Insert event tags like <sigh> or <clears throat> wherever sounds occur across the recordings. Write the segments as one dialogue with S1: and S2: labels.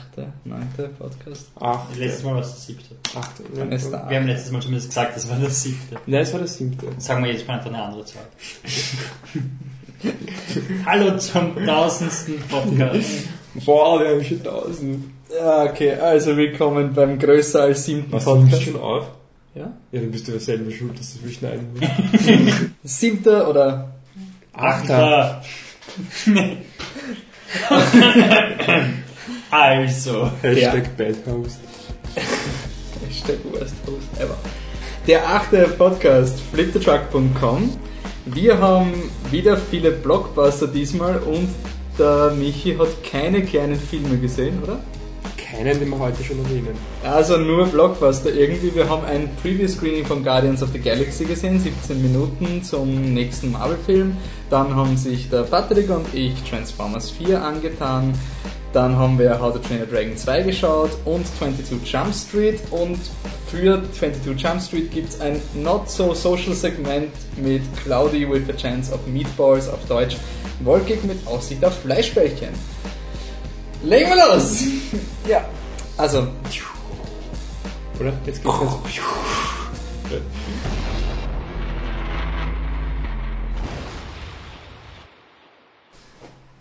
S1: achte, neunte Podcast.
S2: Acht.
S3: Letztes Mal war es der siebte.
S2: Acht.
S1: Dann ist der
S3: Wir haben letztes Mal zumindest gesagt, das war der siebte.
S2: Nein, es war der siebte.
S3: Sagen wir jetzt mal einfach eine andere Zahl. <laughs> Hallo zum tausendsten Podcast.
S2: Boah, wir haben schon tausend.
S1: Ja, okay, also willkommen beim größer als siebten
S2: Was, du nimmst
S1: Podcast.
S2: schon auf?
S1: Ja?
S2: Ja, dann bist du ja selber schuld, dass du es schneiden musst. <laughs>
S1: Siebter oder
S3: Achter. <laughs> also.
S2: Hashtag Bad Host. <laughs>
S1: Hashtag worst host ever. Der achte Podcast, fliptetruck.com. Wir haben wieder viele Blockbuster diesmal und der Michi hat keine kleinen Filme gesehen, oder?
S2: Keinen, den wir heute schon erwähnen.
S1: Also nur Blockbuster irgendwie. Wir haben ein Preview-Screening von Guardians of the Galaxy gesehen, 17 Minuten zum nächsten Marvel-Film. Dann haben sich der Patrick und ich Transformers 4 angetan. Dann haben wir How to Train a Dragon 2 geschaut und 22 Jump Street. Und für 22 Jump Street gibt es ein Not-So-Social-Segment mit Cloudy with a Chance of Meatballs auf Deutsch. Wolkig mit Aussicht auf Fleischbällchen. Legen wir los! <laughs> ja, also
S2: Oder? Jetzt geht's los.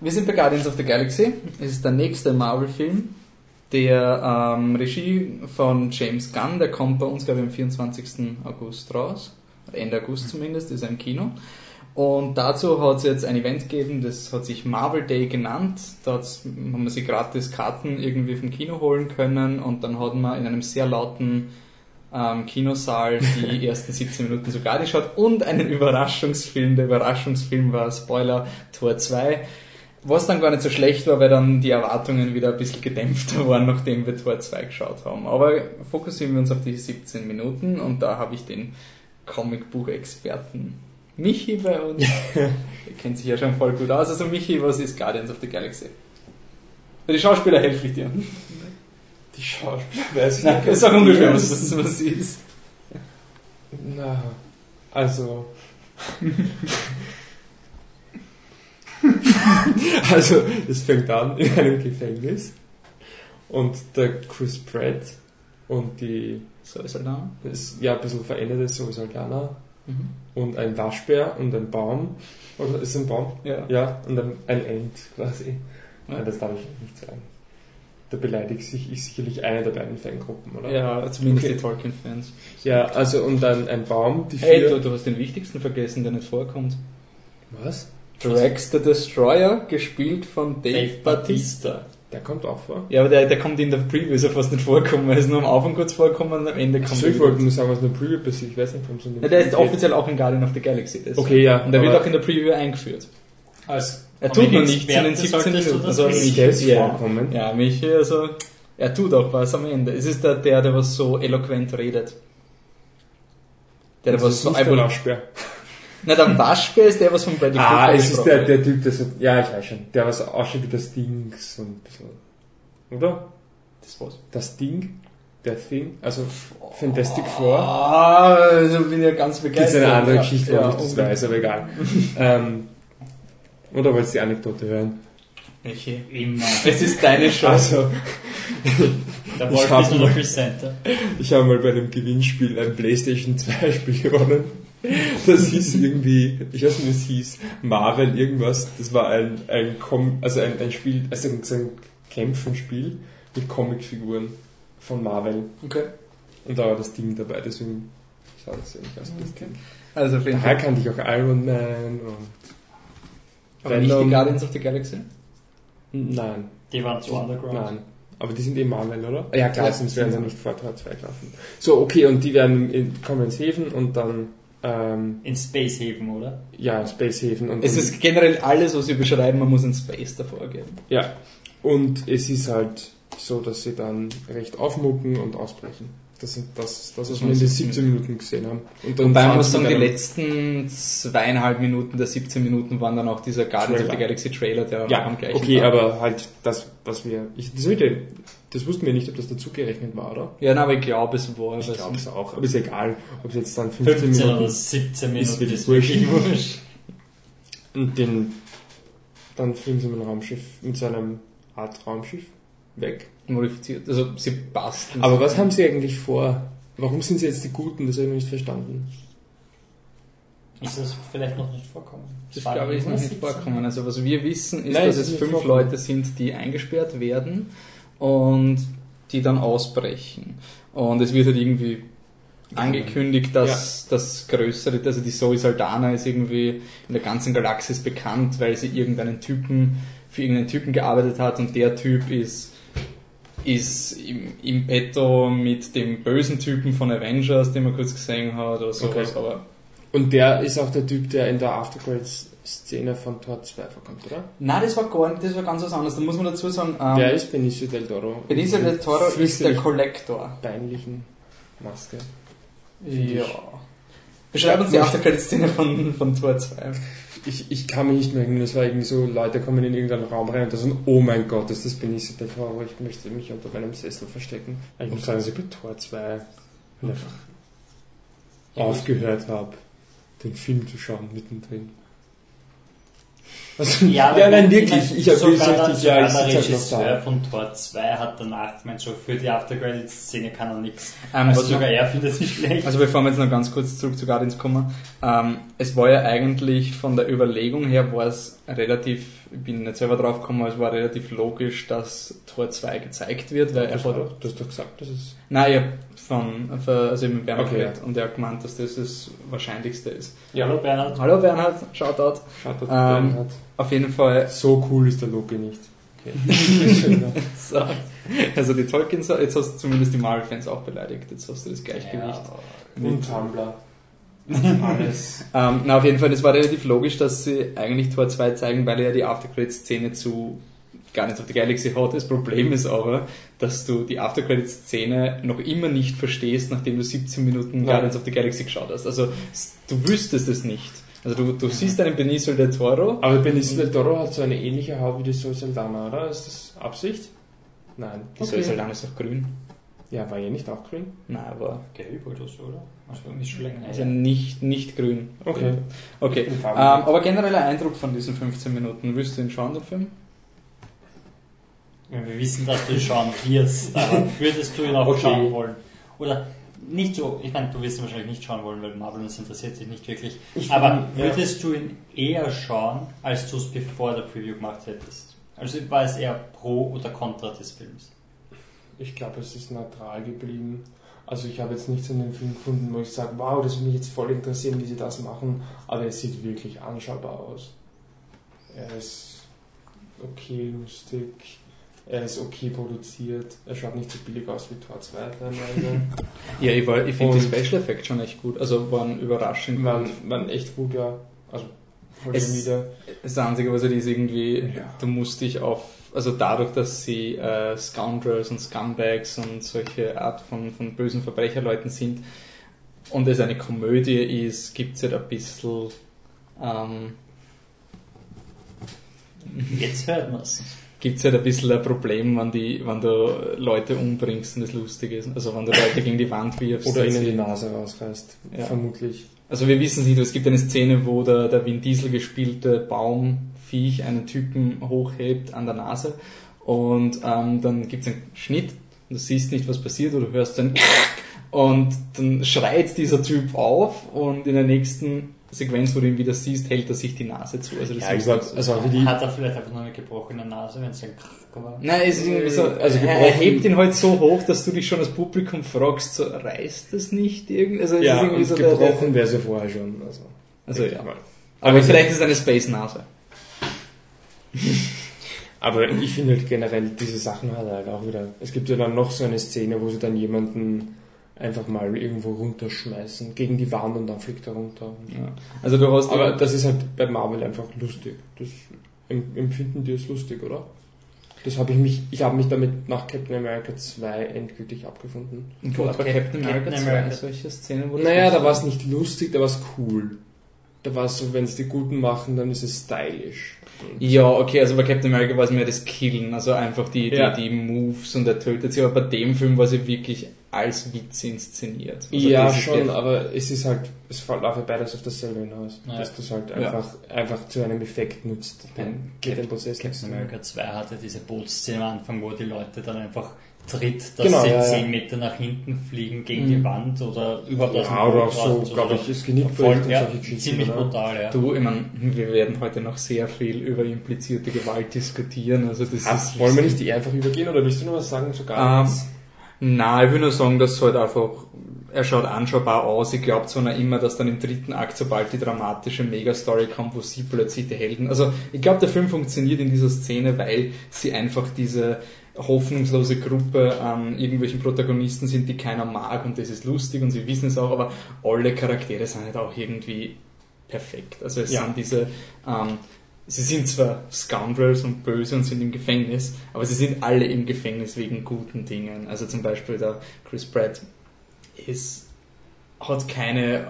S1: Wir sind bei Guardians of the Galaxy. Es ist der nächste Marvel-Film. Der ähm, Regie von James Gunn, der kommt bei uns, glaube ich, am 24. August raus. Ende August zumindest, ist er im Kino. Und dazu hat es jetzt ein Event gegeben, das hat sich Marvel Day genannt. Da haben wir sich gratis Karten irgendwie vom Kino holen können und dann hat man in einem sehr lauten ähm, Kinosaal die <laughs> ersten 17 Minuten sogar geschaut und einen Überraschungsfilm. Der Überraschungsfilm war Spoiler Tor 2. Was dann gar nicht so schlecht war, weil dann die Erwartungen wieder ein bisschen gedämpfter <laughs> waren, nachdem wir Tor 2 geschaut haben. Aber fokussieren wir uns auf die 17 Minuten und da habe ich den Comicbuch-Experten Michi bei uns. <laughs> Der kennt sich ja schon voll gut aus. Also Michi, was ist Guardians of the Galaxy? Für die Schauspieler helfe ich dir.
S2: Die Schauspieler weiß ich
S1: Nein,
S2: nicht.
S1: sag ungefähr, was das was ist.
S2: Na, also. <laughs> <laughs> also, es fängt an in einem Gefängnis und der Chris Pratt und die,
S1: So ist er
S2: ja, ein bisschen veränderte Zoe Saldana
S1: Mhm.
S2: und ein Waschbär und ein Baum. Oder ist es ein Baum?
S1: Ja.
S2: Ja, und ein, ein Ent quasi.
S1: Ja.
S2: Nein, das darf ich nicht sagen. Da beleidigt sich ich sicherlich eine der beiden Fangruppen, oder?
S1: Ja, zumindest
S2: Okay.
S1: die Tolkien-Fans.
S2: Ja, also und dann ein Baum, die
S1: Hey,
S2: vier...
S1: du, du hast den wichtigsten vergessen, der nicht vorkommt.
S2: Was?
S1: Drax the Destroyer, gespielt von Dave,
S3: Dave
S1: Batista.
S2: Der kommt auch vor.
S1: Ja, aber der, der kommt in der Preview so fast nicht vorkommen, er ist nur am Anfang kurz vorkommen und am Ende kommt
S2: So,
S1: er
S2: ich wollte nur sagen, was eine Preview passiert. Ich weiß nicht, warum so eine
S1: ja, der ist offiziell auch in Guardian of the Galaxy. deswegen.
S2: Okay, ja,
S1: Und der wird auch in der Preview eingeführt.
S3: Als
S1: Er tut noch nichts in den
S3: Comic-Experte
S1: 17
S3: solltest du
S1: Minuten.
S3: das
S1: Also. Michi,
S2: Selbst
S1: ja.
S2: vorkommen.
S1: Ja, Michi, also, er tut auch was am Ende. Es ist der, der, der was so eloquent redet. Der, der
S2: Das
S1: was
S2: ist
S1: so
S2: der Waschbär.
S1: Na, der Waschbär ist der, was von Bradley
S2: Ah,
S1: Cooper
S2: es ist der, der Typ, der so, ja, ich weiß schon, der was ausschaut wie das Dings und ein bisschen, oder?
S1: Das was?
S2: Das Ding, der Thing, also Fantastic Four.
S1: Ah, also bin ich ja ganz
S2: Das ist
S1: begeistert.
S2: eine andere Geschichte,
S1: ja,
S2: warum ich das
S1: unbedingt.
S2: weiß, aber egal. ähm, oder wolltest du die Anekdote hören?
S1: Michi.
S3: Immer.
S1: Es ist deine <laughs> Show.
S2: Also,
S3: Der
S2: Ich
S3: Wolf ist Presenter.
S2: Ich habe mal bei einem Gewinnspiel ein Playstation 2 Spiel gewonnen. <laughs> Das hieß irgendwie, ich weiß nicht, wie es hieß, Marvel irgendwas. Das war ein, ein, Com also ein, ein Spiel, also ein, ein Kämpfenspiel mit Comicfiguren von Marvel.
S1: Okay.
S2: Und da war das Ding dabei, deswegen sah das ja nicht aus wie das Ding.
S1: Also auf jeden
S2: Daher
S1: Fall.
S2: kannte ich auch Iron Man und
S1: Aber nicht die
S2: Venom.
S1: Guardians of the Galaxy?
S2: Nein,
S3: Die waren zu underground.
S2: nein. Aber die sind eh Marvel, oder? Ja klar,
S1: Ja,
S2: sonst werden sie
S1: ja.
S2: nicht vor Tor 2 laufen. So, okay, und die werden in, kommen ins Häfen und dann ähm,
S3: In Space Haven, oder?
S2: Ja, Space Haven. Und,
S1: Es
S2: und,
S1: ist generell alles, was wir beschreiben, man muss ein Space davor geben.
S2: ja. Und es ist halt so, dass sie dann recht aufmucken und ausbrechen. Das ist das, das was wir in den 17 Minuten gesehen haben. Und dann
S1: Wobei man muss
S2: sie
S1: sagen, die letzten zweieinhalb Minuten der 17 Minuten waren dann auch dieser Guardians of the
S2: Trailer.
S1: Galaxy Trailer, der auch
S2: Ja,
S1: am gleichen
S2: okay,
S1: Tag-
S2: aber halt das, was wir... Ich, das, würde, das wussten wir nicht, ob das dazugerechnet war, oder?
S1: Ja, na, aber ich glaube, es war.
S2: Ich
S1: das-
S2: glaube es auch. Aber ist egal, ob es jetzt dann 15,
S3: 15 oder
S2: Minuten
S3: 17
S2: ist
S3: Minuten
S2: wirklich
S3: ist wirklich wurscht.
S2: und den, dann fliegen sie mit einem Raumschiff, mit so einem Art Raumschiff, weg.
S1: modifiziert. Also sie passt.
S2: Aber was haben sie eigentlich vor? Warum sind sie jetzt die Guten? Das habe ich noch nicht verstanden.
S3: Ist das vielleicht noch nicht vorkommen?
S1: Das
S3: War
S1: glaube ich ist noch nicht
S3: 17.
S1: vorkommen. Also was wir wissen, ist,
S2: Nein,
S1: dass
S2: es
S1: fünf
S2: vorkommen.
S1: Leute sind, die eingesperrt werden und die dann ausbrechen. Und es wird halt irgendwie angekündigt, dass das größere, also die Zoe Saldana ist irgendwie in der ganzen Galaxis bekannt, weil sie irgendeinen Typen, für irgendeinen Typen gearbeitet hat und der Typ ist ist im, im Petto mit dem bösen Typen von Avengers, den man kurz gesehen hat oder sowas,
S2: Okay.
S1: aber
S2: Und der ist auch der Typ, der in der Aftercredits-Szene von Tor 2 vorkommt, oder?
S1: Nein, das war gar nicht, das war ganz was anderes. Da muss man dazu sagen, ähm,
S2: Wer ist Benicio del Toro?
S1: Benicio del Toro ist der Collector.
S2: peinlichen Maske.
S1: Ja. Beschreib uns die Aftercredit-Szene von, von Tor 2.
S2: Ich, ich kann mich nicht mehr erinnern, das war irgendwie so, Leute kommen in irgendeinen Raum rein und da so, oh mein Gott, ist das Benicio del Toro, ich möchte mich unter meinem Sessel verstecken. Ich muss sagen, dass ich bei Tor 2 einfach aufgehört habe, den Film zu schauen mittendrin. Also, ja,
S3: aber
S2: nein,
S3: ich
S2: wirklich, ich habe
S3: sogar
S2: gesagt,
S3: der-
S2: ich, ja, ich sitze halt noch
S3: Regisseur
S2: da.
S3: von Tor 2 hat danach gemeint, schon für die After-Credits-Szene kann er nichts.
S1: Ähm,
S3: also sogar
S1: noch-
S3: er findet sie schlecht.
S1: Also bevor wir jetzt noch ganz kurz zurück zu Guardians kommen, ähm, es war ja eigentlich von der Überlegung her war es relativ, ich bin nicht selber drauf gekommen, aber es war relativ logisch, dass Tor 2 gezeigt wird, weil
S2: Du
S1: er
S2: hast,
S1: hat,
S2: doch, du hast doch gesagt, dass es...
S1: nein, ich hab von, von also mit Bernhard
S2: Okay,
S1: und er hat gemeint, dass das das Wahrscheinlichste ist.
S3: Hallo Bernhard.
S1: Hallo Bernhard, Shoutout.
S2: Schaut auf
S1: Ähm,
S2: hat.
S1: Auf jeden Fall
S2: So cool ist der Loki nicht. Okay. <laughs>
S1: So. Also die Tolkien, jetzt hast du zumindest die Marvel-Fans auch beleidigt, jetzt hast du das Gleichgewicht.
S2: Und Tumblr. Alles.
S1: Ähm, na, auf jeden Fall, es war relativ logisch, dass sie eigentlich Tor 2 zeigen, weil er ja die Aftercredit-Szene zu Guardians of the Galaxy hat. Das Problem ist aber, dass du die Aftercredit-Szene noch immer nicht verstehst, nachdem du 17 Minuten
S2: Ja.
S1: Guardians of the Galaxy geschaut hast. Also du wüsstest es nicht. Also du, du siehst einen Benicio del Toro.
S2: Aber Benicio del Toro hat so eine ähnliche Haut wie die Sol Saldana, oder? Ist das Absicht? Nein.
S1: Die Zoe Saldana ist doch grün.
S2: Ja, war ja nicht auch grün?
S1: Nein, aber
S3: Gelb oder so, oder? Also ist schon länger
S1: also nicht, nicht grün.
S2: Okay.
S1: Okay.
S2: Bin
S1: Ähm, aber genereller Eindruck von diesen 15 Minuten. Willst du ihn schauen, den Film?
S3: Ja, wir wissen, dass du ihn schauen wirst, <laughs> aber würdest du ihn auch
S2: Okay.
S3: schauen wollen? Oder nicht so, ich meine, du wirst ihn wahrscheinlich nicht schauen wollen, weil Marvel das interessiert dich nicht wirklich.
S2: Ich
S3: aber
S2: find, ja.
S3: würdest du ihn eher schauen, als du es bevor der Preview gemacht hättest? Also war es eher pro oder contra des Films?
S2: Ich glaube, es ist neutral geblieben. Also ich habe jetzt nichts in dem Film gefunden, wo ich sage, wow, das würde mich jetzt voll interessieren, wie sie das machen. Aber es sieht wirklich anschaubar aus. Er ist okay lustig. Er ist okay produziert. Er schaut nicht so billig aus wie Tor 2 teilweise. <laughs>
S1: Ja, ich, war- ich finde die Special Effects schon echt gut. Also waren überraschend
S2: waren,
S1: gut.
S2: waren echt gut, ja. Also voll
S1: Es-
S2: wieder.
S1: Das Einzige, was halt ist irgendwie,
S2: Ja.
S1: du musst dich auf, also dadurch, dass sie äh, Scoundrels und Scumbags und solche Art von, von bösen Verbrecherleuten sind und es eine Komödie ist, gibt es halt ein bisschen, ähm,
S3: Jetzt hört man es.
S1: Gibt's halt ein bisschen ein Problem, wenn, die, wenn du Leute umbringst und das lustig ist. Also wenn du Leute gegen die Wand wirfst.
S2: Oder ihnen die Nase rausreißt.
S1: Ja.
S2: Vermutlich.
S1: Also wir wissen es nicht, es gibt eine Szene, wo der, der Vin Diesel gespielte Baumviech einen Typen hochhebt an der Nase und ähm, dann gibt es einen Schnitt, du siehst nicht, was passiert oder du hörst ein <laughs> und dann schreit dieser Typ auf und in der nächsten Sequenz, wo du ihn wieder siehst, hält er sich die Nase zu. Also das
S2: Ja,
S1: ist
S2: sag, also wie die,
S3: Hat er vielleicht einfach nur eine gebrochene Nase, wenn es war?
S1: Nein, es ist irgendwie so,
S2: Also
S1: also er, er hebt ihn halt so hoch, dass du dich schon als Publikum fragst, so reißt das nicht irgendwie? Also
S2: ja,
S1: ist irgendwie so der-
S2: gebrochen wäre sie vorher schon. Also,
S1: Also ja.
S2: mal.
S1: Aber
S2: Aber
S1: vielleicht ist es eine Space-Nase. <laughs>
S2: Aber ich finde halt generell diese Sachen halt, halt auch wieder. Es gibt ja dann noch so eine Szene, wo sie dann jemanden einfach mal irgendwo runterschmeißen gegen die Wand und dann fliegt er runter.
S1: Ja. Also du hast
S2: Aber das ist halt bei Marvel einfach lustig. Das em- empfinden die als lustig, oder? Das habe ich mich, ich habe mich damit nach Captain America 2 endgültig abgefunden.
S1: Gut, aber Captain America
S3: Captain
S1: 2,
S3: America.
S1: solche Szenen, wo
S2: Naja, da war es nicht lustig, da war es cool. Da war es so, wenn es die Guten machen, dann ist es stylisch.
S1: Ja, okay, also bei Captain America war es mehr das Killen, also einfach die, die,
S2: Ja.
S1: die Moves und er tötet sie, aber bei dem Film war sie wirklich als Witz inszeniert. Also
S2: ja, schon, aber es ist halt, es fällt auf beides auf dasselbe hinaus.
S3: Ja.
S2: Dass du es halt
S1: Ja.
S2: einfach, einfach zu einem Effekt nutzt.
S3: Ja.
S2: Geht den Prozess
S3: Captain. America 2 hatte diese Bootsszene am Anfang, wo die Leute dann einfach tritt, dass
S2: Genau,
S3: sie
S2: ja, ja.
S3: 10 Meter nach hinten fliegen gegen
S1: Mhm.
S3: die Wand oder überhaupt aus dem
S2: Ja, oder
S3: Boot
S2: auch so, glaube ich, das Genick
S3: voll,
S2: bricht und
S3: ja,
S2: solche Geschichten,
S3: ziemlich
S2: oder?
S3: brutal, ja.
S1: Du, ich meine, wir werden heute noch sehr viel über implizierte Gewalt diskutieren, also das
S2: Ah,
S1: ist...
S2: wollen wir nicht die einfach übergehen oder willst du noch was sagen? Sogar
S1: Ähm, Nein, ich will nur sagen, dass es halt einfach, er schaut anschaubar aus. Ich glaube zwar noch immer, dass dann im dritten Akt, sobald die dramatische Megastory kommt, wo sie plötzlich die Helden, also ich glaube, der Film funktioniert in dieser Szene, weil sie einfach diese hoffnungslose Gruppe an irgendwelchen Protagonisten sind, die keiner mag und das ist lustig und sie wissen es auch, aber alle Charaktere sind halt auch irgendwie perfekt. Also es
S2: Ja.
S1: sind diese, ähm, sie sind zwar Scoundrels und böse und sind im Gefängnis, aber sie sind alle im Gefängnis wegen guten Dingen. Also zum Beispiel der Chris Pratt ist hat keine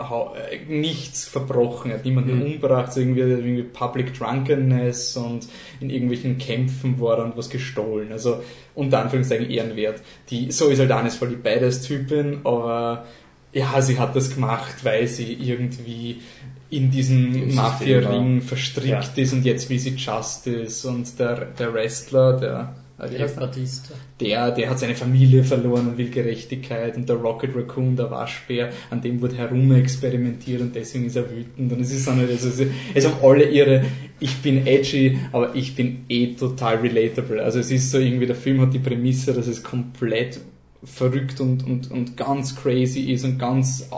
S1: äh, nichts verbrochen, er hat niemanden
S2: Mhm.
S1: umgebracht, so irgendwie, irgendwie Public Drunkenness und in irgendwelchen Kämpfen war dann was gestohlen. Also unter Anführungszeichen ehrenwert. Die so ist halt Anis voll die Badass-Typin, aber ja, sie hat das gemacht, weil sie irgendwie in diesen Mafia-Ring verstrickt ist und jetzt will sie Justice und der, der Wrestler, der, äh, wie
S3: Dave
S1: heißt er?
S3: Batista.
S1: der, der hat seine Familie verloren und will Gerechtigkeit und der Rocket Raccoon, der Waschbär, an dem wird herumexperimentiert und deswegen ist er wütend und es ist so eine, also es, es haben alle ihre, ich bin edgy, aber ich bin eh total relatable. Also es ist so irgendwie, der Film hat die Prämisse, dass es komplett verrückt und, und, und ganz crazy ist und ganz,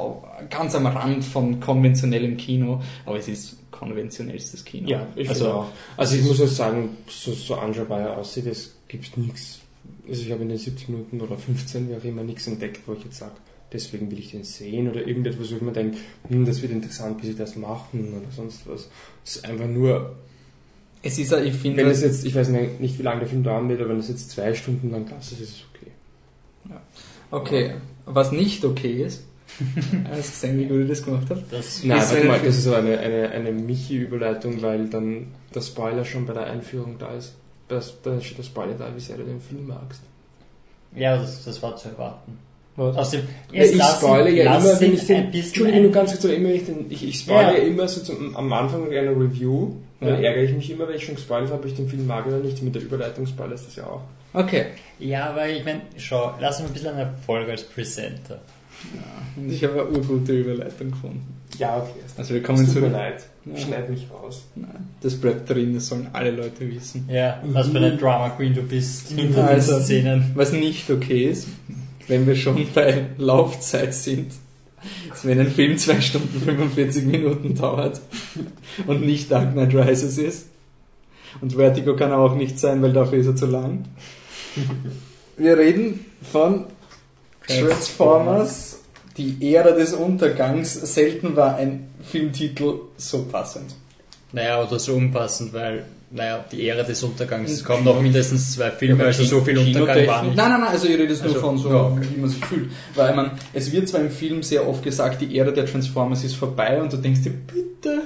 S1: ganz am Rand von konventionellem Kino, aber es ist konventionellstes Kino.
S2: Ja, ich
S1: also,
S2: finde auch. Also ich muss auch sagen, so, so anschaubar er aussieht, es gibt nichts. Also ich habe in den 70 Minuten oder 15, wie auch immer, nichts entdeckt, wo ich jetzt sage, deswegen will ich den sehen oder irgendetwas, wo ich mir denke, hm, das wird interessant, wie sie das machen oder sonst was. Es ist einfach nur,
S1: Es ist, ja- ich finde,
S2: wenn es jetzt, ich weiß nicht, wie lange der Film dauern wird, aber wenn es jetzt zwei Stunden lang klasse ist, ist es okay.
S1: Okay, was nicht okay ist, <laughs> hast du gesehen, wie gut ich das gemacht habe?
S3: Das
S2: Nein,
S1: Ist
S2: warte mal, das ist aber eine, eine, eine Michi-Überleitung, weil dann der Spoiler schon bei der Einführung da ist. Das, da steht der Spoiler da, wie sehr du den Film magst.
S3: ja, das, das war zu erwarten.
S1: Was?
S3: Außerdem,
S2: Ja, ich spoile ja immer, wenn ich den,
S3: ein bisschen
S2: Entschuldigung, nur ganz kurz, aber immer, wenn ich den, ich, ich spoile
S3: Ja.
S2: ja. immer so zum, am Anfang einer Review, dann
S1: Ja.
S2: ärgere ich mich immer, wenn ich schon gespoilt habe, ob ich den Film mag oder nicht. Mit der Überleitung spoiler ist das ja auch.
S1: Okay.
S3: Ja, aber ich meine, schau, lass uns ein bisschen einen Erfolg als Presenter.
S1: Und ich habe eine urgute Überleitung gefunden.
S2: Ja, okay.
S1: Also wir kommen zu
S2: tut mir leid.
S1: Ja.
S2: Schneid mich raus.
S1: Nein, das bleibt drin, das sollen alle Leute wissen.
S3: Ja, was für eine Drama Queen du bist hinter
S1: Also,
S3: den Szenen.
S1: Was nicht okay ist, wenn wir schon bei Laufzeit sind, ist, wenn ein Film 2 Stunden 45 Minuten dauert und nicht Dark Knight Rises ist. Und Vertigo kann auch nicht sein, weil dafür ist er zu lang. Wir reden von Transformers, die Ära des Untergangs. Selten war ein Filmtitel so passend.
S3: Naja, oder so unpassend, weil, naja, die Ära des Untergangs, es kommen noch mindestens zwei Filme, also so viel Untergang war nicht.
S1: Nein, nein, nein, also ich rede jetzt nur
S3: Also,
S1: von so,
S3: ja, okay.
S1: wie man sich fühlt. Weil man, es wird zwar im Film sehr oft gesagt, die Ära der Transformers ist vorbei und du denkst dir, bitte,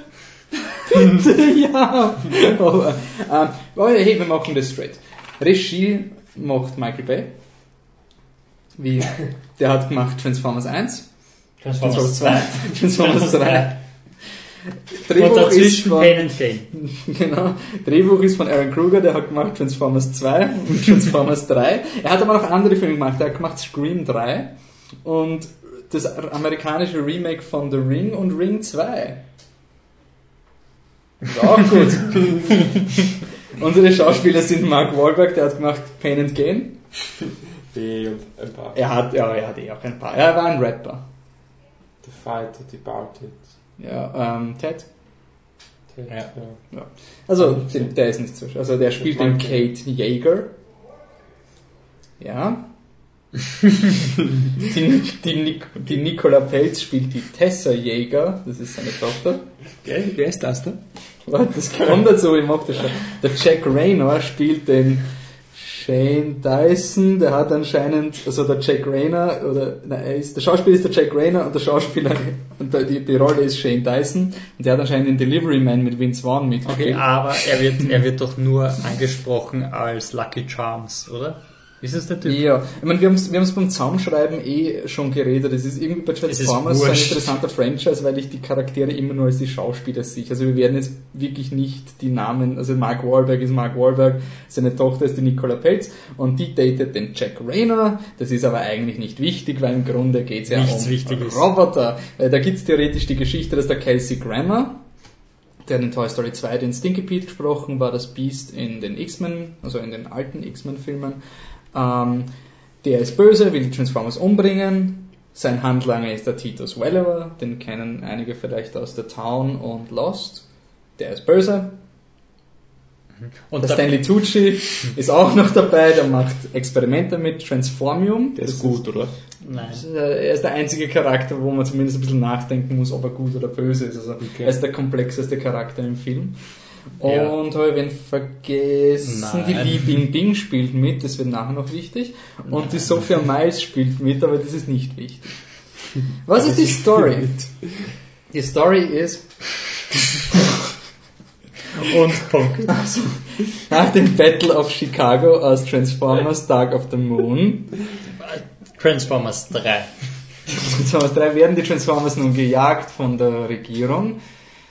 S1: <laughs> bitte, <laughs> ja. Aber, ähm, aber hey, wir machen das straight. Regie macht Michael Bay. Wie, der hat gemacht Transformers 1,
S3: Transformers 2.
S1: Transformers 3.
S3: Und <laughs>
S1: Drehbuch ist von,
S3: Pain and Gain. <laughs>
S1: Genau. Drehbuch ist von Aaron Kruger, der hat gemacht Transformers 2 und Transformers <laughs> 3. Er hat aber noch andere Filme gemacht. Er hat gemacht Scream 3 und das amerikanische Remake von The Ring und Ring 2. Ist auch gut. Unsere Schauspieler sind Mark Wahlberg, der hat gemacht Pain and Gain.
S2: B und ein paar.
S1: Er hat, ja, er hat eh auch ein paar. Er war ein Rapper.
S2: The Fighter, Departed.
S1: Ja, ähm, Ted.
S2: Ted,
S3: Ja.
S2: ja.
S1: Also, der, der ist nicht so. Also, der spielt den Kate Jaeger. Ja. <laughs> die, die, die Nicola Peltz spielt die Tessa Jäger, das ist seine Tochter.
S2: Wer, wer ist das da?
S1: Warte, Das kommt dazu, ich mag das schon. Der Jack Raynor spielt den Shane Dyson, der hat anscheinend, also der Jack Rayner, oder, nein, er ist, der Schauspieler ist der Jack Rayner und der Schauspieler, <laughs> und der, die, die Rolle ist Shane Dyson, und der hat anscheinend den Delivery Man mit Vince Vaughn mitgespielt.
S3: Okay, aber er wird, er wird doch nur angesprochen als Lucky Charms, oder? Ist es der Typ?
S1: Ja, ich meine, wir haben es wir haben's beim Zusammenschreiben eh schon geredet. Es ist irgendwie bei Transformers so ein interessanter Franchise, weil ich die Charaktere immer nur als die Schauspieler sehe. Also wir werden jetzt wirklich nicht die Namen, also Mark Wahlberg ist Mark Wahlberg, seine Tochter ist die Nicola Peltz und die datet den Jack Rayner. Das ist aber eigentlich nicht wichtig, weil im Grunde geht es ja
S3: Nichts
S1: um
S3: Wichtiges.
S1: Roboter. Äh, Da gibt's theoretisch die Geschichte, dass der Kelsey Grammer, der hat in Toy Story 2 den Stinky Pete gesprochen, war das Beast in den X-Men, also in den alten X-Men-Filmen. Ähm, der ist böse, will die Transformers umbringen. Sein Handlanger ist der Titus Welliver, den kennen einige vielleicht aus The Town und Lost. Der ist böse.
S3: Und
S1: Der Stanley Tucci <laughs> ist auch noch dabei, der macht Experimente mit Transformium.
S2: Der ist
S1: Das
S2: gut, oder?
S3: Nein.
S1: äh, Er ist der einzige Charakter, wo man zumindest ein bisschen nachdenken muss, ob er gut oder böse ist. Also
S2: Okay.
S1: er ist der komplexeste Charakter im Film.
S3: Ja.
S1: Und habe ich wen vergessen,
S3: Nein.
S1: die Li Bing Bing spielt mit, das wird nachher noch wichtig. Und die Sophia Miles spielt mit, aber das ist nicht wichtig. <laughs> Was ist die Story? Die Story ist, <laughs> und also, nach dem Battle of Chicago aus Transformers Dark of the Moon
S3: Transformers 3.
S1: Transformers 3 werden die Transformers nun gejagt von der Regierung,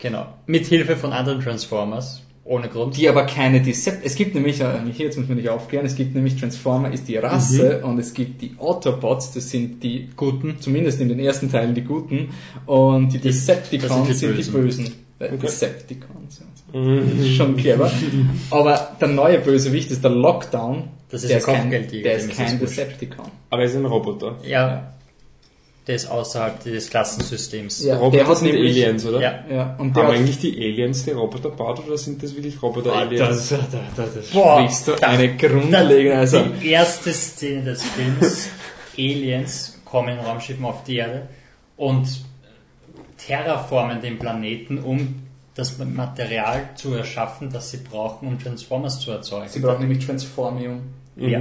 S3: Genau. Mit Hilfe von anderen Transformers. Ohne Grund.
S1: die aber keine Decept... Es gibt nämlich, äh, hier jetzt muss man nicht aufklären, es gibt nämlich Transformer ist die Rasse und es gibt die Autobots, das sind die Guten, zumindest in den ersten Teilen die Guten, und die Decepticons
S3: die
S1: sind die
S3: Bösen.
S1: Äh, Decepticons. ja. Das ist schon clever. Aber der neue Bösewicht ist der Lockdown.
S3: Das ist
S1: der
S3: ein
S1: kein, der ist
S3: ist
S1: kein. Decepticon.
S2: Aber er ist ein Roboter.
S3: Ja. Der ist außerhalb des Klassensystems.
S1: Ja,
S2: Roboter
S1: der hat
S2: sind
S1: nämlich,
S2: Aliens, oder?
S3: Ja.
S1: Ja, und der
S2: Haben
S1: hat,
S2: eigentlich die Aliens die Roboter gebaut oder sind das wirklich Roboter-Aliens?
S1: das, das, das, das
S3: Boah,
S1: sprichst du
S3: da-
S1: eine grundlegende, also,
S3: Die erste Szene des Films, <laughs> Aliens kommen in Raumschiffen auf die Erde und terraformen den Planeten, um das Material zu erschaffen, das sie brauchen, um Transformers zu erzeugen.
S1: sie brauchen nämlich Transformium.
S2: Mhm.
S3: Ja.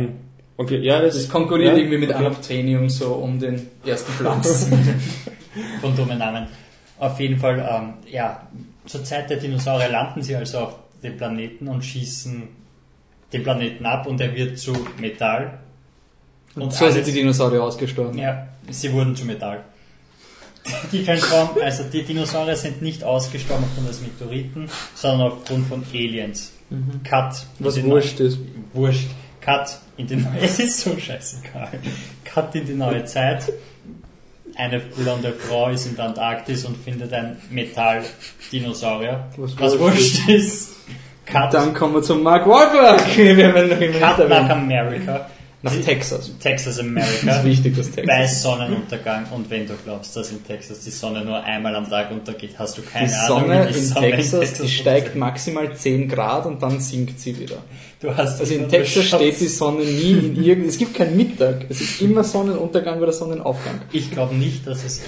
S2: Okay, ja, das,
S1: Das konkurriert
S2: ja,
S1: irgendwie mit
S2: okay.
S1: Anaptenium so um den ersten Platz. <laughs>
S3: von dummen Namen. Auf jeden Fall, ähm, ja, zur Zeit der Dinosaurier landen sie also auf dem Planeten und schießen den Planeten ab und er wird zu Metall.
S1: Und so
S3: alles-
S1: sind die Dinosaurier ausgestorben.
S3: Ja, sie wurden zu Metall. Die Transform also die Dinosaurier sind nicht ausgestorben aufgrund des Meteoriten, sondern aufgrund von Aliens. Cut. in
S1: Was wurscht ist.
S3: Wurscht. Cut in die neue, es <laughs> ist so scheißegal. Cut in die neue Zeit. Eine blonde Frau ist in der Antarktis und findet ein Metall-Dinosaurier.
S1: Was
S3: Was
S1: wurscht
S3: ist. Cut,
S1: Dann kommen wir zum Mark Wahlberg. <laughs> Wir werden noch immer
S3: Cut nach. Amerika.
S1: Nach
S3: Sie-
S1: Texas.
S3: Texas <laughs>
S1: Das
S3: America.
S1: ist wichtig, das
S3: Bei
S1: Texas.
S3: Sonnenuntergang und wenn du glaubst, dass in Texas die Sonne nur einmal am Tag untergeht, hast du keine
S1: Die
S3: Ahnung,
S1: Sonne
S3: die
S1: in
S3: Sonne
S1: Texas, die steigt maximal 10 Grad und dann sinkt sie wieder.
S3: Du hast
S1: Also in Texas
S3: Schatz.
S1: steht die Sonne nie in irgend, es gibt keinen Mittag. Es ist immer Sonnenuntergang oder Sonnenaufgang.
S3: Ich glaube nicht, dass es.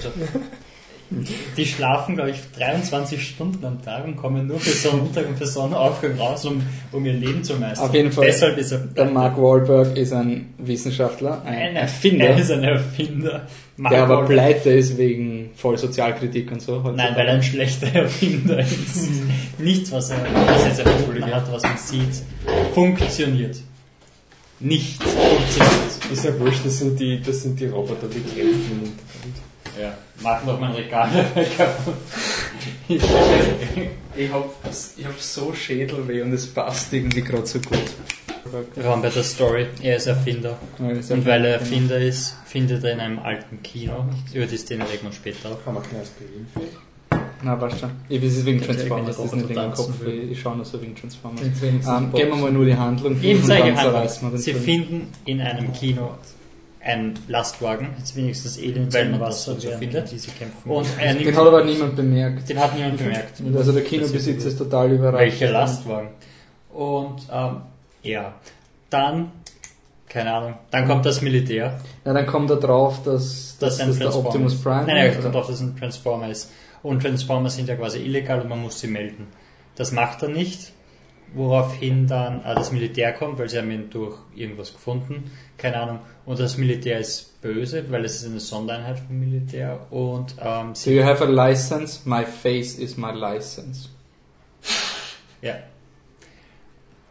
S3: Die schlafen, glaube ich, 23 Stunden am Tag und kommen nur für Sonnenuntergang und für Sonnenaufgang raus, um, um ihr Leben zu meistern.
S1: Auf jeden Fall.
S3: Deshalb ist er.
S1: Der Mark Wahlberg ist ein Wissenschaftler, ein
S3: Ein
S1: Erfinder,
S3: Er ist ein Erfinder. Mark
S1: der aber
S3: Wahlberg-
S1: pleite ist wegen voll Sozialkritik und so.
S3: Nein, weil er ein schlechter Erfinder ist. <laughs> Nichts, was er, was jetzt erfunden hat, was man sieht, funktioniert. Nichts funktioniert.
S2: Ist ja wurscht, das sind die, das sind die Roboter, die kämpfen.
S3: Ja, mach noch mein Regal <laughs> kaputt.
S1: Ich hab, ich hab so Schädelweh und es passt irgendwie gerade so gut.
S3: Raum bei der Story, er ist Erfinder.
S1: Ja, ist
S3: Und weil er
S1: genau.
S3: Erfinder ist, findet er in einem alten Kino, über die Szene reden wir später auch.
S2: Kann man kein Aspirin für?
S1: Na, passt schon. Ich weiß es wegen Transformers, das ist nicht wegen
S3: Roboter
S1: Kopf,
S3: will.
S1: ich schaue nur so wegen Transformers. Ähm,
S2: Box.
S1: geben wir mal nur die Handlung
S3: Eben zeige
S1: wir
S3: Handlung.
S1: den
S3: Sie finden in einem Kino einen Lastwagen, jetzt wenigstens Alien
S4: Weil
S3: Wasser
S4: so
S3: findet.
S4: die sie kämpfen.
S3: Und er nimmt,
S1: Den hat aber niemand bemerkt.
S3: den hat niemand bemerkt. <laughs>
S1: Also der Kinobesitzer ist total überrascht.
S3: Welcher Lastwagen? Und ähm, ja, dann, keine Ahnung, dann kommt das Militär.
S1: Ja, dann kommt er drauf, dass, dass
S3: Das ein
S1: das der
S3: Transformer
S1: Optimus
S3: ist.
S1: Prime
S3: Nein, nein,
S1: ist.
S3: er kommt drauf, dass ein Transformer ist. Und Transformer sind ja quasi illegal und man muss sie melden. Das macht er nicht. Woraufhin dann äh, das Militär kommt, weil sie haben ihn durch irgendwas gefunden, keine Ahnung. Und das Militär ist böse, weil es ist eine Sondereinheit vom Militär. Und ähm,
S1: Do you have a license? My face is my license.
S3: ja,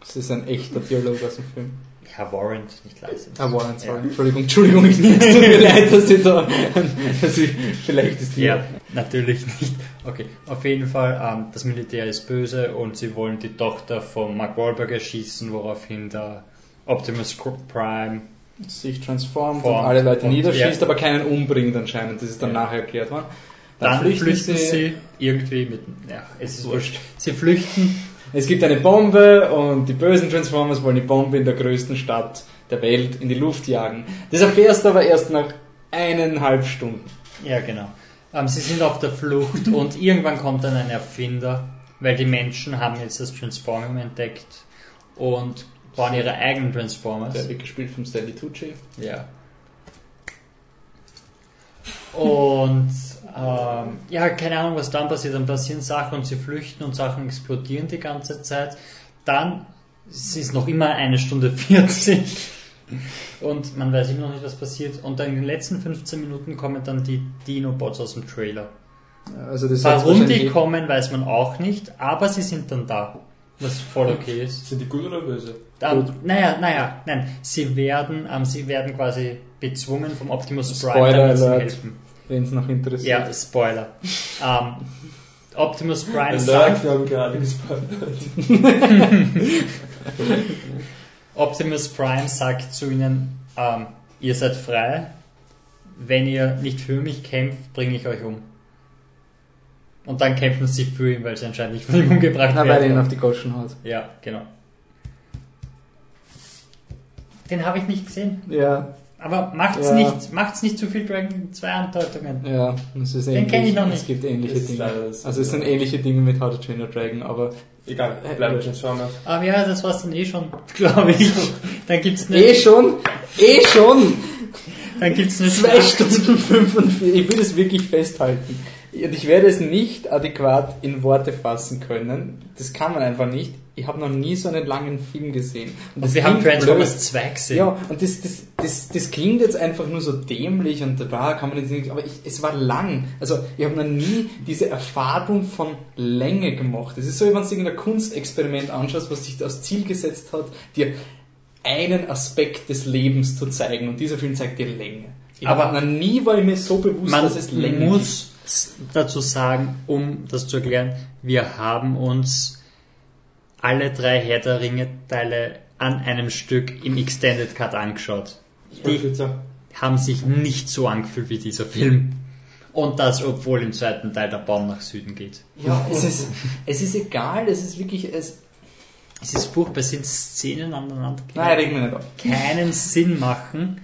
S1: Das ist ein echter Dialog aus dem Film.
S3: ja, Warrant, nicht License.
S1: Ah, Warren, sorry.
S3: Ja.
S1: Entschuldigung, Entschuldigung, es <laughs> tut mir leid, dass ich da, <laughs> dass ich, vielleicht ist die,
S3: Ja, natürlich nicht. Okay, auf jeden Fall, ähm, das Militär ist böse und sie wollen die Tochter von Mark Wahlberg erschießen, woraufhin der Optimus Prime
S1: sich transformt
S3: Formt
S1: und alle Leute
S3: und-
S1: niederschießt,
S3: ja.
S1: aber keinen umbringt anscheinend. Das ist dann
S3: Ja.
S1: nachher erklärt worden.
S3: Dann, flüchten, sie, irgendwie mit, ja, es ist wurscht. Sie flüchten,
S1: Es gibt eine Bombe und die bösen Transformers wollen die Bombe in der größten Stadt der Welt in die Luft jagen. Das erfährst du aber erst nach eineinhalb Stunden.
S3: ja genau. Ähm, sie sind auf der Flucht und irgendwann kommt dann ein Erfinder, weil die Menschen haben jetzt das Transforming entdeckt und bauen ihre eigenen Transformers.
S1: Der wird gespielt vom Stanley Tucci.
S3: Ja. Und ähm, ja, keine Ahnung, was dann passiert. Dann passieren Sachen und sie flüchten und Sachen explodieren die ganze Zeit. Dann es ist noch immer eine Stunde 40 und man weiß immer noch nicht, was passiert. Und dann in den letzten 15 Minuten kommen dann die Dino-Bots aus dem Trailer.
S1: Also
S3: Warum die
S1: wahrscheinlich-
S3: kommen, weiß man auch nicht, aber sie sind dann da. Was voll okay ist.
S2: Sind die gut oder böse?
S3: Ähm, naja, naja, nein, sie werden, ähm, sie werden quasi bezwungen vom Optimus Prime, damit
S1: Alert.
S3: helfen.
S1: Wenn es noch interessiert.
S3: Ja, Spoiler. ähm, Optimus Prime
S2: Alert,
S3: sagt,
S2: wir haben gerade gespoilert. <laughs>
S3: Optimus Prime sagt zu ihnen, ähm, ihr seid frei, wenn ihr nicht für mich kämpft, bringe ich euch um. Und dann kämpfen sie für ihn, weil sie anscheinend nicht von ihm umgebracht
S1: Na, weil er ihn
S3: werden.
S1: auf die Goschen hat.
S3: Ja, genau. Den habe ich nicht gesehen.
S1: Ja,
S3: Aber macht's
S1: Ja.
S3: nicht, macht's nicht zu viel Dragon 2 Andeutungen.
S1: ja, das ist
S3: Den
S1: ähnlich.
S3: kenn ich noch nicht.
S1: Es gibt ähnliche Dinge. Also es sind ähnliche Dinge mit How to Train Your Dragon, aber
S2: Egal, bleiben Transformers.
S3: Aber ja, das war's dann eh schon, <laughs> glaube ich. Dann gibt's eine,
S1: eh schon, eh schon,
S3: dann gibt's eine
S1: zwei Stunden 45, ich will es wirklich festhalten. Und ich werde es nicht adäquat in Worte fassen können. Das kann man einfach nicht. Ich habe noch nie so einen langen Film gesehen. Und
S3: Und wir haben Transformers
S1: blöd.
S3: 2 gesehen.
S1: Ja, und das, das, das, das klingt jetzt einfach nur so dämlich und da kann man jetzt nicht, aber ich, es war lang. Also ich habe noch nie diese Erfahrung von Länge gemacht. Es ist so, wenn du irgendein Kunstexperiment anschaust, was sich das Ziel gesetzt hat, dir einen Aspekt des Lebens zu zeigen und dieser Film zeigt dir Länge. Ich
S3: Aber
S1: noch nie war ich mir so bewusst,
S3: Man
S1: dass es Länge gibt.
S3: muss dazu sagen, um das zu erklären, wir haben uns alle drei Herr der Ringe Teile an einem Stück im Extended Cut angeschaut. Die haben sich nicht so angefühlt wie dieser Film. Und das, obwohl im zweiten Teil der Baum nach Süden geht.
S1: Ja, es ist, es ist egal, es ist wirklich, es,
S3: Es ist furchtbar, es sind Szenen aneinander, die
S1: nein, reg mich nicht auf.
S3: keinen Sinn machen.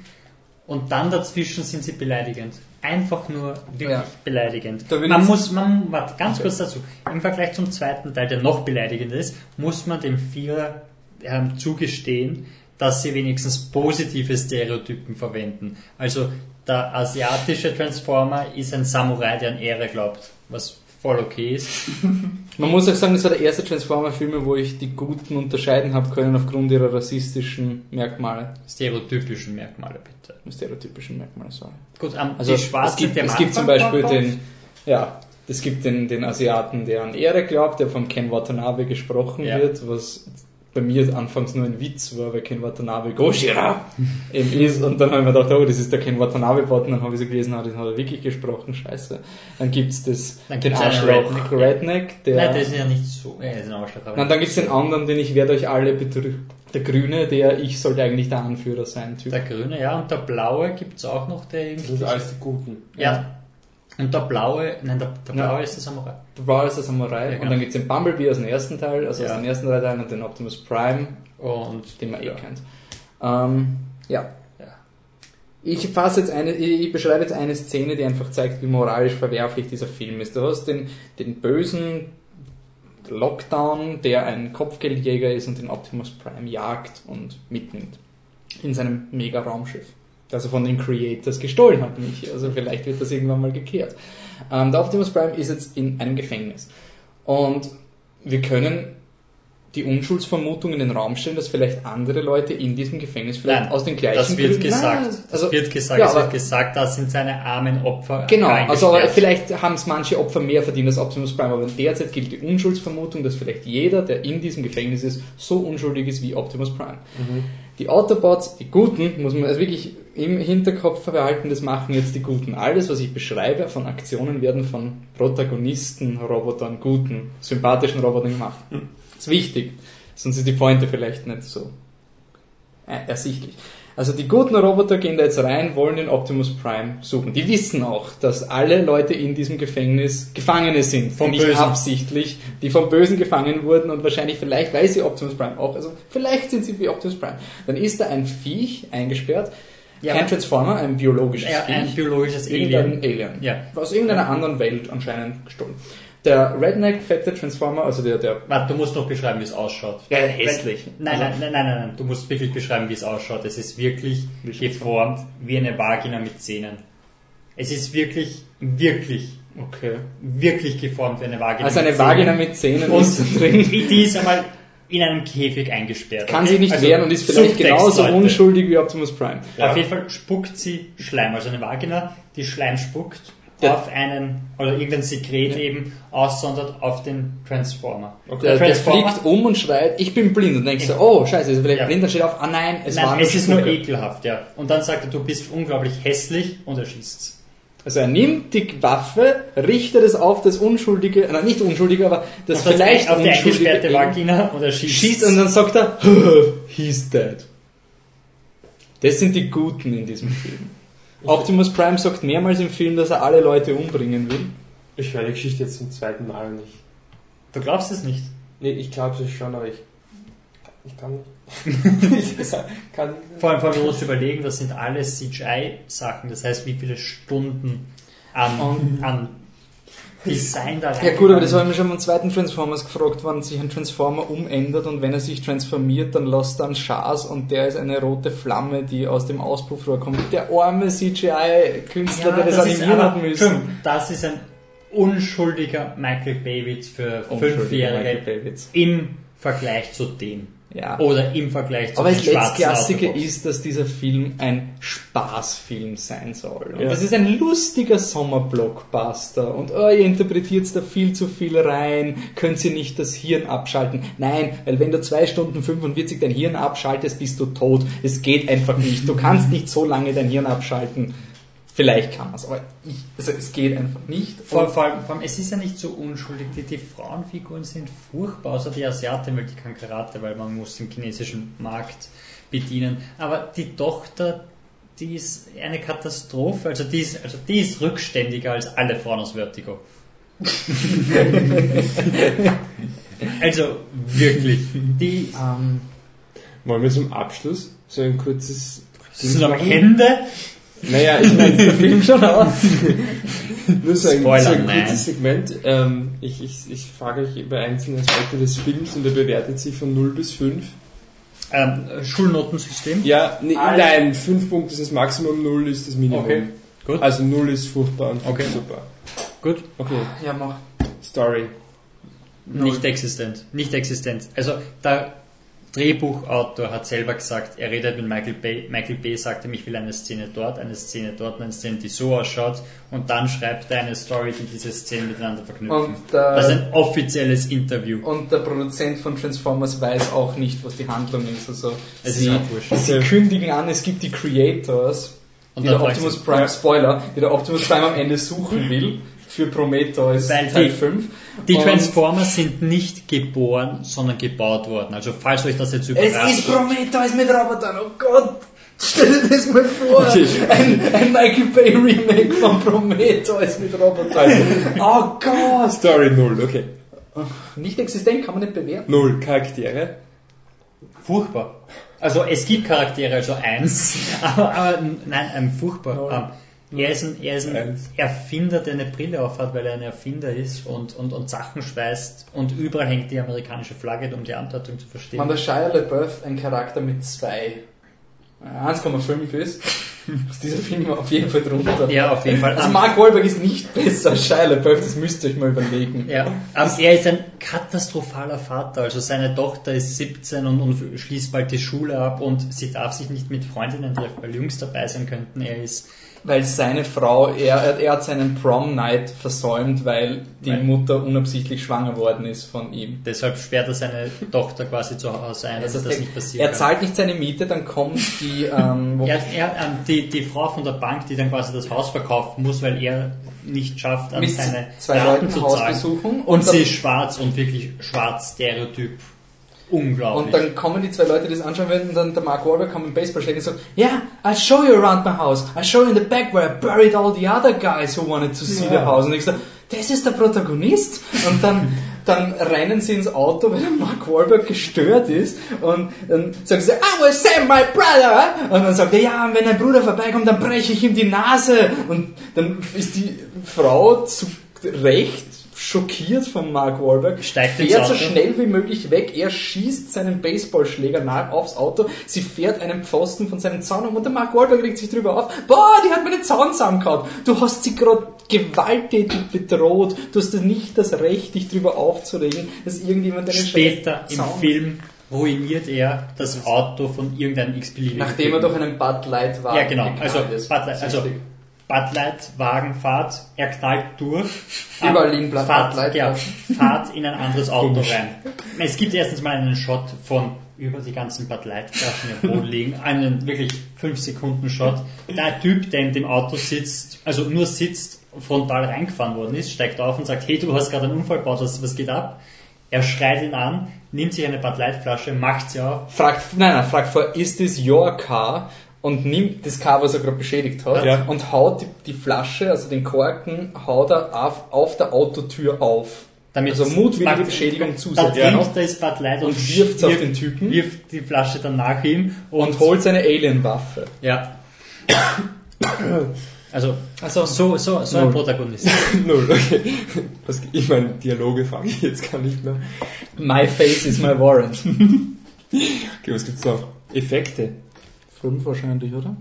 S3: Und dann dazwischen sind sie beleidigend. Einfach nur wirklich
S1: Ja.
S3: beleidigend. Man muss, man, warte, ganz
S1: Okay.
S3: kurz dazu. Im Vergleich zum zweiten Teil, der noch beleidigender ist, muss man dem Vierer ähm, zugestehen, dass sie wenigstens positive Stereotypen verwenden. Also der asiatische Transformer ist ein Samurai, der an Ehre glaubt, was voll okay ist. <laughs>
S1: Man muss auch sagen, das war der erste Transformer-Film, wo ich die Guten unterscheiden habe können aufgrund ihrer rassistischen Merkmale.
S3: Stereotypischen Merkmale bitte.
S1: Stereotypischen Merkmale, sorry.
S3: Gut, ähm,
S1: Also es gibt,
S3: am
S1: es gibt zum Beispiel den, ja, es gibt den, den Asiaten, der an Ehre glaubt, der von Ken Watanabe gesprochen
S3: Ja.
S1: wird, was bei mir anfangs nur ein Witz war, weil Ken Watanabe Goshira eben ist und dann habe ich mir gedacht, oh, das ist der Ken Watanabe-Bot und dann habe ich so gelesen, ah, den hat er wirklich gesprochen, scheiße. Dann gibt's das,
S3: Dann
S1: den Arschloch
S3: Redneck.
S1: Redneck, der...
S3: Nein, der ist ja nicht so. Ja, ist ein Arschloch, aber
S1: Nein, dann gibt's den anderen, den ich werde euch alle betrügen. Der Grüne, der ich sollte eigentlich der Anführer sein, Typ.
S3: Der grüne, ja, und der blaue gibt's auch noch, der
S2: Das
S3: irgendwie.
S2: sind alles die Guten.
S3: Ja. Und der blaue, nein, der, der
S1: Ja.
S3: blaue ist der Samurai.
S1: Du brauchst der Samurai
S3: Ja, genau.
S1: und dann gibt's den Bumblebee aus dem ersten Teil, also
S3: Ja.
S1: aus den ersten drei Teilen und den Optimus Prime,
S3: Und
S1: den man eh
S3: ja.
S1: kennt. Ähm, ja.
S3: Ja.
S1: Ich fasse jetzt eine, ich ich beschreibe jetzt eine Szene, die einfach zeigt, wie moralisch verwerflich dieser Film ist. Du hast den, den bösen Lockdown, der ein Kopfgeldjäger ist und den Optimus Prime jagt und mitnimmt. In seinem Mega-Raumschiff. Das er von den Creators gestohlen hat, nicht? Also vielleicht wird das irgendwann mal gekehrt. Ähm, der Optimus Prime ist jetzt in einem Gefängnis. Und wir können die Unschuldsvermutung in den Raum stellen, dass vielleicht andere Leute in diesem Gefängnis vielleicht
S3: Nein,
S1: aus den gleichen
S3: das wird
S1: Gründen-
S3: gesagt.
S1: Nein,
S3: das
S1: also,
S3: wird gesagt,
S1: ja,
S3: es wird gesagt, das sind seine armen Opfer.
S1: Genau, also aber vielleicht haben es manche Opfer mehr verdient als Optimus Prime, aber derzeit gilt die Unschuldsvermutung, dass vielleicht jeder, der in diesem Gefängnis ist, so unschuldig ist wie Optimus Prime. Die Autobots, die Guten, muss man also wirklich im Hinterkopf behalten, das machen jetzt die Guten. Alles, was ich beschreibe von Aktionen, werden von Protagonisten, Robotern, guten, sympathischen Robotern gemacht. Das ist wichtig, sonst ist die Pointe vielleicht nicht so äh, ersichtlich. Also die guten Roboter gehen da jetzt rein, wollen den Optimus Prime suchen. Die wissen auch, dass alle Leute in diesem Gefängnis Gefangene sind,
S3: Vom
S1: nicht
S3: Bösen.
S1: absichtlich, die vom Bösen gefangen wurden und wahrscheinlich vielleicht, weil sie Optimus Prime auch, also vielleicht sind sie wie Optimus Prime. Dann ist da ein Viech eingesperrt,
S3: Ja,
S1: kein Transformer, ein biologisches
S3: ja, ein
S1: Viech,
S3: biologisches
S1: irgendein
S3: Alien.
S1: Alien,
S3: Ja.
S1: aus irgendeiner anderen Welt anscheinend gestohlen. Der Redneck fette Transformer, also der, der
S3: Warte, du musst noch beschreiben, wie es ausschaut.
S1: Ja, hässlich.
S3: Nein, nein, nein, nein, nein, nein, du musst wirklich beschreiben, wie es ausschaut. Es ist wirklich geformt wie eine Vagina mit Zähnen. Es ist wirklich, wirklich,
S1: okay.
S3: wirklich geformt wie eine Vagina
S1: Also
S3: mit
S1: eine
S3: Zähnen.
S1: Vagina mit Zähnen
S3: Und
S1: ist drin.
S3: die ist einmal in einem Käfig eingesperrt.
S1: Kann
S3: okay?
S1: sie nicht
S3: Also
S1: wehren und ist vielleicht genauso
S3: Leute.
S1: unschuldig wie Optimus Prime.
S2: Ja.
S3: Auf jeden Fall spuckt sie Schleim, also eine Vagina, die Schleim spuckt
S1: Ja.
S3: auf einen, oder irgendein Sekret eben, aussondert auf den Transformer.
S1: Der, der
S3: Transformer,
S1: fliegt um und schreit, ich bin blind. Und denkst du, oh, scheiße, ist er vielleicht
S3: Ja.
S1: blind? Dann steht auf, ah nein, es war
S3: Nein,
S1: nur
S3: es ist nur
S1: Spucke.
S3: ekelhaft, ja. Und dann sagt er, du bist unglaublich hässlich und er schießt.
S1: Also er nimmt die Waffe, richtet es auf das Unschuldige, nein, nicht Unschuldige, aber das
S3: Auf das-
S1: vielleicht
S3: auf die eingesperrte Vagina und er schießt.
S1: schießt und dann sagt er, <laughs> he's dead. Das sind die Guten in diesem Film. Optimus Prime sagt mehrmals im Film, dass er alle Leute umbringen will.
S2: Ich höre die Geschichte jetzt zum zweiten Mal nicht.
S3: Du glaubst es nicht?
S2: Nee, ich glaube es schon, aber ich, ich kann nicht. ich <laughs> kann
S3: Vor allem, vor allem, du musst überlegen, das sind alles CGI-Sachen. Das heißt, wie viele Stunden an, an Design da
S1: Ja gut, aber das haben wir schon beim zweiten Transformers gefragt, wann sich ein Transformer umändert und wenn er sich transformiert, dann lässt er einen Schaß und der ist eine rote Flamme, die aus dem Auspuffrohr kommt. Der arme CGI-Künstler, der das,
S3: ist
S1: animieren hat müssen.
S3: Entschuldigung, Das ist ein unschuldiger Michael Bay-Witz für Fünfjährige im Vergleich zu dem.
S1: Ja.
S3: Oder im Vergleich zu
S1: Aber das Letztklassige ist, dass dieser Film ein Spaßfilm sein soll. Und
S2: Ja.
S1: das ist ein lustiger Sommerblockbuster. Und oh, ihr interpretiert da viel zu viel rein, könnt ihr nicht das Hirn abschalten. Nein, weil wenn du 2 Stunden 45 dein Hirn abschaltest, bist du tot. Es geht einfach nicht. Du kannst nicht so lange dein Hirn abschalten. Vielleicht kann man es, aber ich, also es geht einfach nicht.
S3: Vor, vor, allem, vor allem, es ist ja nicht so unschuldig. Die, die Frauenfiguren sind furchtbar, außer die Asiatin, weil die kann Karate, weil man muss den chinesischen Markt bedienen. Aber die Tochter, die ist eine Katastrophe. Also die ist, also die ist rückständiger als alle Frauen aus Vertigo. <laughs> also wirklich. Die
S1: ähm,
S2: Wollen wir zum Abschluss so ein kurzes
S3: sind am Ende.
S2: Naja, ich meine,
S1: der Film schon aus.
S2: nur so ein,
S3: Spoiler,
S2: so ein
S3: nein.
S2: kurzes Segment. Ähm, ich, ich, ich frage euch über einzelne Aspekte des Films und er bewertet sie von 0 bis 5.
S3: Ähm, Schulnotensystem.
S2: Ja,
S3: Alle.
S2: nein, 5 Punkte ist das Maximum, 0 ist das Minimum.
S3: Okay, gut.
S2: Also 0 ist furchtbar und 5
S3: Okay.
S2: ist super.
S3: Gut.
S2: Okay,
S1: Ja, mach.
S2: Story.
S3: Nicht existent. Nicht existent. Also der Drehbuchautor hat selber gesagt, er redet mit Michael Bay. Michael Bay sagte, ich will eine Szene dort, eine Szene dort, eine Szene, die so ausschaut. Und dann schreibt er eine Story, die diese Szenen miteinander verknüpfen.
S1: Und der,
S3: das ist ein offizielles Interview.
S1: Und der Produzent von Transformers weiß auch nicht, was die Handlung ist. Also
S3: Es
S1: sie,
S3: ist
S1: sie kündigen an, es gibt die Creators,
S3: Und
S1: die der Optimus Prime, Spoiler, die der Optimus Prime am Ende suchen will für Prometheus Teil
S3: die-
S1: 5.
S3: Die
S1: Und
S3: Transformers sind nicht geboren, sondern gebaut worden. Also falls euch das jetzt
S1: Es
S3: überrascht.
S1: ist Prometheus mit Robotern, oh Gott! Stell dir das mal vor! Ein, ein Michael Bay Remake von Prometheus mit Robotern. <laughs> Oh Gott!
S2: Story 0, okay.
S1: Nicht existent, kann man nicht bewerten.
S2: 0 Charaktere.
S3: Furchtbar. Also es gibt Charaktere, also eins, <laughs> aber, aber nein, ein furchtbar. Ähm, er ist, ein, er ist ein. Erfinder, der eine Brille aufhat, weil er ein Erfinder ist und, und, und Sachen schweißt und überall hängt die amerikanische Flagge, um die Andeutung zu verstehen.
S1: Man, der Shia LaBeouf ein Charakter mit 2, 1,5 ist ist dieser Film auf jeden Fall drunter.
S3: Ja, auf jeden Fall.
S1: Also Mark Wahlberg ist nicht besser als Shia LaBeouf, das müsst ihr euch mal überlegen.
S3: Ja, aber er ist ein katastrophaler Vater. Also seine Tochter ist 17 und, und schließt bald die Schule ab und sie darf sich nicht mit Freundinnen treffen, weil Jungs dabei sein könnten. Er ist
S1: Weil seine Frau, er, er, hat seinen Prom-Night versäumt, weil die
S3: Weil-
S1: Mutter unabsichtlich schwanger worden ist von ihm.
S3: deshalb sperrt er seine Tochter quasi zu Hause ein, dass
S1: Also
S3: das nicht passiert.
S1: er zahlt nicht seine Miete, dann kommt die, ähm,
S3: Er, er, ähm, die, die Frau von der Bank, die dann quasi das Haus verkaufen muss, weil er nicht schafft, an seine
S1: zwei
S3: Raten
S1: Leuten
S3: zu zahlen.
S1: besuchen
S3: Und
S1: dann-
S3: sie ist schwarz und wirklich schwarz Stereotyp. Unglaublich.
S1: Und dann kommen die zwei Leute, die das anschauen werden, und dann der Mark Wahlberg kommt mit dem Baseballschläger und sagt, yeah, I'll show you around my house. I'll show you in the back where I buried all the other guys who wanted to see
S2: Ja.
S1: the house. Und ich sage, das ist der Protagonist. Und dann, dann rennen sie ins Auto, weil der Mark Wahlberg gestört ist. Und dann sagen sie, I will save my brother. Und dann sagt er, ja, und wenn dein Bruder vorbeikommt, dann breche ich ihm die Nase. Und dann ist die Frau zu Recht schockiert von Mark Wahlberg,
S3: Steigt
S1: fährt so schnell wie möglich weg. Er schießt seinen Baseballschläger nach aufs Auto. Sie fährt einen Pfosten von seinem Zaun um und der Mark Wahlberg regt sich drüber auf. Boah, die hat meinen Zaun zusammengehauen. Du hast sie gerade gewalttätig bedroht. Du hast nicht das Recht, dich drüber aufzuregen, dass irgendjemand deinen
S3: Später im
S1: Zaun-
S3: Film ruiniert er das Auto von irgendeinem x-beliebigen
S1: Nachdem er durch einen Bud Light war.
S3: Ja, genau. Also, Bud Light, also. Bud Light, Wagenfahrt, er knallt durch. <laughs>
S1: Überall liegen Bud
S3: Fahrt, ja, Fahrt in ein anderes <laughs> Auto rein. Es gibt erstens mal einen Shot von über die ganzen Bud Light Flaschen im Boden <laughs> liegen. Einen wirklich 5 Sekunden Shot. Der Typ, der in dem Auto sitzt, also nur sitzt, frontal reingefahren worden ist, steigt auf und sagt, hey, du hast gerade einen Unfall gebaut, was, was geht ab? Er schreit ihn an, nimmt sich eine Bud Light Flasche, macht sie auf,
S1: fragt, nein, nein, fragt vor, ist this your car? Und nimmt das Car, was er gerade beschädigt hat,
S2: Ja.
S1: und haut die, die Flasche, also den Korken, haut er auf, auf der Autotür auf.
S3: damit
S1: Also mutwillige
S3: macht-
S1: Beschädigung
S3: Da
S1: zusätzlich.
S3: trinkt
S1: noch.
S3: das Bud Light und,
S1: Und wirft's auf
S3: wirft-
S1: den Typen.
S3: Wirft die Flasche dann nach ihm und,
S1: Und holt seine Alien-Waffe.
S3: Ja. Also,
S1: Also,
S3: so, so, so ein. Protagonist. <laughs>
S2: Null, okay. Was, ich meine, Dialoge frage ich jetzt gar nicht mehr.
S1: my face is my warrant. <laughs>
S2: Okay, was gibt's noch? Effekte.
S1: Fünf wahrscheinlich, oder?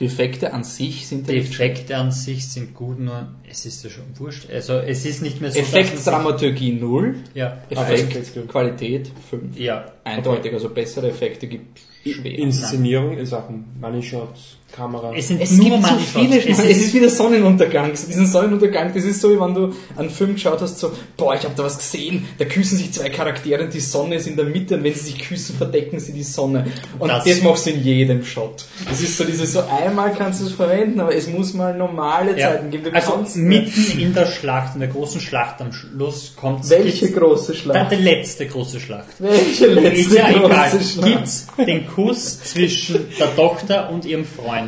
S1: Die Effekte an sich sind
S3: Die Effekte an sich sind gut, nur es ist ja schon wurscht. Also, es ist nicht mehr so. dass man
S1: Effektdramaturgie 0,
S3: sich- Ja.
S1: Effekt, Qualität 5.
S3: Ja.
S1: Eindeutig, also bessere Effekte gibt schwer.
S2: Inszenierung in Sachen Money Shots, Kamera.
S3: Es sind
S1: Es
S3: nur
S1: gibt so viele
S3: Shots.
S1: Schmarrn. Es ist wie der Sonnenuntergang. So diesen Sonnenuntergang, das ist so, wie wenn du einen Film geschaut hast, so, boah, ich habe da was gesehen, da küssen sich zwei Charaktere und die Sonne ist in der Mitte und wenn sie sich küssen, verdecken sie die Sonne. Und das,
S3: Das-
S1: machst du in jedem Shot. Das ist so dieses, so einmal kannst du es verwenden, aber es muss mal normale
S3: ja.
S1: Zeiten geben.
S3: Also, mitten in der Schlacht, in der großen Schlacht am Schluss kommt
S1: Welche große
S3: Dann
S1: Schlacht?
S3: die letzte große Schlacht.
S1: Welche
S3: Ist
S1: letzte
S3: ja egal.
S1: große Schlacht?
S3: Gibt's den Kuss zwischen der Tochter und ihrem Freund.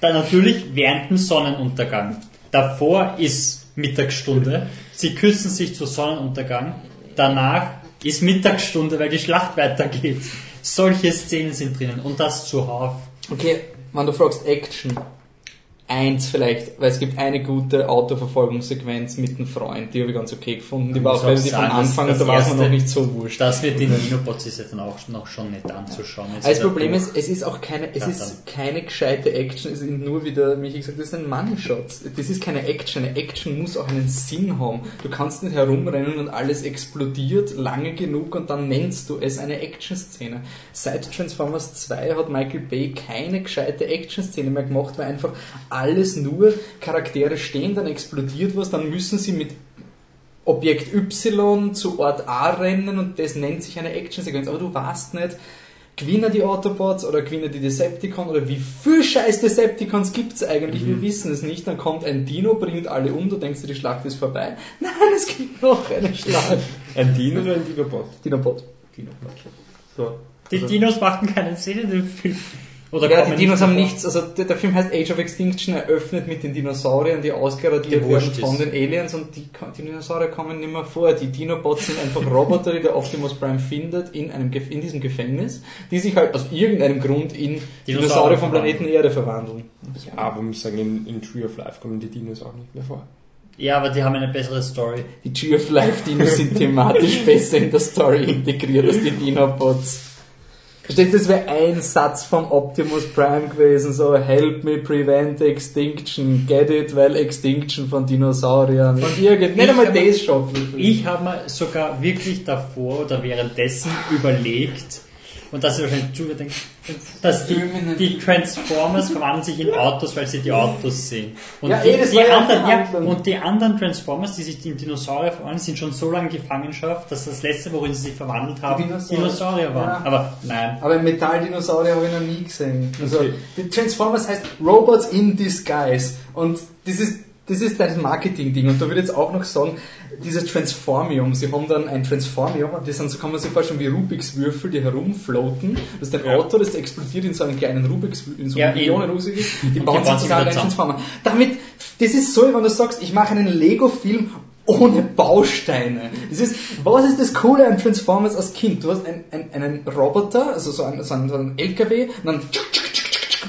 S3: Dann natürlich während dem Sonnenuntergang. Davor ist Mittagsstunde. Sie küssen sich zu Sonnenuntergang. Danach ist Mittagsstunde, weil die Schlacht weitergeht. Solche Szenen sind drinnen und das zuhauf.
S1: Okay, wenn du fragst Action, eins vielleicht, weil es gibt eine gute Autoverfolgungssequenz mit einem Freund, die habe ich ganz okay gefunden. Die war auch relativ am Anfang und da war es mir noch nicht so wurscht.
S3: Das wird ist ja dann auch noch schon nett anzuschauen.
S1: Das Problem ist, es ist auch keine, es ist keine gescheite Action, es ist nur wieder, Michi gesagt, das ist ein Money Shot. Das ist keine Action. Eine Action muss auch einen Sinn haben. Du kannst nicht herumrennen und alles explodiert lange genug und dann nennst du es eine Action-Szene. Seit Transformers 2 hat Michael Bay keine gescheite Action-Szene mehr gemacht, weil einfach alles nur Charaktere stehen, dann explodiert was, dann müssen sie mit Objekt Y zu Ort A rennen und das nennt sich eine Action-Sequenz. Aber du weißt nicht, gewinnen die Autobots oder gewinnen die Decepticons oder wie viel scheiß Decepticons gibt es eigentlich? Wir wissen es nicht. Dann kommt ein Dino, bringt alle um, du denkst dir, die Schlacht ist vorbei. <laughs> Nein, es gibt noch eine Schlacht. <laughs>
S2: Ein Dino oder ein Dinobot?
S1: Dinobot.
S2: Dinobot. So.
S3: Die Dinos machen keinen Sinn in dem Film. Oder
S1: Ja, die Dinos
S3: nicht
S1: haben nichts, also der, der Film heißt Age of Extinction, eröffnet mit den Dinosauriern, die ausgeradiert
S3: Die
S1: werden von
S3: ist.
S1: den Aliens und die, die Dinosaurier kommen nicht mehr vor. Die Dinobots sind einfach Roboter, die der Optimus Prime findet in, einem, Gef- in diesem Gefängnis, die sich halt aus irgendeinem Grund in
S3: Dinosaurier
S1: Dinosaurier vom. Planeten Erde verwandeln.
S2: Ja, aber muss sagen, in, in Tree of Life kommen die Dinos auch nicht mehr vor.
S3: Ja, aber die haben eine bessere Story.
S1: Die Tree of Life Dinos sind thematisch <laughs> besser in der Story integriert als die Dinobots. Verstehst du, das wäre ein Satz vom Optimus Prime gewesen, so help me prevent extinction, get it, weil Extinction von Dinosauriern und irgend, nicht
S3: Ich
S1: einmal das schon.
S3: Ich habe mir sogar wirklich davor oder währenddessen überlegt, und das ist wahrscheinlich Julia denkt, dass die, die Transformers verwandeln sich in Autos, weil sie die Autos sehen. Und,
S1: Ja,
S3: die,
S1: eh,
S3: die anderen, ja, und die anderen Transformers, die sich in Dinosaurier verwandeln, sind schon so lange in Gefangenschaft, dass das letzte, worin sie sich verwandelt haben,
S1: Dinosaurier.
S3: Dinosaurier, waren.
S1: Ja.
S3: Aber nein.
S1: Aber Metalldinosaurier habe ich noch nie gesehen. Also,
S2: Okay.
S1: die Transformers heißt Robots in Disguise. Und das ist, das ist das Marketing-Ding. Und da würde ich jetzt auch noch sagen, dieses Transformium, sie haben dann ein Transformium, das sind, so kann man sich vorstellen, wie Rubiks Würfel, die herumfloaten. Das ist ein
S2: Ja.
S1: Auto, das explodiert in so einen kleinen Rubiks, in so
S3: Ja,
S1: einen Millionen. Die bauen sich sogar einen. Transformer. Damit, das ist so, wenn du sagst, ich mache einen Lego-Film ohne Bausteine. Das ist, was ist das Coole an Transformers als Kind? Du hast ein, ein, einen Roboter, also so einen, so einen, so einen LKW, und dann tschuk, tschuk,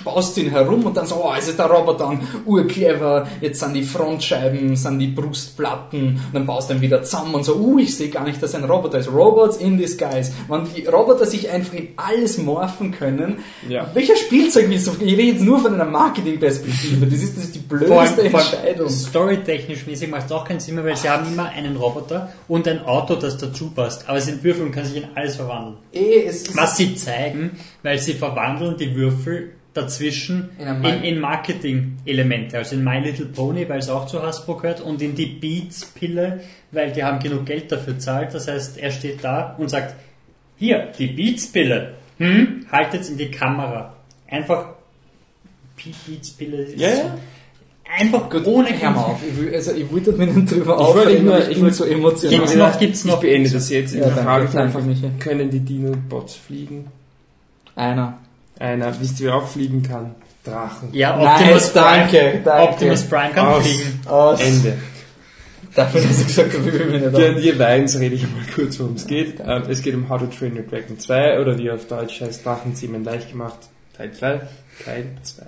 S1: baust ihn herum und dann so, oh, es ist der Roboter, und urclever, jetzt sind die Frontscheiben, sind die Brustplatten, und dann baust du ihn wieder zusammen und so, uh, ich sehe gar nicht, dass ein Roboter ist. Robots in disguise. Wenn die Roboter sich einfach in alles morphen können,
S2: Ja.
S1: welcher Spielzeug willst du? Ich rede jetzt nur von einer Marketingperspektive. Das ist, das ist die
S3: Vor
S1: blödeste
S3: allem, vor
S1: Entscheidung.
S3: allem storytechnisch mäßig macht es auch keinen Sinn mehr, weil sie haben immer einen Roboter und ein Auto, das dazu passt. Aber es sind Würfel und kann sich in alles verwandeln.
S1: Ist
S3: Was sie zeigen, weil sie verwandeln die Würfel dazwischen
S1: In
S3: in, in Marketing-Elemente. Also in My Little Pony, weil es auch zu Hasbro gehört und in die Beats-Pille, weil die haben genug Geld dafür zahlt. Das heißt, er steht da und sagt, hier, die Beats-Pille. Hm? Haltet's in die Kamera. Einfach Be- Beats-Pille ist
S2: Ja, ja.
S3: einfach
S1: Gut,
S3: ohne
S1: mal auf. Ich, will, also, ich wollte mir nicht drüber
S2: Ich
S1: aufregen,
S2: nur-
S1: aber ich
S2: ich
S1: bin so emotional.
S3: Gibt's noch, gibt's
S2: Ich
S3: noch.
S2: beende das jetzt.
S1: Ja,
S2: Ich frage einfach,
S1: Michi.
S2: können die Dino-Bots fliegen?
S1: Einer.
S2: Einer, wisst ihr, wer auch fliegen kann? Drachen.
S3: Ja, Optimus
S1: danke,
S3: Prime.
S1: danke.
S3: Optimus Prime kann
S2: Aus.
S3: fliegen.
S1: Aus.
S2: Ende.
S1: Dafür, dass ich gesagt habe, mich nicht
S2: Ja, ihr Weins rede ich mal kurz, worum es geht. Ähm, es geht um How to Train Your Dragon 2 oder wie auf Deutsch heißt Drachenzähmen leicht gemacht, Teil 2, Teil 2.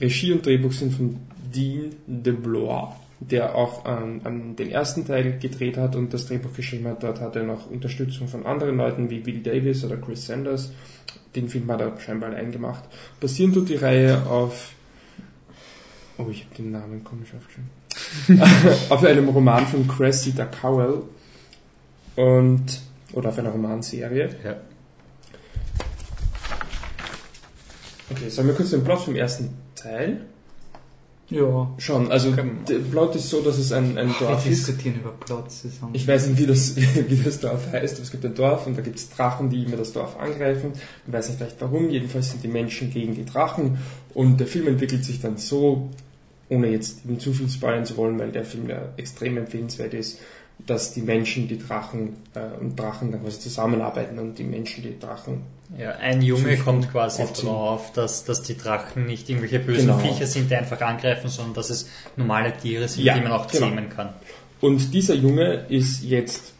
S2: Regie und Drehbuch sind von Dean DeBlois, der auch ähm, an den ersten Teil gedreht hat und das Drehbuch geschrieben hat. Dort hat er noch Unterstützung von anderen Leuten wie Will Davis oder Chris Sanders. Den Film hat er scheinbar allein gemacht. Basieren tut die Reihe auf Oh, ich habe den Namen komisch aufgeschrieben. <laughs> auf einem Roman von Cressida Cowell und oder auf einer Romanserie.
S3: Ja.
S2: Okay, sagen wir kurz den Plot vom ersten Teil.
S1: Ja.
S2: Schon, also der Plot ist so, dass es ein, ein Dorf
S1: Wir
S2: ist.
S1: diskutieren über Plots.
S2: Ich weiß nicht, wie das, <laughs> wie das Dorf heißt, aber es gibt ein Dorf und da gibt es Drachen, die immer das Dorf angreifen. Ich weiß nicht gleich warum, jedenfalls sind die Menschen gegen die Drachen und der Film entwickelt sich dann so, ohne jetzt ihm zu viel spoilern zu wollen, weil der Film ja extrem empfehlenswert ist, dass die Menschen die Drachen äh, und Drachen dann quasi zusammenarbeiten und die Menschen die Drachen.
S3: Ja, ein Junge kommt quasi
S2: aufziehen.
S3: drauf, dass, dass die Drachen nicht irgendwelche bösen
S2: Genau.
S3: Viecher sind, die einfach angreifen, sondern dass es normale Tiere sind,
S2: Ja,
S3: die man auch
S2: genau.
S3: zähmen kann.
S2: Und dieser Junge ist jetzt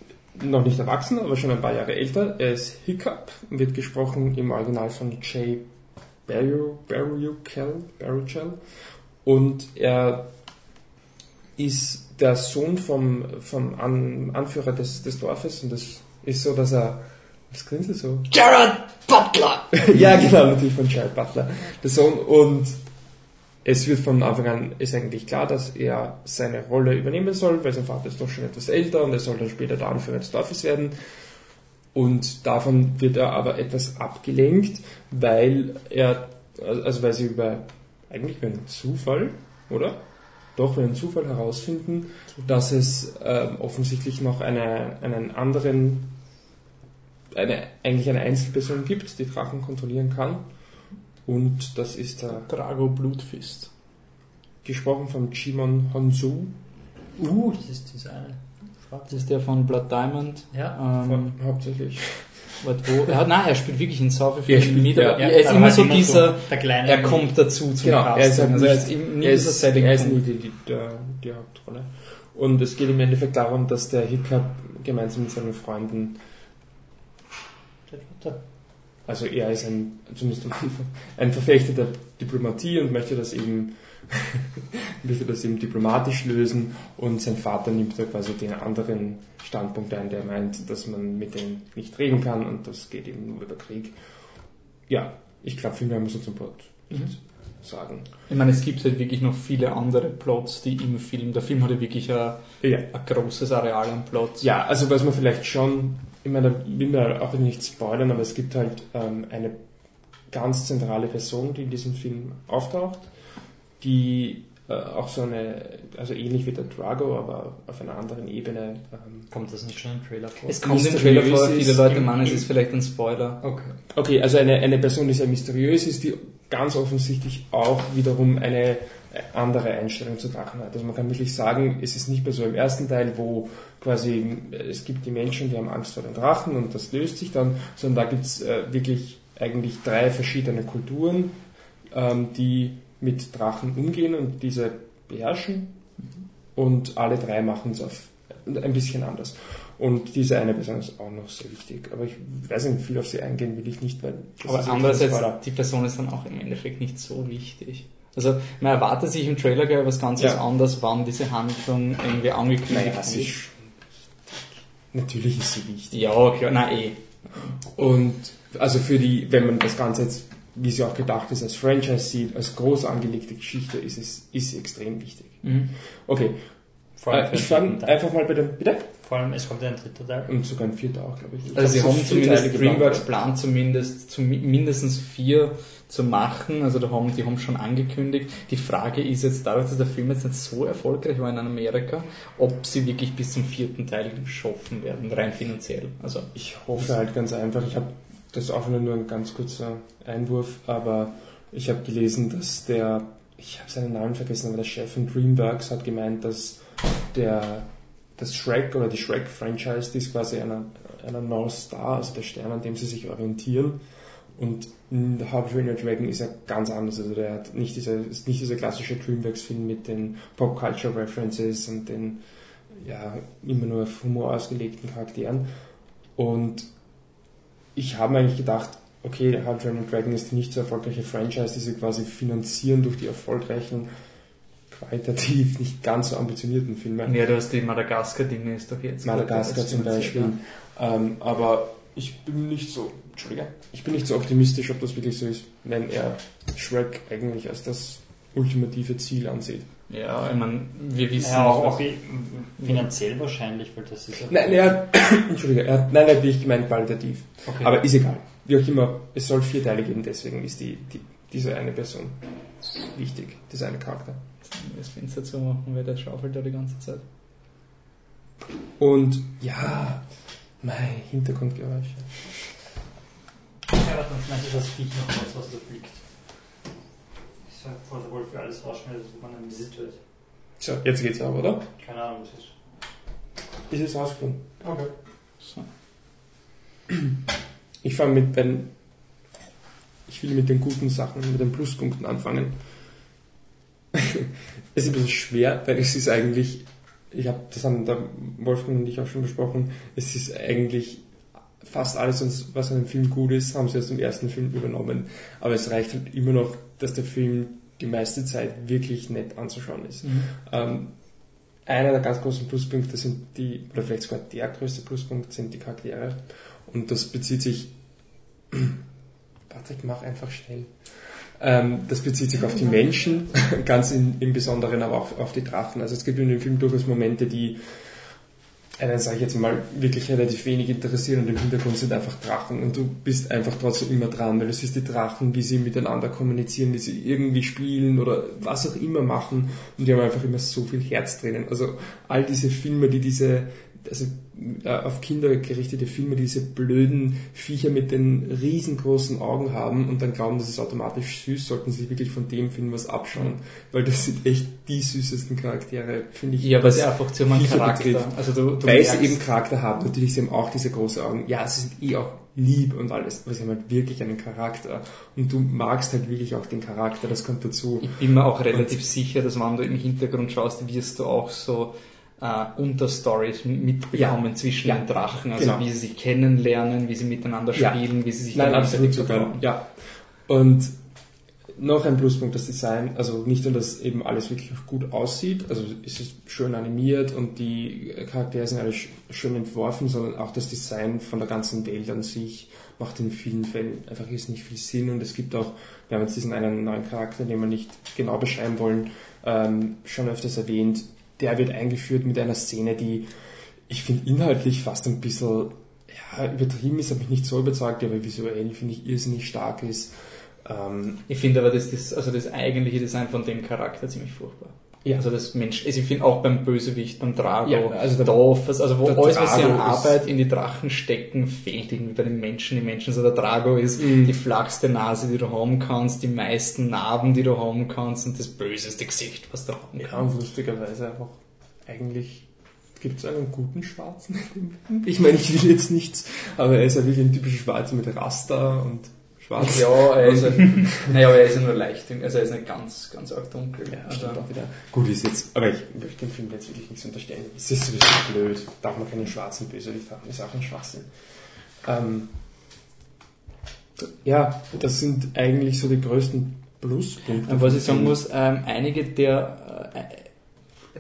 S2: noch nicht erwachsen, aber schon ein paar Jahre älter. Er ist Hiccup, wird gesprochen im Original von Jay Baruchel. Und er ist der Sohn vom, vom An Anführer des, des Dorfes und das ist so, dass er, was grinst du so?
S1: Gerard Butler! <laughs>
S2: ja, genau, natürlich von Jared Butler, der Sohn. Und es wird von Anfang an, ist eigentlich klar, dass er seine Rolle übernehmen soll, weil sein Vater ist doch schon etwas älter und er soll dann später der Anführer des Dorfes werden. Und davon wird er aber etwas abgelenkt, weil er, also weil sie über, eigentlich über einen Zufall, oder? Doch, über einen Zufall herausfinden, dass es ähm, offensichtlich noch eine, einen anderen eine, eigentlich eine Einzelperson gibt, die Drachen kontrollieren kann. Und das ist der,
S1: Drago Blutfist.
S2: gesprochen von Jimon Honsu.
S3: Uh, das ist dieser eine.
S1: Das ist der von Blood Diamond.
S3: Ja.
S1: Ähm,
S2: Von, hauptsächlich.
S1: wo? Er hat, nein, er spielt wirklich in
S2: Er
S1: vielen
S2: spielt,
S1: mit,
S2: ja.
S1: aber
S3: Ja,
S1: er ist immer so
S3: immer
S1: dieser,
S3: so der kleine-
S1: er kommt dazu zum
S2: Genau, er ist halt
S1: also er ist
S2: nicht,
S1: nie
S2: er ist,
S1: Selling
S2: er ist nie die, die, die, die Hauptrolle. Und es geht im Endeffekt darum, dass der Hiccup gemeinsam mit seinen Freunden, also er ist ein, zumindest am Anfang, ein Verfechter der Diplomatie und möchte das eben, <laughs> möchte das eben diplomatisch lösen und sein Vater nimmt da quasi den anderen Standpunkt ein, der meint, dass man mit denen nicht reden kann und das geht eben nur über Krieg. ja, ich glaube, viel mehr muss man zum Plot nicht sagen.
S1: Ich meine, es gibt halt wirklich noch viele andere Plots, die im Film, der Film hat ja wirklich ein,
S2: Ja.
S1: ein großes Areal an Plots.
S2: Ja, also was man vielleicht schon, ich meine, da will man auch nicht spoilern, aber es gibt halt ähm, eine ganz zentrale Person, die in diesem Film auftaucht, die äh, auch so eine, also ähnlich wie der Drago, aber auf einer anderen Ebene. Ähm,
S3: Kommt das nicht schon im Trailer vor?
S1: Es kommt im Trailer vor, viele Leute meinen, es ist vielleicht ein Spoiler.
S3: Okay.
S2: okay, also eine, eine Person, die sehr mysteriös ist, die ganz offensichtlich auch wiederum eine andere Einstellung zu Drachen hat. Also man kann wirklich sagen, es ist nicht mehr so im ersten Teil, wo quasi äh, es gibt die Menschen, die haben Angst vor den Drachen und das löst sich dann, sondern da gibt es äh, wirklich eigentlich drei verschiedene Kulturen, ähm, die mit Drachen umgehen und diese beherrschen und alle drei machen es auf ein bisschen anders. Und diese eine Person ist auch noch sehr wichtig. Aber ich weiß nicht, viel auf sie eingehen will ich nicht, weil
S1: Aber andererseits, die Person ist dann auch im Endeffekt nicht so wichtig. Also man erwartet sich im Trailer gleich was ganz
S2: Ja.
S1: anderes, wann diese Handlung irgendwie angekündigt
S2: Naja, sie
S1: wird.
S2: ist natürlich ist sie wichtig.
S1: Ja, klar, na eh.
S2: Und also für die, wenn man das Ganze jetzt, wie sie auch gedacht ist, als Franchise sieht, als groß angelegte Geschichte, ist es ist sie extrem wichtig.
S1: Mhm.
S2: Okay,
S3: Vor allem
S2: äh, ich fange einfach mal bei dem, bitte?
S3: Vor allem, es kommt ja ein dritter Teil.
S2: Und sogar ein vierter auch, glaube ich. Ich
S1: Also sie
S2: glaub,
S1: haben
S2: so
S1: zumindest, DreamWorks
S2: Plan.
S1: plant zumindest zu, mindestens vier zu machen, also da haben, die haben schon angekündigt. Die Frage ist jetzt, dadurch, dass der Film jetzt nicht so erfolgreich war in Amerika, ob sie wirklich bis zum vierten Teil schaffen werden, rein finanziell. Also
S2: Ich hoffe halt ganz einfach, ich habe das auch nur ein ganz kurzer Einwurf, aber ich habe gelesen, dass der, ich habe seinen Namen vergessen, aber der Chef von DreamWorks hat gemeint, dass der das Shrek oder die Shrek-Franchise, die ist quasi einer, einer North Star, also der Stern, an dem sie sich orientieren. Und to Train Your Dragon ist er ganz anders. Also der hat nicht dieser, ist nicht dieser klassische Dreamworks-Film mit den Pop-Culture-References und den ja, immer nur auf Humor ausgelegten Charakteren. Und ich habe mir eigentlich gedacht, okay, Train Your Dragon ist die nicht so erfolgreiche Franchise, die sie quasi finanzieren durch die erfolgreichen, qualitativ <laughs> nicht ganz so ambitionierten Filme.
S1: ja, du hast die Madagaskar-Dinge ist doch jetzt.
S2: Madagaskar zum Beispiel. Ähm, aber ich bin nicht so, Entschuldige, ich bin nicht so optimistisch, ob das wirklich so ist, wenn er Shrek eigentlich als das ultimative Ziel ansieht.
S1: Ja, ich meine, wir wissen
S3: Ja, auch, auch finanziell wahrscheinlich, weil das ist ja.
S2: Nein, er hat, <clears throat> Entschuldige, er hat, nein, er hat nicht gemeint qualitativ.
S3: Okay.
S2: Aber ist egal. Wie auch immer, es soll vier Teile geben, deswegen ist die, die, diese eine Person wichtig, dieser eine Charakter.
S1: das Fenster zu machen, weil der schaufelt da die ganze Zeit.
S2: Und ja, mein Hintergrundgeräusche.
S3: Ja, dann ich das Viech noch raus, was da fliegt. Ich sag voll wohl für alles rausschneiden, dass man einen Visit wird.
S2: So, jetzt geht's aber, oder?
S3: Keine Ahnung, was ist.
S2: Ist es rausgekommen?
S3: Okay.
S1: So.
S2: Ich fange mit den, ich will mit den guten Sachen, mit den Pluspunkten anfangen. <laughs> es ist ein bisschen schwer, weil es ist eigentlich, ich habe das haben der Wolfgang und ich auch schon besprochen, es ist eigentlich fast alles, was- an dem Film gut ist, haben sie aus dem ersten Film übernommen. Aber es reicht halt immer noch, dass der Film die meiste Zeit wirklich nett anzuschauen ist. Ähm, einer der ganz großen Pluspunkte sind die, oder vielleicht sogar der größte Pluspunkt sind die Charaktere. Und das bezieht sich, <clears throat> Patrick, mach einfach schnell. Ähm, das bezieht sich auf die Menschen, <laughs> ganz in, im Besonderen, aber auch auf die Drachen. Also es gibt in dem Film durchaus Momente, die einen, sage ich jetzt mal, wirklich relativ wenig interessieren und im Hintergrund sind einfach Drachen und du bist einfach trotzdem immer dran, weil du siehst die Drachen, wie sie miteinander kommunizieren, wie sie irgendwie spielen oder was auch immer machen und die haben einfach immer so viel Herz drinnen. Also all diese Filme, die diese, also äh, auf Kinder gerichtete Filme, die diese blöden Viecher mit den riesengroßen Augen haben und dann glauben, das ist automatisch süß, sollten sie sich wirklich von dem Film was abschauen, weil das sind echt die süßesten Charaktere, finde ich.
S1: Ja, aber sie einfach zu einem Charakter.
S2: betrifft.
S1: Also du, du
S2: Weil sie eben Charakter haben. Natürlich, sie haben auch diese großen Augen. Ja, sie sind eh auch lieb und alles, aber sie haben halt wirklich einen Charakter. Und du magst halt wirklich auch den Charakter, das kommt dazu.
S1: Ich bin mir auch relativ sicher, dass wenn du im Hintergrund schaust, wirst du auch so äh, Unterstories mitbekommen
S2: Ja.
S1: zwischen
S2: Ja.
S1: den Drachen. Also
S2: Genau.
S1: wie sie sich kennenlernen, wie sie miteinander
S2: Ja.
S1: spielen, wie sie sich
S2: Nein, absolut sogar. Ja. Und noch ein Pluspunkt, das Design, also nicht nur, dass eben alles wirklich gut aussieht, also es ist schön animiert und die Charaktere sind alle sch- schön entworfen, sondern auch das Design von der ganzen Welt an sich macht in vielen Fällen einfach jetzt nicht viel Sinn und es gibt auch, wir haben jetzt diesen einen neuen Charakter, den wir nicht genau beschreiben wollen, ähm, schon öfters erwähnt, der wird eingeführt mit einer Szene, die ich finde inhaltlich fast ein bisschen ja, übertrieben ist, hat mich nicht so überzeugt, aber visuell finde ich irrsinnig stark ist. Ähm,
S1: Ich finde aber das, das, also das eigentliche Design von dem Charakter ziemlich furchtbar.
S2: Ja.
S1: Also das Mensch, also ich finde auch beim Bösewicht, beim Drago,
S2: Ja, also der-
S1: Dorf, also wo alles, was sie an Arbeit in die Drachen stecken, fehlt irgendwie bei den Menschen. Die Menschen, also der Drago ist
S2: Mhm.
S1: die flachste Nase, die du haben kannst, die meisten Narben, die du haben kannst und das böseste Gesicht, was du haben
S2: ja,
S1: kannst.
S2: und lustigerweise einfach eigentlich gibt es einen guten Schwarzen. Ich meine, ich will jetzt nichts, aber er ist ja wirklich ein typischer Schwarzer mit Raster und schwarz.
S1: Ja, er ist, ein- naja, aber er ist ja nur leicht, also er ist nicht ganz, ganz arg dunkel.
S2: Ja,
S1: also,
S2: stimmt auch wieder. Gut ist jetzt, aber ich möchte dem Film jetzt wirklich nichts unterstellen. Es ist sowieso blöd. Darf man keinen schwarzen Bösewicht haben, ist auch ein Schwachsinn. Ähm, ja, das sind eigentlich so die größten Pluspunkte.
S1: Und was ich sagen muss, ähm, einige der, äh,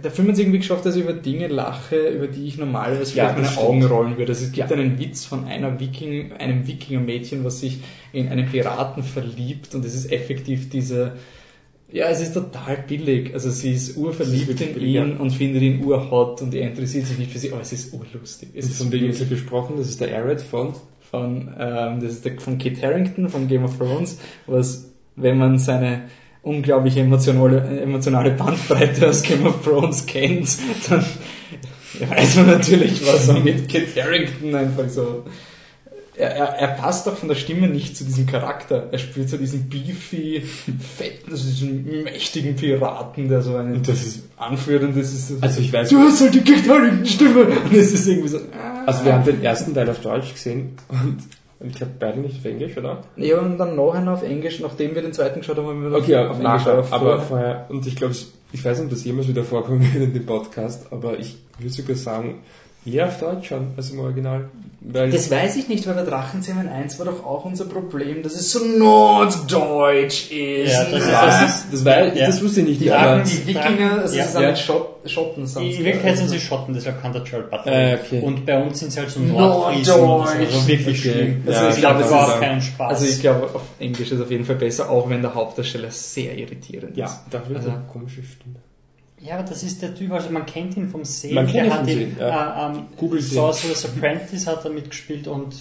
S1: der Film hat es irgendwie geschafft, dass ich über Dinge lache, über die ich normalerweise
S2: Ja,
S1: vielleicht meine. Augen rollen würde. Also es gibt
S2: Ja.
S1: einen Witz von einer Viking, einem Wikinger-Mädchen, was sich in einen Piraten verliebt und es ist effektiv diese, ja, es ist total billig. Also sie ist urverliebt
S2: ist
S1: in
S2: billig,
S1: ihn und findet ihn urhot und er interessiert sich nicht für sie, aber es ist urlustig. Es ist
S2: von wem ist er gesprochen? Das ist der Arid von.
S1: von, ähm, das ist der, von Kit Harington von Game of Thrones, was, wenn man seine unglaubliche emotionale, emotionale Bandbreite aus Game of Thrones kennt, dann weiß man natürlich, was er mit Kit Harington einfach so. Er, er, er passt doch von der Stimme nicht zu diesem Charakter. Er spielt so diesen beefy, fetten, also diesen mächtigen Piraten, der so einen
S2: das ist,
S1: anführt und das ist so,
S2: also ich weiß,
S1: du hast halt die Kit Harington Stimme! Und es ist irgendwie so, ah.
S2: also wir haben den ersten Teil auf Deutsch gesehen und ich glaube beide nicht auf Englisch, oder?
S1: Ja, und dann nachher noch auf Englisch, nachdem wir den zweiten geschaut haben, haben wir noch
S2: Okay,
S1: auf
S2: auf
S1: Englisch auf
S2: aber
S1: vor-
S2: vorher, und ich glaube, ich weiß nicht, ob das jemals wieder vorkommen wird in dem Podcast, aber ich würde sogar sagen, eher auf Deutsch schon als im Original. Weil
S1: Das weiß ich nicht, weil bei Drachenzähmen 1 war doch auch unser Problem, dass es so norddeutsch ist.
S3: Ja, das ist-
S2: ja, das, ist, das, war,
S3: Ja.
S2: das wusste ich nicht,
S1: die, Drachen, die Wikinger, also
S3: Ja.
S1: das sind
S2: Ja.
S1: mit Schott, Schotten. sind
S3: In
S1: sie.
S3: Wirklichkeit sind sie Schotten, deshalb kann der Gerald Butler.
S2: Äh, okay.
S3: Und bei uns sind sie halt so
S1: Norddeutsch.
S3: Nordfriesen so. Also wirklich
S2: Okay.
S3: schlimm.
S1: Also
S2: Ja,
S1: ich
S2: ich
S1: glaube,
S2: das
S1: ist-
S3: keinen Spaß.
S1: Also ich glaube, auf Englisch ist es auf jeden Fall besser, auch wenn der Hauptdarsteller sehr irritierend
S2: ja,
S1: ist.
S2: da wird
S1: Also-
S2: eine komische Stimme.
S3: Ja, aber das ist der Typ, also man kennt ihn vom Sehen.
S2: Man kennt
S3: der
S2: ihn
S3: hat
S2: vom Sehen, ja.
S3: äh, ähm,
S2: Google.
S3: Sorcerer's Apprentice hat er mitgespielt und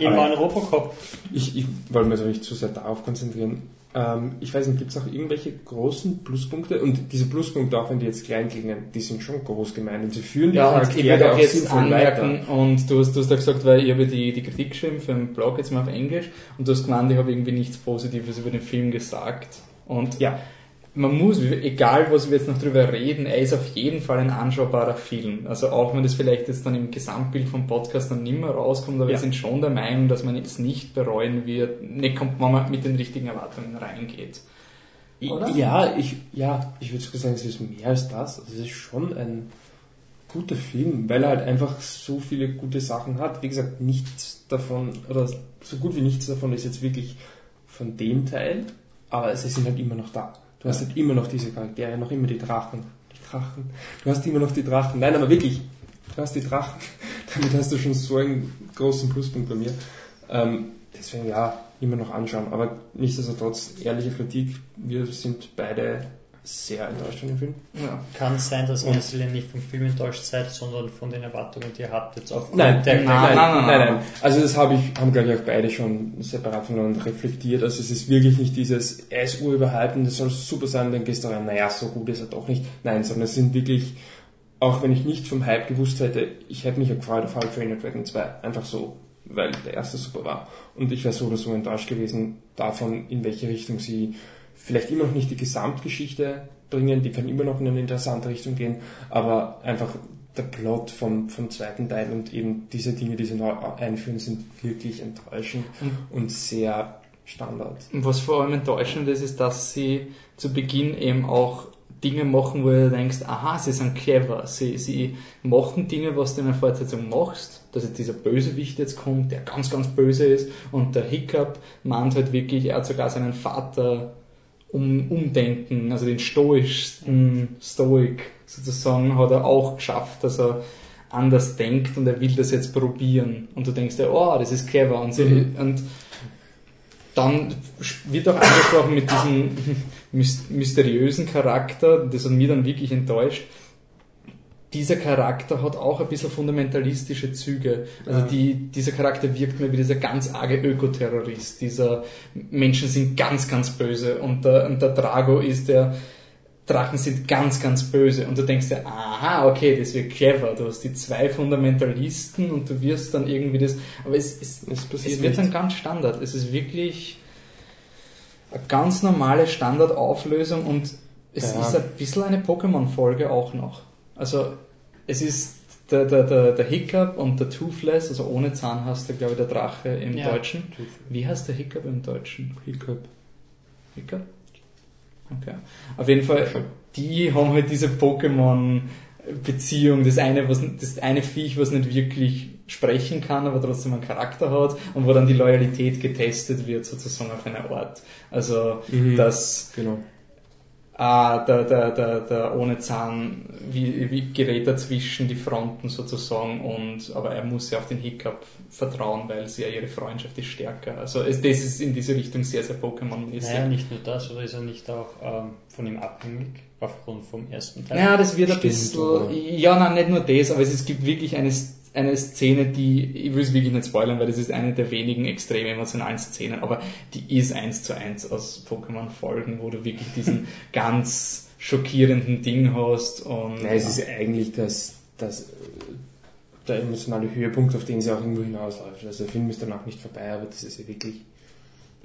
S3: eben
S2: Aber-
S3: auch in Robocop.
S2: Ich, ich wollte mich also nicht zu sehr darauf konzentrieren. Ähm, ich weiß nicht, gibt es auch irgendwelche großen Pluspunkte? Und diese Pluspunkte, auch wenn die jetzt klein klingen, die sind schon groß gemeint. Und sie führen die
S1: Ja, und ich
S2: Charaktere
S1: auch
S2: auch
S1: jetzt anmerken,
S2: weiter.
S1: und du hast, du hast ja gesagt, weil ich habe die, die Kritik geschrieben für den Blog, jetzt mal auf Englisch, und du hast gemeint, ich habe irgendwie nichts Positives über den Film gesagt. Und
S2: Ja,
S1: man muss, egal was wir jetzt noch drüber reden, er ist auf jeden Fall ein anschaubarer Film. Also auch wenn das vielleicht jetzt dann im Gesamtbild vom Podcast dann nimmer rauskommt, aber
S2: Ja.
S1: wir sind schon der Meinung, dass man es nicht bereuen wird, nicht kommt, wenn man mit den richtigen Erwartungen reingeht. Oder?
S2: Ja, ich, ja, ich würde sogar sagen, es ist mehr als das. Also es ist schon ein guter Film, weil er halt einfach so viele gute Sachen hat. Wie gesagt, nichts davon, oder so gut wie nichts davon ist jetzt wirklich von dem Teil, aber sie sind halt immer noch da. Du hast halt immer noch diese Charaktere, noch immer die Drachen. Die Drachen. Du hast immer noch die Drachen. Nein, aber wirklich, du hast die Drachen. <laughs> Damit hast du schon so einen großen Pluspunkt bei mir. Ähm, deswegen ja, immer noch anschauen. Aber nichtsdestotrotz, ehrliche Kritik, wir sind beide sehr enttäuscht von dem Film.
S1: Ja.
S3: Kann sein, dass ihr
S2: Und-
S3: in erster Linie nicht vom Film enttäuscht seid, sondern von den Erwartungen, die ihr habt jetzt auf
S2: Nein,
S3: der
S1: nein,
S2: nein,
S1: nein,
S2: nein,
S1: nein.
S2: nein. Also das habe ich, haben glaube ich auch beide schon separat voneinander reflektiert. Also es ist wirklich nicht dieses, er ist urüberhyped das soll super sein, dann gehst du rein, naja, so gut ist er doch nicht. Nein, sondern es sind wirklich, auch wenn ich nicht vom Hype gewusst hätte, ich hätte mich ja gefreut auf How to Train Your Dragon 2. Einfach so, weil der erste super war. Und ich wäre so oder so enttäuscht gewesen davon, in welche Richtung sie vielleicht immer noch nicht die Gesamtgeschichte bringen, die kann immer noch in eine interessante Richtung gehen, aber einfach der Plot vom, vom zweiten Teil und eben diese Dinge, die sie neu einführen, sind wirklich enttäuschend und sehr Standard.
S1: Und was vor allem enttäuschend ist, ist, dass sie zu Beginn eben auch Dinge machen, wo du denkst, aha, sie sind clever. Sie, sie machen Dinge, was du in einer Fortsetzung machst, dass jetzt dieser Bösewicht jetzt kommt, der ganz, ganz böse ist und der Hiccup meint halt wirklich, er hat sogar seinen Vater um, Umdenken, also den stoischsten Stoik sozusagen, hat er auch geschafft, dass er anders denkt und er will das jetzt probieren. Und du denkst dir, oh, das ist clever. Und, sie,
S2: Mhm.
S1: und dann wird auch angesprochen mit diesem <laughs> mys- mysteriösen Charakter, das hat mich dann wirklich enttäuscht. Dieser Charakter hat auch ein bisschen fundamentalistische Züge. Also
S2: Ja.
S1: die, dieser Charakter wirkt mir wie dieser ganz arge Ökoterrorist. Dieser Menschen sind ganz, ganz böse und der, und der Drago ist der, Drachen sind ganz, ganz böse. Und du denkst dir, aha, okay, das wird clever. Du hast die zwei Fundamentalisten und du wirst dann irgendwie das. Aber es, es,
S2: Es passiert
S1: es wird dann ganz Standard. Es ist wirklich eine ganz normale Standardauflösung und es
S2: Ja.
S1: ist ein bisschen eine Pokémon-Folge auch noch. Also es ist der, der, der, der Hiccup und der Toothless, also ohne Zahn heißt der, glaube ich, der Drache im
S3: Ja.
S1: Deutschen. Wie heißt der Hiccup im Deutschen?
S2: Hiccup.
S1: Hiccup? Okay. Auf jeden Fall, die haben halt diese Pokémon-Beziehung. Das eine, was, das eine Viech, was nicht wirklich sprechen kann, aber trotzdem einen Charakter hat und wo dann die Loyalität getestet wird, sozusagen auf eine Art. Also,
S2: Mhm.
S1: dass
S2: Genau.
S1: Ah, der, der, der, der ohne Zahn, wie, wie gerät er zwischen die Fronten sozusagen und, aber er muss ja auf den Hiccup vertrauen, weil sie ja ihre Freundschaft ist stärker. Also es, das ist in diese Richtung sehr, sehr Pokémon-mäßig.
S3: Naja, nicht nur das, oder ist er nicht auch ähm, von ihm abhängig, aufgrund vom ersten Teil?
S1: Ja, das wird ein
S2: Stimmt,
S1: bisschen.
S2: oder?
S1: Ja, nein, nicht nur das, aber es, es gibt wirklich eine, eine Szene, die, ich will es wirklich nicht spoilern, weil das ist eine der wenigen extrem emotionalen Szenen, aber die ist eins zu eins aus Pokémon-Folgen, wo du wirklich diesen <laughs> ganz schockierenden Ding hast und.
S2: Nein, es ist eigentlich das, das, der emotionale Höhepunkt, auf den sie auch irgendwo hinausläuft. Also der Film ist danach nicht vorbei, aber das ist ja wirklich.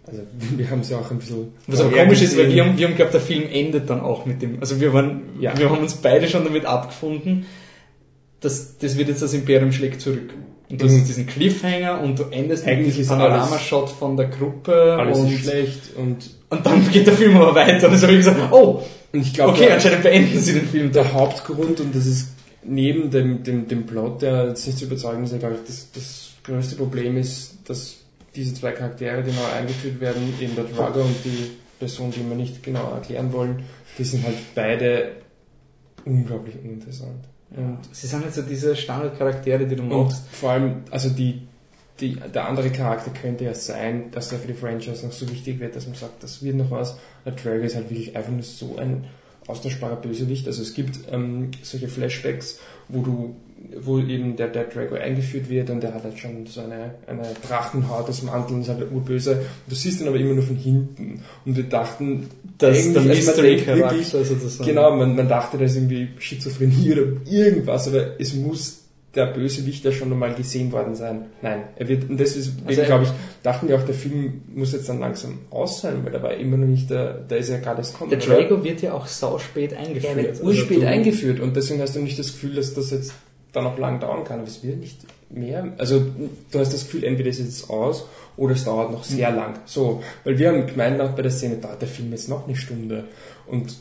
S2: Also <laughs> wir haben es ja auch ein bisschen.
S1: Was aber
S2: vorher
S1: komisch ist, weil wir haben, wir haben glaubt, der Film endet dann auch mit dem, also wir waren,
S2: Ja.
S1: wir haben uns beide schon damit abgefunden, dass, das wird jetzt das Imperium schlägt zurück. Und du
S2: Mhm.
S1: hast diesen Cliffhanger und du endest
S2: Eigentlich
S1: mit diesem Panoramashot von der Gruppe
S2: alles
S1: und,
S2: schlecht und,
S1: und dann geht der Film aber weiter. Und habe ich gesagt, oh,
S2: und ich glaube,
S1: okay,
S2: der,
S1: anscheinend beenden sie den Film
S2: der Hauptgrund, und das ist neben dem, dem, dem Plot, der jetzt nicht zu überzeugen ist, glaube ich, das, das größte Problem ist, dass diese zwei Charaktere, die neu eingeführt werden, eben der Drago und die Person, die wir nicht genau erklären wollen, die sind halt beide unglaublich uninteressant. Und
S1: Sie sind halt so diese Standardcharaktere, die du
S2: Und
S1: magst.
S2: vor allem, also die, die, der andere Charakter könnte ja sein, dass er für die Franchise noch so wichtig wird, dass man sagt, das wird noch was. Der Drago ist halt wirklich einfach nur so ein austauschbarer Bösewicht. Also es gibt ähm, solche Flashbacks, wo du, wo eben der, der Drago eingeführt wird und der hat halt schon so eine, eine Drachenhaut aus Mantel und ist halt urböse. Und du siehst ihn aber immer nur von hinten. Und wir dachten,
S1: Das ist der
S2: also wirklich,
S1: Mystery-Charakter sozusagen.
S2: Genau, man, man dachte, das ist irgendwie Schizophrenie oder irgendwas, aber es muss der Bösewicht ja schon einmal gesehen worden sein. Nein, er wird, und deswegen
S1: Also
S2: glaube ich, dachten wir auch, der Film muss jetzt dann langsam aus sein, weil da war immer noch nicht der, da ist ja gerade das kommen.
S1: Der
S2: oder?
S1: Drago wird ja auch sauspät eingeführt.
S2: Der wird
S1: Also
S2: urspät
S1: du-
S2: eingeführt und deswegen hast du nicht das Gefühl, dass das jetzt da noch lang dauern kann. Aber es wird nicht mehr. Also du hast das Gefühl, entweder ist es jetzt aus oder es dauert noch
S1: Mhm.
S2: sehr lang. So, weil wir haben gemeint, auch bei der Szene dauert der Film jetzt noch eine Stunde und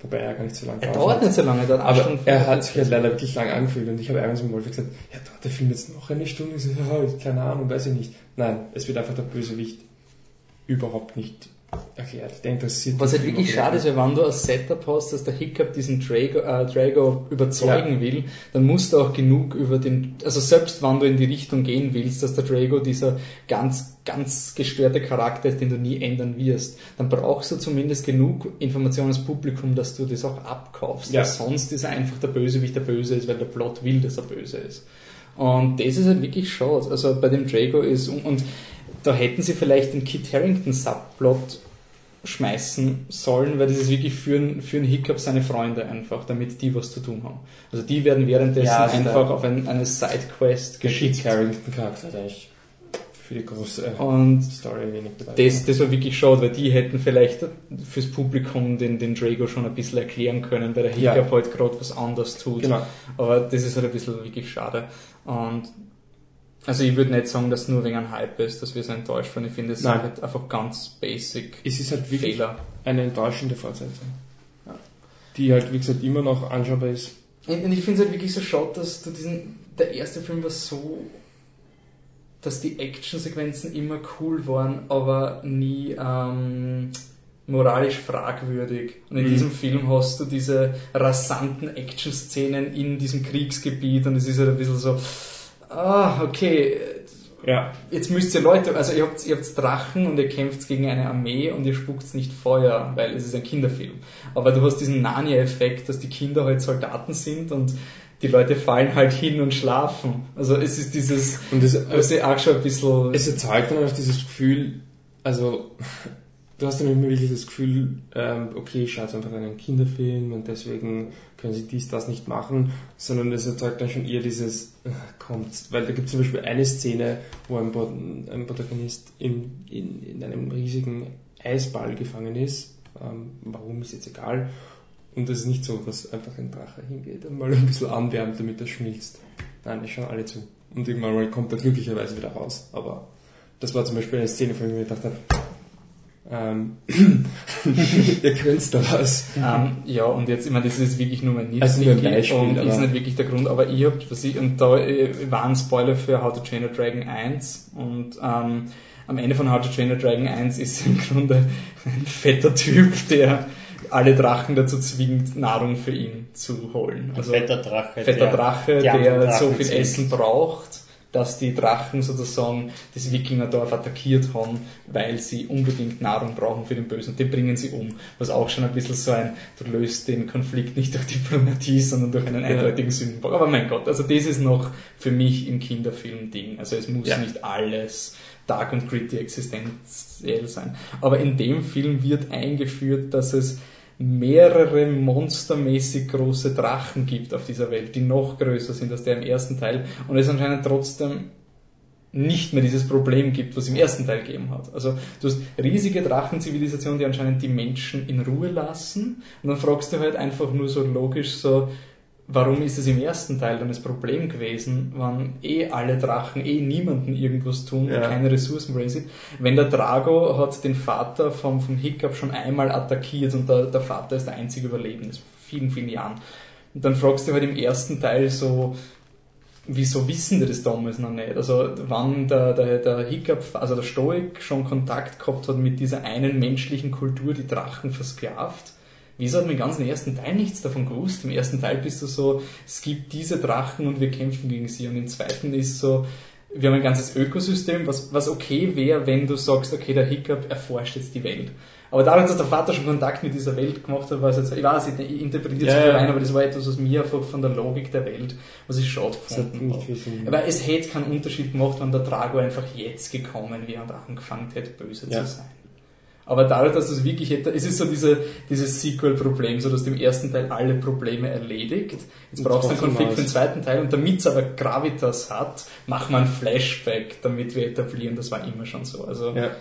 S2: wobei er gar nicht so lange
S1: Er dauert nicht so lange, er dauert
S2: aber
S1: Stunde
S2: er hat sich halt leider wirklich lang angefühlt und ich habe irgendwann zum Wolf gesagt, ja, dauert der Film jetzt noch eine Stunde? Ich so, ja, keine Ahnung, weiß ich nicht. Nein, es wird einfach der Bösewicht überhaupt nicht erklärt. Der interessiert
S1: Was halt wirklich schade ist, weil wenn du ein Setup hast, dass der Hiccup diesen Drago, äh, Drago überzeugen will, dann musst du auch genug über den, also selbst wenn du in die Richtung gehen willst, dass der Drago dieser ganz, ganz gestörte Charakter ist, den du nie ändern wirst, dann brauchst du zumindest genug Informationen als Publikum, dass du das auch abkaufst.
S2: Ja.
S1: Weil sonst ist er einfach der Bösewicht, der böse ist, weil der Plot will, dass er böse ist. Und das ist halt wirklich schade. Also bei dem Drago ist, und, und da hätten sie vielleicht den Kit Harrington Subplot schmeißen sollen, weil das ist wirklich für einen, für einen Hiccup seine Freunde einfach, damit die was zu tun haben. Also die werden währenddessen
S2: Ja, also
S1: einfach auf ein, eine Sidequest
S2: Der
S1: geschickt.
S2: Carrington Charakter eigentlich für die große
S1: Und
S2: Story wenig
S1: das, das war wirklich schade, weil die hätten vielleicht fürs Publikum den, den Drago schon ein bisschen erklären können, weil der
S2: Ja.
S1: Hiccup halt gerade was anderes tut.
S2: Genau.
S1: Aber das ist halt ein bisschen wirklich schade. Und also ich würde nicht sagen, dass nur wegen einem Hype ist, dass wir so enttäuscht waren. Ich finde, es
S2: Nein.
S1: sind halt einfach ganz basic
S2: Es ist halt wirklich
S1: Fehler.
S2: eine enttäuschende Fortsetzung. Die halt, wie gesagt, immer noch anschaubar ist.
S1: Und und ich finde es halt wirklich so schade, dass du diesen, der erste Film war so, dass die Actionsequenzen immer cool waren, aber nie, ähm, moralisch fragwürdig. Und in
S2: Mhm.
S1: diesem Film hast du diese rasanten Action-Szenen in diesem Kriegsgebiet und es ist halt ein bisschen so, ah, okay,
S2: Ja.
S1: jetzt müsst ihr Leute, also ihr habt, ihr habt Drachen und ihr kämpft gegen eine Armee und ihr spuckt nicht Feuer, weil es ist ein Kinderfilm. Aber du hast diesen Narnia-Effekt, dass die Kinder halt Soldaten sind und die Leute fallen halt hin und schlafen. Also es ist dieses,
S2: Und das,
S1: also ich auch schon ein bisschen,
S2: es erzeugt dann auch dieses Gefühl, also du hast dann immer wirklich das Gefühl, ähm, okay, schaut einfach einen Kinderfilm und deswegen können sie dies, das nicht machen, sondern es erzeugt dann schon eher dieses, äh, kommt, weil da gibt es zum Beispiel eine Szene, wo ein, ein Protagonist in, in, in einem riesigen Eisball gefangen ist, ähm, warum ist jetzt egal, und es ist nicht so, dass einfach ein Drache hingeht und mal <laughs> ein bisschen anwärmt, damit er schmilzt. Nein, die schauen alle zu. Und irgendwann kommt er glücklicherweise wieder raus. Aber das war zum Beispiel eine Szene, von der ich mir gedacht habe, ähm, <laughs> ihr könnt da was.
S1: Ähm, ja, und jetzt, ich meine, das ist wirklich nur mein
S2: Also nur ein Beispiel,
S1: und
S2: aber-
S1: ist nicht wirklich der Grund, aber ich hab, was ich, und da äh, war ein Spoiler für How to Train a Dragon 1 und ähm, am Ende von How to Train a Dragon 1 ist <laughs> im Grunde ein fetter Typ, der alle Drachen dazu zwingt, Nahrung für ihn zu holen.
S3: Ein
S1: Also
S3: fetter Drache.
S1: fetter
S3: der
S1: Drache,
S3: anderen
S1: der so viel
S3: zwingt.
S1: Essen braucht, dass die Drachen sozusagen das Wikingerdorf attackiert haben, weil sie unbedingt Nahrung brauchen für den Bösen. Und den bringen sie um. Was auch schon ein bisschen so ein, du löst den Konflikt nicht durch Diplomatie, sondern durch einen eindeutigen Sündenbock. Aber mein Gott, also das ist noch für mich im Kinderfilm Ding. Also es muss
S2: Ja.
S1: nicht alles dark und gritty existenziell sein. Aber in dem Film wird eingeführt, dass es mehrere monstermäßig große Drachen gibt auf dieser Welt, die noch größer sind als der im ersten Teil und es anscheinend trotzdem nicht mehr dieses Problem gibt, was im ersten Teil gegeben hat. Also du hast riesige Drachenzivilisationen, die anscheinend die Menschen in Ruhe lassen und dann fragst du halt einfach nur so logisch so, warum ist es im ersten Teil dann das Problem gewesen, wann eh alle Drachen eh niemanden irgendwas tun,
S2: Ja.
S1: keine Ressourcen sind. Wenn der Drago hat den Vater vom, vom Hiccup schon einmal attackiert und der, der Vater ist der einzige Überlebende, vor vielen, vielen Jahren. Und dann fragst du halt im ersten Teil so, wieso wissen die das damals noch nicht? Also wann der, der, der Hiccup, also der Stoik schon Kontakt gehabt hat mit dieser einen menschlichen Kultur, die Drachen versklavt, Wieso hat man im ganzen ersten Teil nichts davon gewusst? Im ersten Teil bist du so, es gibt diese Drachen und wir kämpfen gegen sie. Und im zweiten ist so, wir haben ein ganzes Ökosystem, was, was okay wäre, wenn du sagst, okay, der Hiccup erforscht jetzt die Welt. Aber dadurch, dass der Vater schon Kontakt mit dieser Welt gemacht hat, war es jetzt, ich weiß nicht, ich interpretiere es
S2: Ja,
S1: ja,
S2: ja.
S1: rein, aber das war etwas, was mir einfach von der Logik der Welt, was ich schade gefunden habe. Aber es hätte keinen Unterschied gemacht, wenn der Drago einfach jetzt gekommen wäre und angefangen hätte, böse
S2: Ja.
S1: zu sein. Aber dadurch, dass es wirklich hätte, es ist so diese, dieses Sequel-Problem, so dass du im ersten Teil alle Probleme erledigt. Jetzt brauchst du einen Konflikt für den zweiten Teil und damit es aber Gravitas hat, machen wir ein Flashback, damit wir etablieren, das war immer schon so. Also,
S2: Ja.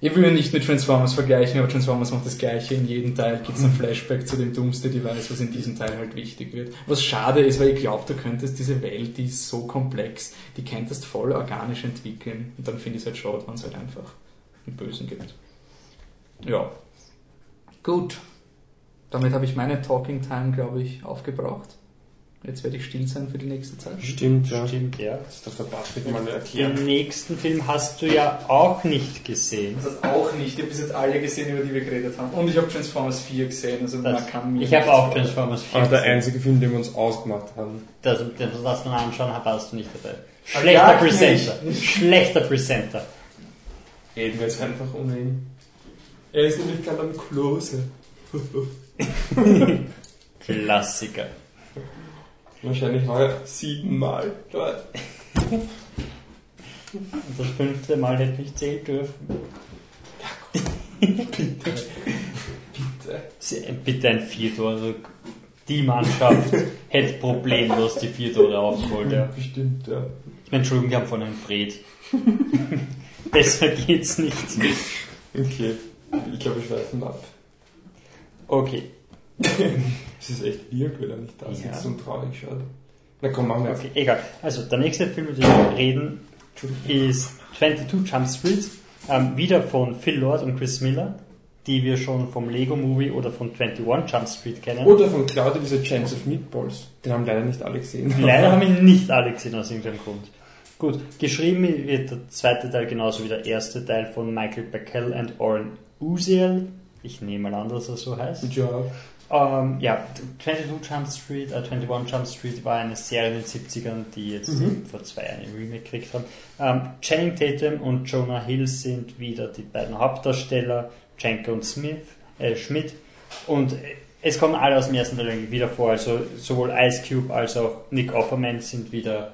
S1: ich will nicht mit Transformers vergleichen, aber Transformers macht das Gleiche. In jedem Teil gibt es ein Flashback zu dem Doomsday Device, was in diesem Teil halt wichtig wird. Was schade ist, weil ich glaube, du könntest diese Welt, die ist so komplex, die könntest voll organisch entwickeln. Und dann finde ich es halt schade, wenn es halt einfach einen Bösen gibt. Ja. Gut. Damit habe ich meine Talking Time, glaube ich, aufgebraucht. Jetzt werde ich still sein für die nächste Zeit.
S2: Stimmt, ja.
S3: Stimmt, ja.
S2: Das darf der Patrick mal
S3: Den
S2: erklären.
S3: nächsten Film hast du ja auch nicht gesehen.
S1: Das heißt auch nicht. Ich habe bis jetzt alle gesehen, über die wir geredet haben. Und ich habe Transformers 4 gesehen. Also
S3: Das,
S1: man kann mir
S3: ich habe auch. Transformers 4
S2: Aber der
S3: gesehen.
S2: einzige Film, den wir uns ausgemacht haben.
S3: Das, das, das man anschauen, warst du nicht dabei. Schlechter
S1: nicht.
S3: Presenter. Schlechter Presenter.
S2: Reden wir jetzt einfach ohne ihn. Er ist nämlich gerade am Klose. <laughs>
S3: Klassiker.
S2: Wahrscheinlich heuer siebenmal dort.
S3: Und das fünfte Mal hätte ich zählen dürfen.
S2: Bitte.
S3: Sie- Bitte ein Viertore. Die Mannschaft hätte problemlos die vier Tore aufgeholt. Ja.
S2: Bestimmt, ja.
S3: Ich meine, Entschuldigung, wir haben von einem Fred. Besser geht's nicht.
S2: Okay. Ich glaube, wir schweifen ab.
S3: Okay.
S2: Es ist echt weird, wenn er nicht da sitzt
S3: Ja.
S2: und traurig schaut. Na komm, machen wir jetzt.
S3: Okay, egal. Also, der nächste Film, über den wir reden, ist 22 Jump Street. Ähm, wieder von Phil Lord und Chris Miller, die wir schon vom Lego Movie oder von 21 Jump Street kennen.
S2: Oder von Claudia, dieser Chance of Meatballs. Den haben leider nicht alle gesehen.
S3: Leider haben ihn <laughs> nicht alle gesehen aus irgendeinem Grund. Gut, geschrieben wird der zweite Teil genauso wie der erste Teil von Michael Bacall und Oren Uziel. Ich nehme mal an, dass er so heißt.
S2: Job.
S3: Ähm, ja, 22 Jump Street, äh, 21 Jump Street war eine Serie in den 70ern, die jetzt
S2: Mhm.
S3: vor zwei Jahren ein Remake gekriegt haben. Ähm, Channing Tatum und Jonah Hill sind wieder die beiden Hauptdarsteller, Jenke und Smith, äh, Schmidt. Und äh, es kommen alle aus dem ersten Teil wieder vor, also sowohl Ice Cube als auch Nick Offerman sind wieder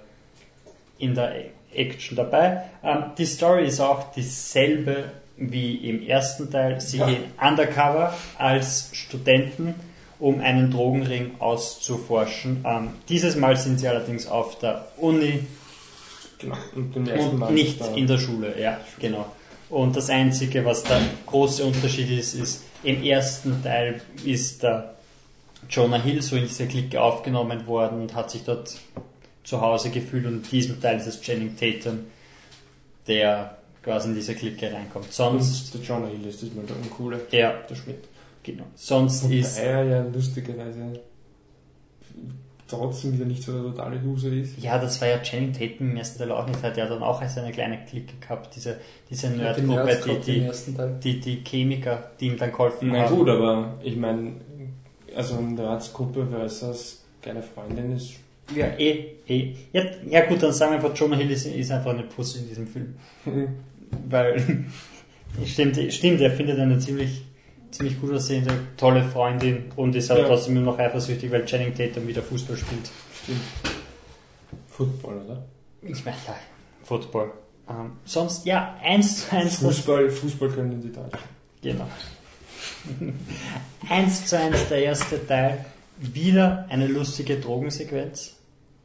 S3: in der Action dabei. Ähm, die Story ist auch dieselbe wie im ersten Teil. Sie
S2: Ja.
S3: gehen undercover als Studenten, um einen Drogenring auszuforschen. Ähm, dieses Mal sind sie allerdings auf der Uni
S2: Genau. Und
S3: und nicht in der Schule. Ja, genau. Und das Einzige, was der große Unterschied ist, ist, im ersten Teil ist der Jonah Hill so in diese Clique aufgenommen worden und hat sich dort zu Hause gefühlt und diesem Teil ist es Channing Tatum, der quasi in diese Clique reinkommt. Sonst,
S2: Und der John Hill ist diesmal der Uncoole,
S3: ja,
S2: der Schmidt.
S3: genau. Sonst
S2: Wobei
S3: ist,
S2: er ja lustigerweise trotzdem wieder nicht so der totale Loser ist.
S3: ja, das war ja Channing Tatum im ersten Teil auch nicht, hat ja dann auch seine kleine Clique gehabt, diese, diese
S1: Die
S3: Nerdgruppe, die, die, die, die Chemiker, die ihm dann geholfen
S2: Na
S3: haben.
S2: gut, aber ich meine, also eine Ratsgruppe versus keine Freundin ist.
S3: Ja, eh, eh. Ja, ja gut, dann sagen wir einfach, Jonah Hill ist, ist einfach eine Pussy in diesem Film. Weil, <laughs> stimmt, stimmt, er findet eine ziemlich, ziemlich gut aussehende, tolle Freundin und ist aber
S2: Ja.
S3: trotzdem nur noch eifersüchtig, weil Channing Tatum wieder Fußball spielt.
S2: Stimmt. Football, oder?
S3: Ich meine, ja, Football. Ähm, sonst, ja, eins zu eins, das,
S2: Fußball, Fußball können die Deutschen.
S3: genau. <laughs> eins zu eins der erste Teil. Wieder eine lustige Drogensequenz.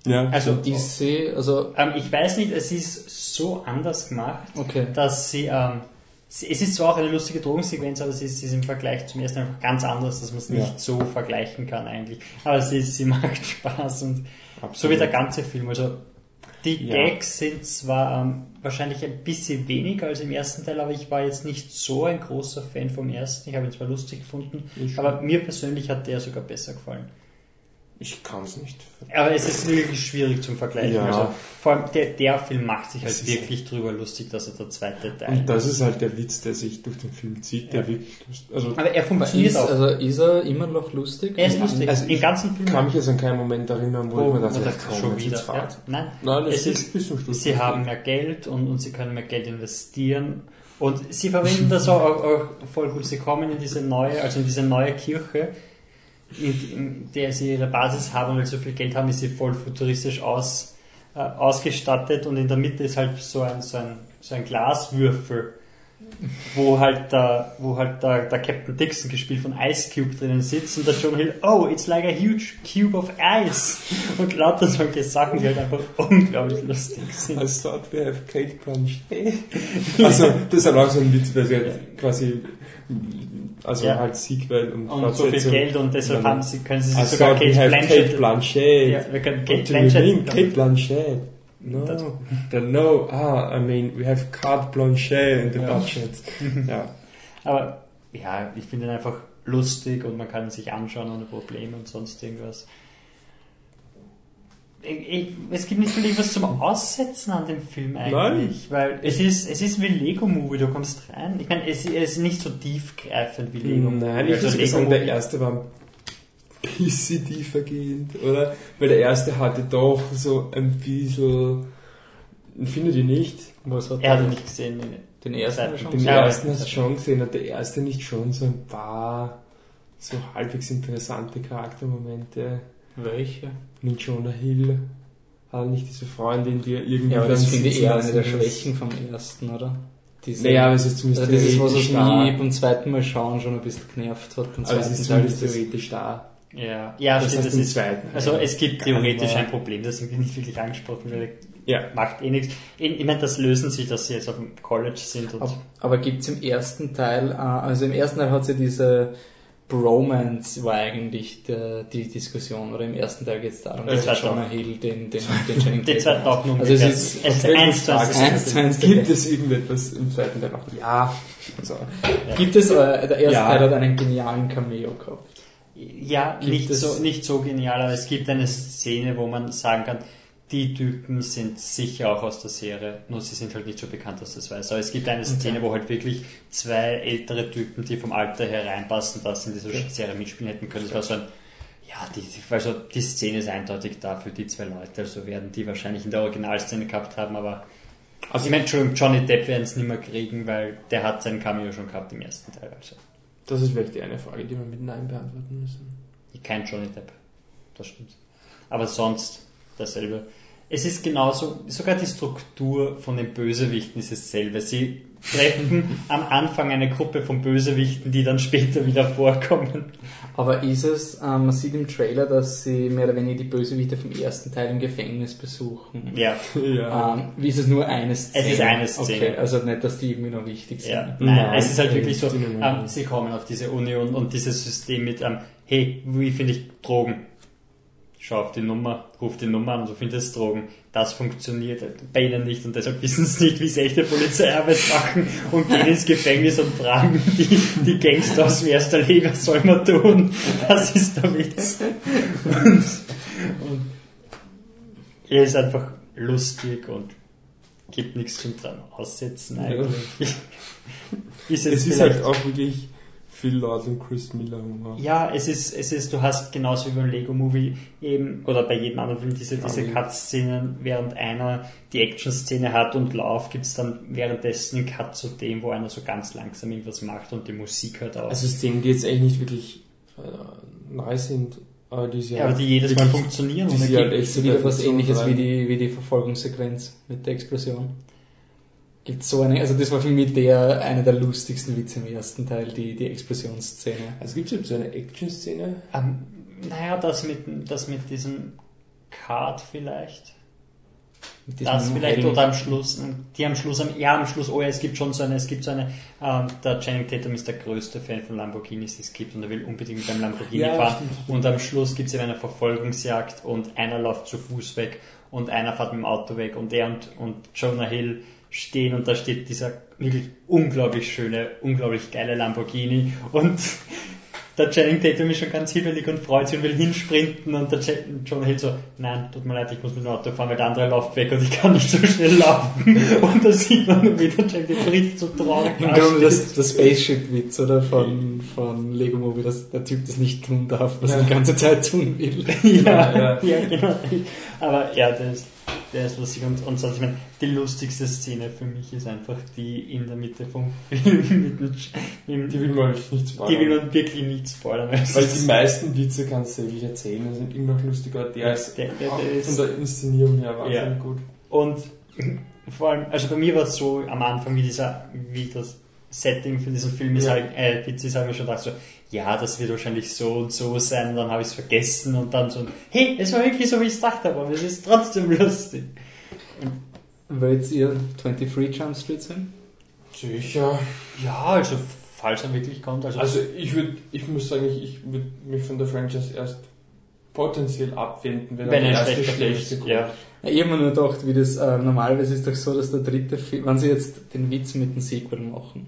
S2: Ja,
S3: Also,
S1: Ich sehe, also,
S3: ähm, ich weiß nicht, es ist so anders gemacht.
S1: okay.
S3: dass sie, ähm, sie, es ist zwar auch eine lustige Drogensequenz, aber sie ist, sie ist im Vergleich zum ersten einfach ganz anders, dass man es
S2: Ja.
S3: nicht so vergleichen kann eigentlich. Aber sie, sie <laughs> macht Spaß und so
S2: Absolut.
S3: wie der ganze Film. Also die
S2: Ja.
S3: Gags sind zwar ähm, wahrscheinlich ein bisschen weniger als im ersten Teil, aber ich war jetzt nicht so ein großer Fan vom ersten. Ich habe ihn zwar lustig gefunden,
S2: Ich-
S3: aber mir persönlich hat der sogar besser gefallen.
S2: Ich kann es nicht.
S3: Aber es ist wirklich schwierig zum Vergleichen.
S2: Ja.
S3: Also, vor allem der, der Film macht sich
S2: Das
S3: halt wirklich drüber lustig, dass er der zweite Teil
S2: Und das ist halt der Witz, der sich durch den Film zieht, der wirklich, also
S3: Aber er funktioniert
S1: Ist,
S3: auch.
S1: also, ist er immer noch lustig?
S3: Er ist lustig.
S2: Also
S3: Im
S2: ich
S3: ganzen Film.
S2: kann mich jetzt an keinen Moment erinnern, wo,
S3: wo
S2: ich mir
S3: man
S2: dachte,
S3: sagt,
S2: komm,
S3: schon
S2: jetzt
S3: wieder. Ja. Nein,
S2: Nein, das
S3: es
S2: ist
S3: ist,
S2: bis zum Schluss.
S3: sie haben mehr Geld und, und sie können mehr Geld investieren. Und sie <laughs> verwenden das auch, auch, auch voll gut. Sie kommen in diese neue, also in diese neue Kirche, in, der sie ihre Basis haben, weil sie so viel Geld haben, ist sie voll futuristisch aus, äh, ausgestattet und in der Mitte ist halt so ein, so ein, so ein Glaswürfel, wo halt der, wo halt der, der Captain Dixon gespielt von Ice Cube drinnen sitzt und der John Hill, oh, it's like a huge cube of ice. Und lauter solche Sachen, die halt einfach unglaublich lustig sind.
S2: I thought we have Kate Blanchett. <laughs> also, das ist halt auch so ein Witz, weil sie halt quasi, also
S3: Ja.
S2: halt Sequel und,
S3: Und so viel. Geld und deshalb haben sie, können sie
S2: I
S3: sich sogar
S2: thought we
S3: Kate Blanchett,
S2: Kate Blanchett.
S3: ja, wir können Kate Blanchett,
S2: Kate Blanchett? No, Then no, ah, I mean, we have Carte Blanchet in the
S3: Ja.
S2: budget. <laughs> ja.
S3: aber ja, ich finde ihn einfach lustig und man kann ihn sich anschauen ohne Probleme und sonst irgendwas. Ich, ich, es gibt nicht wirklich was zum Aussetzen an dem Film eigentlich, weil es ist, es ist wie Lego-Movie, du kommst rein. Ich meine, es, es ist nicht so tiefgreifend wie Lego-Movie.
S2: Nein, ich
S3: Also
S2: würde sagen, der erste war ein bisschen tiefergehend, oder? Weil der erste hatte doch so ein bisschen, findet ihr nicht?
S1: Was hat
S3: Er hat nicht gesehen.
S1: Den ersten schon
S2: Den ersten hast du schon gesehen, hat der erste nicht schon so ein paar so halbwegs interessante Charaktermomente?
S1: Welche?
S2: Mit Jonah Hill. Hat er nicht diese Freundin, die er irgendwie
S1: Ja, aber das finde ich eher eine der? Schwächen vom ersten, oder? Diese,
S2: Naja, aber es ist zumindest
S1: also dieses, was
S2: theoretisch
S1: es
S2: da.
S1: mich beim zweiten Mal schauen schon ein bisschen genervt hat.
S2: Aber es ist
S1: Teil
S2: zumindest
S1: ist das-
S2: theoretisch da.
S3: Ja, ja
S2: Das
S3: stimmt,
S2: heißt
S3: das ist,
S2: zweiten.
S3: also es gibt theoretisch
S2: Aber-
S3: ein Problem, das sind wir nicht wirklich angesprochen, weil
S2: Ja.
S3: macht eh nichts. Ich, ich meine, das lösen sich, dass sie jetzt auf dem College sind und
S1: Ab- Aber gibt's im ersten Teil, äh, also im ersten Teil hat sie diese Bromance war eigentlich der, die Diskussion, oder im ersten Teil geht's darum,
S3: Im
S1: dass Jonah Hill den, den, den Channing <laughs>
S3: die
S1: Tatum
S3: zweiten auch nur
S1: Also es ist,
S3: es ist eins zu eins.
S1: eins
S2: Gibt es irgendetwas im zweiten Teil noch? Ja. Also,
S1: Gibt es, äh, der erste
S2: Ja.
S1: Teil hat einen genialen Cameo gehabt.
S3: Ja,
S1: Gibt
S3: nicht so, nicht so genial, aber es gibt eine Szene, wo man sagen kann, die Typen sind sicher auch aus der Serie, nur sie sind halt nicht so bekannt, dass das weiß. Aber es gibt eine Szene, wo halt wirklich zwei ältere Typen, die vom Alter her reinpassen, dass sie in dieser
S1: Okay.
S3: Serie mitspielen hätten können. Das war so ein, ja, die, also die Szene ist eindeutig da für die zwei Leute, also werden die wahrscheinlich in der Originalszene gehabt haben, aber also ich meine, Entschuldigung, Johnny Depp werden es nicht mehr kriegen, weil der hat seinen Cameo schon gehabt im ersten Teil. Also
S2: Das ist wirklich die eine Frage, die wir mit Nein beantworten müssen.
S3: kein Johnny Depp. Das stimmt. Aber sonst dasselbe. Es ist genauso, sogar die Struktur von den Bösewichten ist dasselbe. Sie treffen am Anfang eine Gruppe von Bösewichten, die dann später wieder vorkommen.
S1: Aber ist es, ähm, man sieht im Trailer, dass sie mehr oder weniger die Bösewichte vom ersten Teil im Gefängnis besuchen.
S3: Ja,
S2: Ja.
S1: Ähm, wie ist es nur eine Szene?
S3: ist eine Szene.
S1: Okay, also nicht, dass die irgendwie noch wichtig sind.
S3: ja. Nein,
S2: Nein,
S3: es ist halt wirklich so, ähm, sie kommen auf diese Uni und, und dieses System mit, ähm, hey, wie finde ich Drogen? Schau auf die Nummer, ruf die Nummer an und du findest Drogen. Das funktioniert bei ihnen nicht und deshalb <laughs> wissen sie nicht, wie sie echte Polizeiarbeit machen und gehen ins Gefängnis und fragen die, die Gangster aus dem ersten Leben, was soll man tun? Das ist der Witz. Und, und er ist einfach lustig und gibt nichts zum dran aussetzen eigentlich. <laughs> Ist jetzt
S2: Es ist halt auch wirklich Phil Lord und Chris Miller Humor.
S3: ja, es ist, es ist, du hast genauso wie beim Lego-Movie eben, oder bei jedem anderen Film, diese, diese. Cut-Szenen, während einer die Action-Szene hat und Lauf, gibt's dann währenddessen einen Cut zu dem, wo einer so ganz langsam irgendwas macht und die Musik hört auf.
S2: Also Szenen, die jetzt eigentlich nicht wirklich äh, neu sind, aber die sie
S3: ja, aber die jedes Mal funktionieren.
S2: die
S3: und dann
S2: halt echt
S1: wieder was ähnliches wie die, wie die Verfolgungssequenz mit der Explosion. Gibt so eine, also das war für mich der, einer der lustigsten Witze im ersten Teil, die, die Explosionsszene.
S2: Also gibt es so eine Action-Szene?
S3: ähm, naja, das mit, das mit diesem Card vielleicht.
S1: Mit diesem
S3: Das vielleicht
S1: Helm.
S3: oder am Schluss, die am Schluss, am, ja am Schluss, oh ja, es gibt schon so eine, es gibt so eine, ähm, der Channing Tatum ist der größte Fan von Lamborghinis, die es gibt und er will unbedingt mit einem Lamborghini
S2: Ja,
S3: fahren
S2: stimmt.
S3: und am Schluss gibt es eben eine Verfolgungsjagd und einer läuft zu Fuß weg und einer fährt mit dem Auto weg und er und, und Jonah Hill stehen und da steht dieser wirklich unglaublich schöne, unglaublich geile Lamborghini und <laughs> der Channing Tatum ist schon ganz hibbelig und freut sich und will hinsprinten und der Jonah Hill so, nein, tut mir leid, ich muss mit dem Auto fahren, weil der andere läuft weg und ich kann nicht so schnell laufen. <laughs> Und da sieht man nur wieder Channing Tatum richtig so traurig
S1: Und das, das Spaceship-Witz, oder? Von, von Lego Movie, dass der Typ das nicht tun darf, was er
S2: Ja.
S1: die ganze Zeit tun will. <laughs>
S3: Ja,
S2: Ja,
S3: ja, genau. Aber ja, der ist, der ist lustig und, und so, ich meine, die lustigste Szene für mich ist einfach die in der Mitte vom <laughs> Film mit
S2: Die will man wirklich nicht
S3: die
S2: spoilern.
S3: will man wirklich nicht spoilern. Weil ist-
S2: die meisten Witze kannst du wirklich erzählen, die sind immer noch lustig, aber der ist
S3: Der- der- der ist-
S2: von der Inszenierung her wahnsinnig
S3: Ja.
S2: gut.
S3: Und <laughs> vor allem, also bei mir war es so am Anfang, wie dieser, wie das Setting für diesen Film ist
S2: Ja.
S3: halt, äh, witzig, haben wir schon gedacht so, ja, das wird wahrscheinlich so und so sein, und dann habe ich es vergessen und dann so, hey, es war wirklich so, wie ich es dachte, aber es ist trotzdem lustig.
S1: Wollt ihr 23 Jump Street sehen?
S2: Sicher.
S3: Ja, also, falls er wirklich kommt, also,
S2: Also ich würde, ich muss sagen, ich, ich würde mich von der Franchise erst potenziell abwenden, wenn,
S3: wenn
S2: er
S3: er
S2: erste schlechte
S3: ist,
S2: kommt.
S3: ja.
S1: Ja, Ich habe mir nur gedacht, wie das, äh, normalerweise ist doch so, dass der dritte Film, wenn sie jetzt den Witz mit dem Sequel machen,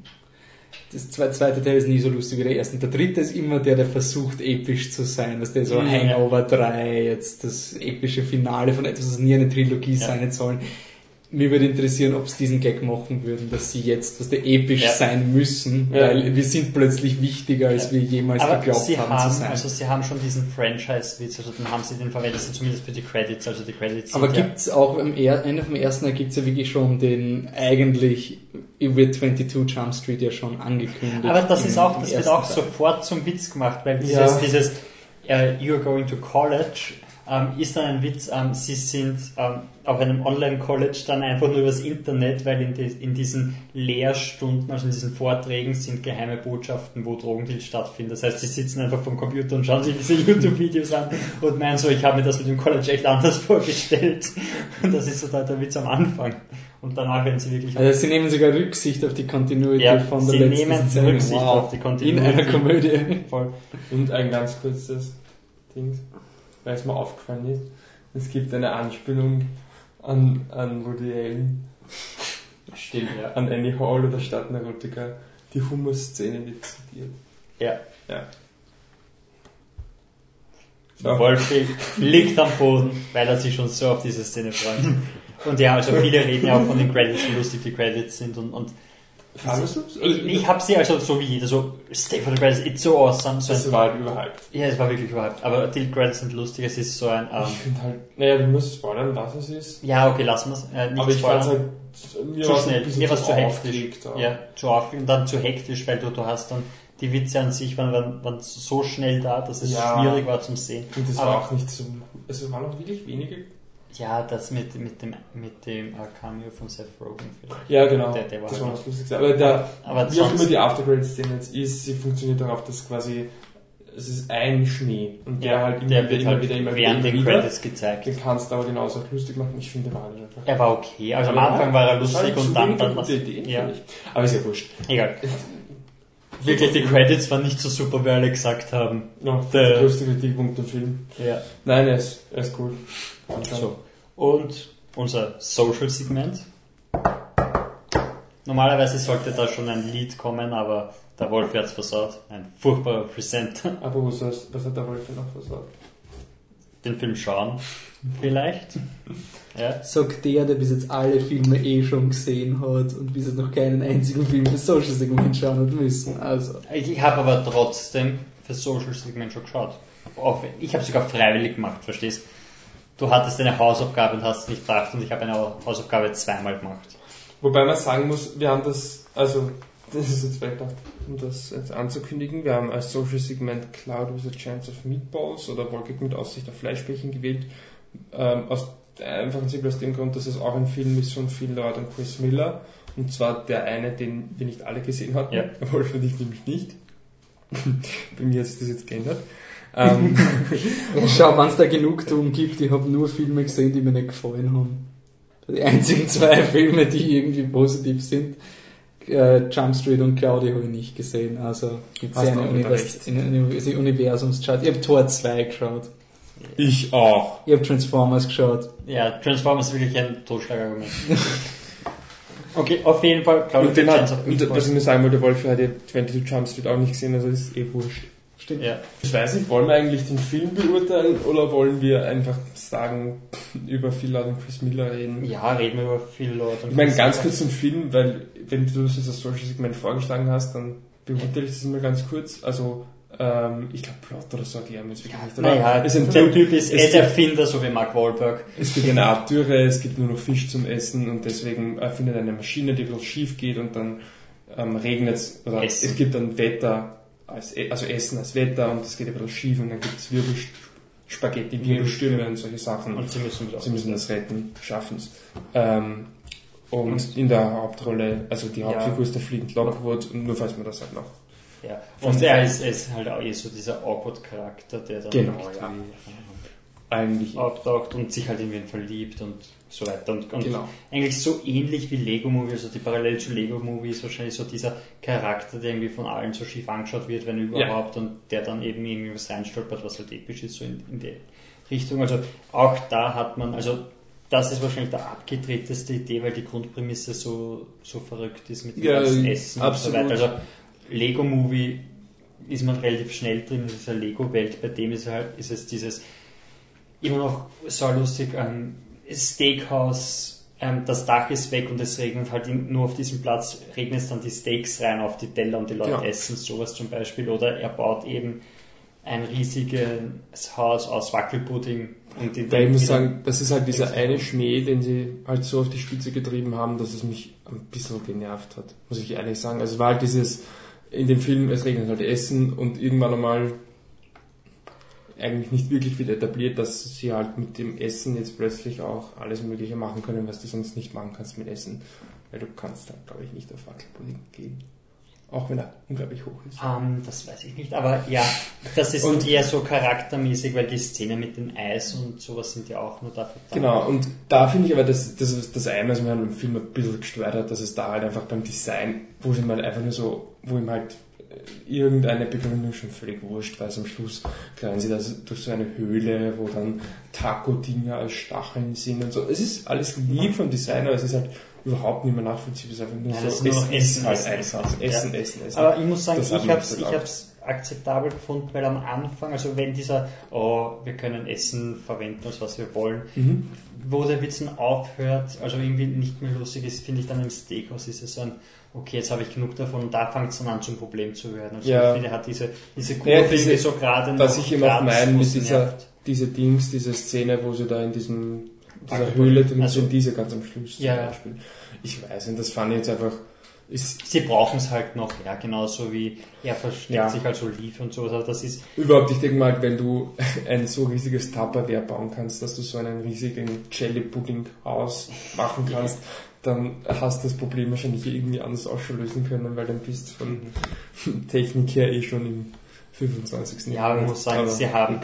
S1: das zwe- zweite Teil ist nie so lustig wie der erste. Und der dritte ist immer der, der versucht, episch zu sein. Was der so
S3: Ja.
S1: Hangover 3, jetzt das epische Finale von etwas, das nie eine Trilogie
S3: Ja.
S1: sein soll. Mir würde interessieren, ob sie diesen Gag machen würden, dass sie jetzt, dass der episch
S3: Ja.
S1: sein müssen,
S2: Ja.
S1: weil wir sind plötzlich wichtiger, als
S3: Ja.
S1: wir jemals
S3: Aber
S1: geglaubt haben,
S3: haben,
S1: zu sein.
S3: also sie haben schon diesen Franchise-Witz, also dann haben sie den verwendet, zumindest für die Credits, also die Credits
S1: Aber gibt's auch am Ende vom ersten Teil gibt's ja wirklich schon den eigentlich wird 22 Jump Street ja schon angekündigt.
S3: Aber das ist auch, das wird auch
S1: Teil.
S3: sofort zum Witz gemacht, weil dieses,
S2: Ja.
S3: dieses äh, You're going to college ähm, ist dann ein Witz, ähm, sie sind ähm, auf einem Online-College dann einfach nur übers Internet, weil in, die, in diesen Lehrstunden, also in diesen Vorträgen sind geheime Botschaften, wo Drogendeal stattfinden. Das heißt, sie sitzen einfach vom Computer und schauen sich diese YouTube-Videos an und meinen so, ich habe mir das mit dem College echt anders <laughs> vorgestellt. Und das ist so der, der Witz am Anfang. Und danach werden sie wirklich
S1: Also sie nehmen sogar Rücksicht auf die Continuity
S3: Ja,
S1: von der
S3: sie
S1: letzten
S3: nehmen
S1: Szene.
S3: Rücksicht auf die Continuity.
S1: In einer Komödie.
S3: voll.
S2: Und ein ganz kurzes Ding, weil es mir aufgefallen ist. Es gibt eine Anspielung an, an Woody Allen,
S3: Stimmt, ja.
S2: an Annie Hall oder Stadtneurotiker. Die Humor-Szene wird zitiert.
S3: Ja.
S2: Ja. Ja.
S3: Wolfi liegt am Boden, weil er sich schon so auf diese Szene freut. Und ja, also viele reden ja auch von den Credits, wie lustig die Credits sind und, und
S2: Fandest du's?
S3: ich, ich habe sie also so wie jeder so, stay for the credits, it's so awesome. So
S2: Das
S3: ein,
S2: war halt überhyped.
S3: ja, es war wirklich überhaupt. Aber die Credits sind lustig, es ist so ein, ähm,
S2: Ich finde halt, naja, du musst spoilern, was es ist.
S3: ja, okay, lassen wir es. Äh, nicht
S2: aber ich fand es halt, mir
S3: zu schnell, mir war es zu hektisch.
S2: aber-
S3: Ja, zu aufgeregt und dann zu hektisch, weil du, du hast dann die Witze an sich waren, waren, waren so schnell da, dass es
S2: Ja.
S3: schwierig war zum Sehen.
S2: Und das
S3: Aber-
S2: war auch nicht so, also waren auch wirklich wenige.
S3: Ja, das mit, mit dem, mit dem Cameo von Seth Rogen vielleicht.
S2: Ja, genau.
S3: Der- der war
S2: das
S3: halt
S2: war das Lustigste. Aber der,
S3: Aber
S2: wie auch immer die Aftercredit-Szene jetzt ist, sie funktioniert darauf, dass quasi, es ist ein Schnee. Und der halt immer
S3: der
S2: wieder,
S3: wird
S2: immer
S3: halt
S2: wieder, immer wieder,
S3: während
S2: immer
S3: den
S2: wieder.
S3: Credits gezeigt.
S2: Den kannst du aber genauso auch lustig machen. Ich finde, der war halt einfach.
S3: Er war okay, also am Anfang war er lustig
S2: so
S3: und dann, dann
S2: Ideen,
S3: ja.
S2: Aber ist ja wurscht.
S3: egal. Wirklich, die Credits waren nicht so super, wie alle gesagt haben. Der-
S2: der größte Kritikpunkt im Film.
S3: Ja.
S2: Nein, er ist, er ist cool.
S3: So. Und unser Social-Segment. Normalerweise sollte da schon ein Lied kommen, aber der Wolf hat's versaut. Ein furchtbarer Presenter. <laughs>
S2: Aber was, heißt- was hat der Wolf noch versorgt?
S3: Den Film schauen. Vielleicht. <laughs> Ja.
S1: Sagt der, der bis jetzt alle Filme eh schon gesehen hat und bis jetzt noch keinen einzigen Film für Social Segment schauen hat müssen. Also,
S3: Ich habe aber trotzdem für Social Segment schon geschaut. Ich habe sogar freiwillig gemacht, verstehst? Du hattest eine Hausaufgabe und hast es nicht gemacht und ich habe eine Hausaufgabe zweimal gemacht.
S2: Wobei man sagen muss, wir haben das, also, das ist jetzt weiter, um das jetzt anzukündigen. Wir haben als Social Segment Cloud with a Chance of Meatballs oder Wolkig mit Aussicht auf Fleischbällchen gewählt. Ähm, aus einfach und simpel aus dem Grund, dass es auch ein Film ist von Phil Lord und Chris Miller. Und zwar der eine, den wir nicht alle gesehen hatten.
S3: Ja. <laughs>
S2: Wolf und ich nämlich nicht. <laughs> Bei mir hat sich das jetzt geändert. Ähm, <laughs>
S1: schau, wenn es da Genugtuung gibt, ich habe nur Filme gesehen, die mir nicht gefallen haben. Die einzigen zwei <laughs> Filme, die irgendwie positiv sind, äh, Jump Street und Claudia habe ich nicht gesehen. Also gibt es
S2: Hast
S1: eine Univers in, Universumschart. Ich habe Tor 2 geschaut.
S2: ich auch.
S1: Ich habe Transformers geschaut.
S3: Ja, Transformers ist wirklich ein Totschlagargument. <laughs> okay, auf jeden Fall, ich,
S2: Und den hat, und was ich nur sagen wollte, Wolf hat ja 22 Jump Street auch nicht gesehen, also ist eh wurscht.
S1: Stimmt.
S3: Ja.
S2: Ich weiß nicht, wollen wir eigentlich den Film beurteilen oder wollen wir einfach sagen, über Phil Lord und Chris Miller reden?
S3: ja, reden wir über viele Leute.
S2: Ich meine, ganz kurz zum Film, weil wenn du das als solches Segment vorgeschlagen hast, dann beurteile ich das immer ganz kurz. Also, ähm, ich glaube, Plot oder so erklären wir jetzt wirklich nicht. oder?
S3: Naja,
S2: es, ist ein
S3: der
S2: Typ,
S3: ist
S2: es,
S3: der
S2: gibt,
S3: Erfinder, so wie Mark Wahlberg.
S2: es gibt eine Art Dürre, es gibt nur noch Fisch zum Essen und deswegen erfindet er eine Maschine, die bisschen schief geht und dann ähm, regnet es, es gibt dann Wetter, als, E- also Essen als Wetter und es geht ein bisschen schief und dann gibt es Wirbel, Spaghetti, Wirbelstürme und solche Sachen.
S3: Und sie müssen
S2: Sie müssen das retten, schaffen es. Ähm, und in der Hauptrolle, also die Hauptfigur ist der Flint Lockwood, und nur falls man das halt noch.
S3: Ja. Und er ist, ist halt auch eh so dieser Awkward-Charakter, der dann
S2: Genau, ja. Eigentlich.
S3: auftaucht und sich halt in wen verliebt und so weiter. Und, und
S2: Genau.
S3: eigentlich so ähnlich wie Lego Movie, also die Parallel zu Lego Movie ist wahrscheinlich so dieser Charakter, der irgendwie von allen so schief angeschaut wird, wenn überhaupt, und der dann eben irgendwie was reinstolpert, was halt episch ist, so in, in die Richtung. Also auch da hat man, also das ist wahrscheinlich der abgedrehteste Idee, weil die Grundprämisse so, so verrückt ist mit dem
S2: Ja,
S3: ganzen Essen
S2: absolut.
S3: und so weiter. Also Lego Movie ist man relativ schnell drin, ist eine Lego-Welt, bei dem ist, halt, ist es dieses immer noch so lustig, ähm, Steakhouse, ähm, das Dach ist weg und es regnet halt in, nur auf diesem Platz, regnet es dann die Steaks rein auf die Teller und die Leute
S2: Ja.
S3: essen sowas zum Beispiel. Oder er baut eben ein riesiges Haus aus Wackelpudding und in
S2: Weil ich muss sagen, das ist halt dieser eine Schmäh, den sie halt so auf die Spitze getrieben haben, dass es mich ein bisschen genervt hat, muss ich ehrlich sagen. Also es war halt dieses, in dem Film, es regnet halt Essen und irgendwann einmal eigentlich nicht wirklich wieder etabliert, dass sie halt mit dem Essen jetzt plötzlich auch alles Mögliche machen können, was du sonst nicht machen kannst mit Essen. Weil du kannst halt, glaube ich, nicht auf Wackelpudding gehen. Auch wenn er unglaublich hoch ist.
S3: Ähm, das weiß ich nicht, aber ja, das ist
S2: Und-
S3: eher so charaktermäßig, weil die Szene mit dem Eis und sowas sind ja auch nur dafür da.
S2: Genau, und da finde ich aber, dass das ist das eine, was mir halt im Film ein bisschen gestört hat, dass es da halt einfach beim Design, wo sie mal einfach nur so, wo ihm halt irgendeine Begründung schon völlig wurscht, weil es am Schluss kleiden sie das durch so eine Höhle, wo dann Taco-Dinger als Stacheln sind und so. Es ist alles lieb vom Design, aber es ist halt überhaupt nicht mehr nachvollziehbar. Es ist einfach nur
S3: es
S2: so,
S3: ist nur noch
S2: es ist
S3: Essen,
S2: halt
S3: Essen,
S2: einfach
S3: Essen.
S2: Essen,
S3: Ja.
S2: Essen, Essen.
S3: Aber ich muss sagen,
S2: Das
S3: ich hab's, ich hab's akzeptabel gefunden, weil am Anfang, also wenn dieser, oh, wir können Essen verwenden, was wir wollen,
S2: Mhm.
S3: wo der Witz dann aufhört, also irgendwie nicht mehr lustig ist, finde ich dann im Steakhouse ist es so ein, okay, jetzt habe ich genug davon und da fängt es dann an zum Problem zu werden. Also
S2: Ja.
S3: ich finde, hat diese, diese Kurve
S2: Ja, diese-
S3: so gerade
S2: Was ich immer meine mit
S3: es
S2: dieser,
S3: nervt.
S2: diese Dings, diese Szene, wo sie da in diesem, dieser. Höhle drin
S3: Also-
S2: sind, diese ganz am Schluss zum
S3: ja.
S2: Beispiel. Ich weiß nicht, das fand ich jetzt einfach, ist
S3: Sie brauchen es halt noch, ja, genauso wie er versteckt
S2: Ja.
S3: sich als Olive und sowas, aber das ist,
S2: Überhaupt, ich denke mal, wenn du <laughs> ein so riesiges Tupperware bauen kannst, dass du so einen riesigen Jelly-Pudding-Haus machen kannst, dann hast du das Problem wahrscheinlich irgendwie anders auch schon lösen können, weil dann bist du von <laughs> Technik her eh schon im 25.
S3: Ja, man muss sagen,
S2: Aber
S3: sie haben-.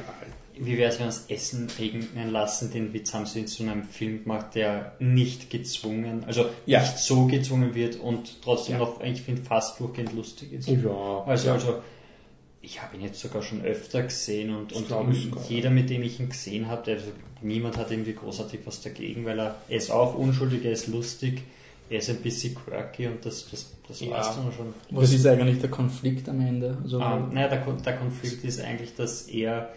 S3: Wie wäre es, wenn das Essen regnen lassen, den Witz haben sie in so einem Film gemacht, der nicht gezwungen, also
S2: Ja.
S3: nicht so gezwungen wird und trotzdem
S2: Ja.
S3: noch, ich finde, fast durchgehend lustig ist.
S2: Ja,
S3: Also,
S2: ja.
S3: also ich habe ihn jetzt sogar schon öfter gesehen und, und jeder, mit dem ich ihn gesehen habe, also niemand hat irgendwie großartig was dagegen, weil er, er ist auch unschuldig, er ist lustig, er ist ein bisschen quirky und das, das, das
S2: Ja.
S3: war's dann schon.
S1: Was ist eigentlich der Konflikt am Ende? Also,
S3: Ähm, naja, der, der Konflikt ist eigentlich, dass er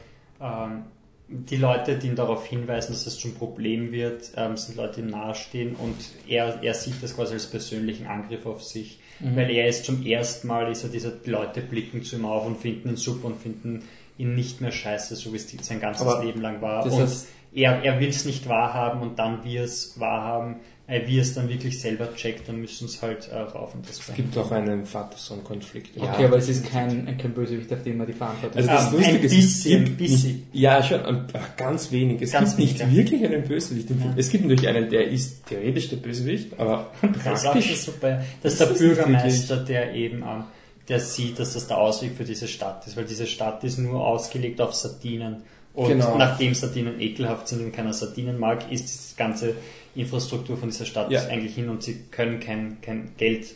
S3: ähm, die Leute, die ihn darauf hinweisen, dass es zum Problem wird, ähm, sind Leute, die ihm nahestehen und er, er sieht das quasi als persönlichen Angriff auf sich,
S1: Mhm.
S3: weil er ist zum ersten Mal, ist er dieser, die Leute blicken zu ihm auf und finden ihn super und finden ihn nicht mehr scheiße, so wie es sein ganzes
S1: Aber
S3: Leben lang war. Und er, er will es nicht wahrhaben und dann wir es wahrhaben, äh, wie es dann wirklich selber checkt, dann müssen es halt äh, rauf und das
S2: Es gibt auch einen Vater-Sohn-Konflikt.
S1: okay, aber es ist kein, kein Bösewicht, auf den man die Verantwortung
S2: Also
S3: Ähm,
S2: das Lustige
S3: ein
S2: ist,
S3: bisschen,
S2: es gibt
S3: bisschen.
S2: Nicht, ja, schon, ein- ach, ganz wenig. Es
S3: Ganz
S2: gibt nicht
S3: wenig, ja.
S2: wirklich einen Bösewicht. im Film.
S3: Ja.
S2: Es gibt natürlich einen, der ist theoretisch der Bösewicht, aber <laughs>
S3: Das ist auch
S2: praktisch.
S3: super. Das ist
S2: Das
S3: der
S2: ist nicht
S3: Bürgermeister, der eben, ähm, der sieht, dass das der Ausweg für diese Stadt ist, weil diese Stadt ist nur ausgelegt auf Sardinen. Und
S2: Genau.
S3: nachdem Sardinen ekelhaft sind und keiner Sardinen mag, ist die ganze Infrastruktur von dieser Stadt
S2: Ja.
S3: eigentlich hin und sie können kein, kein Geld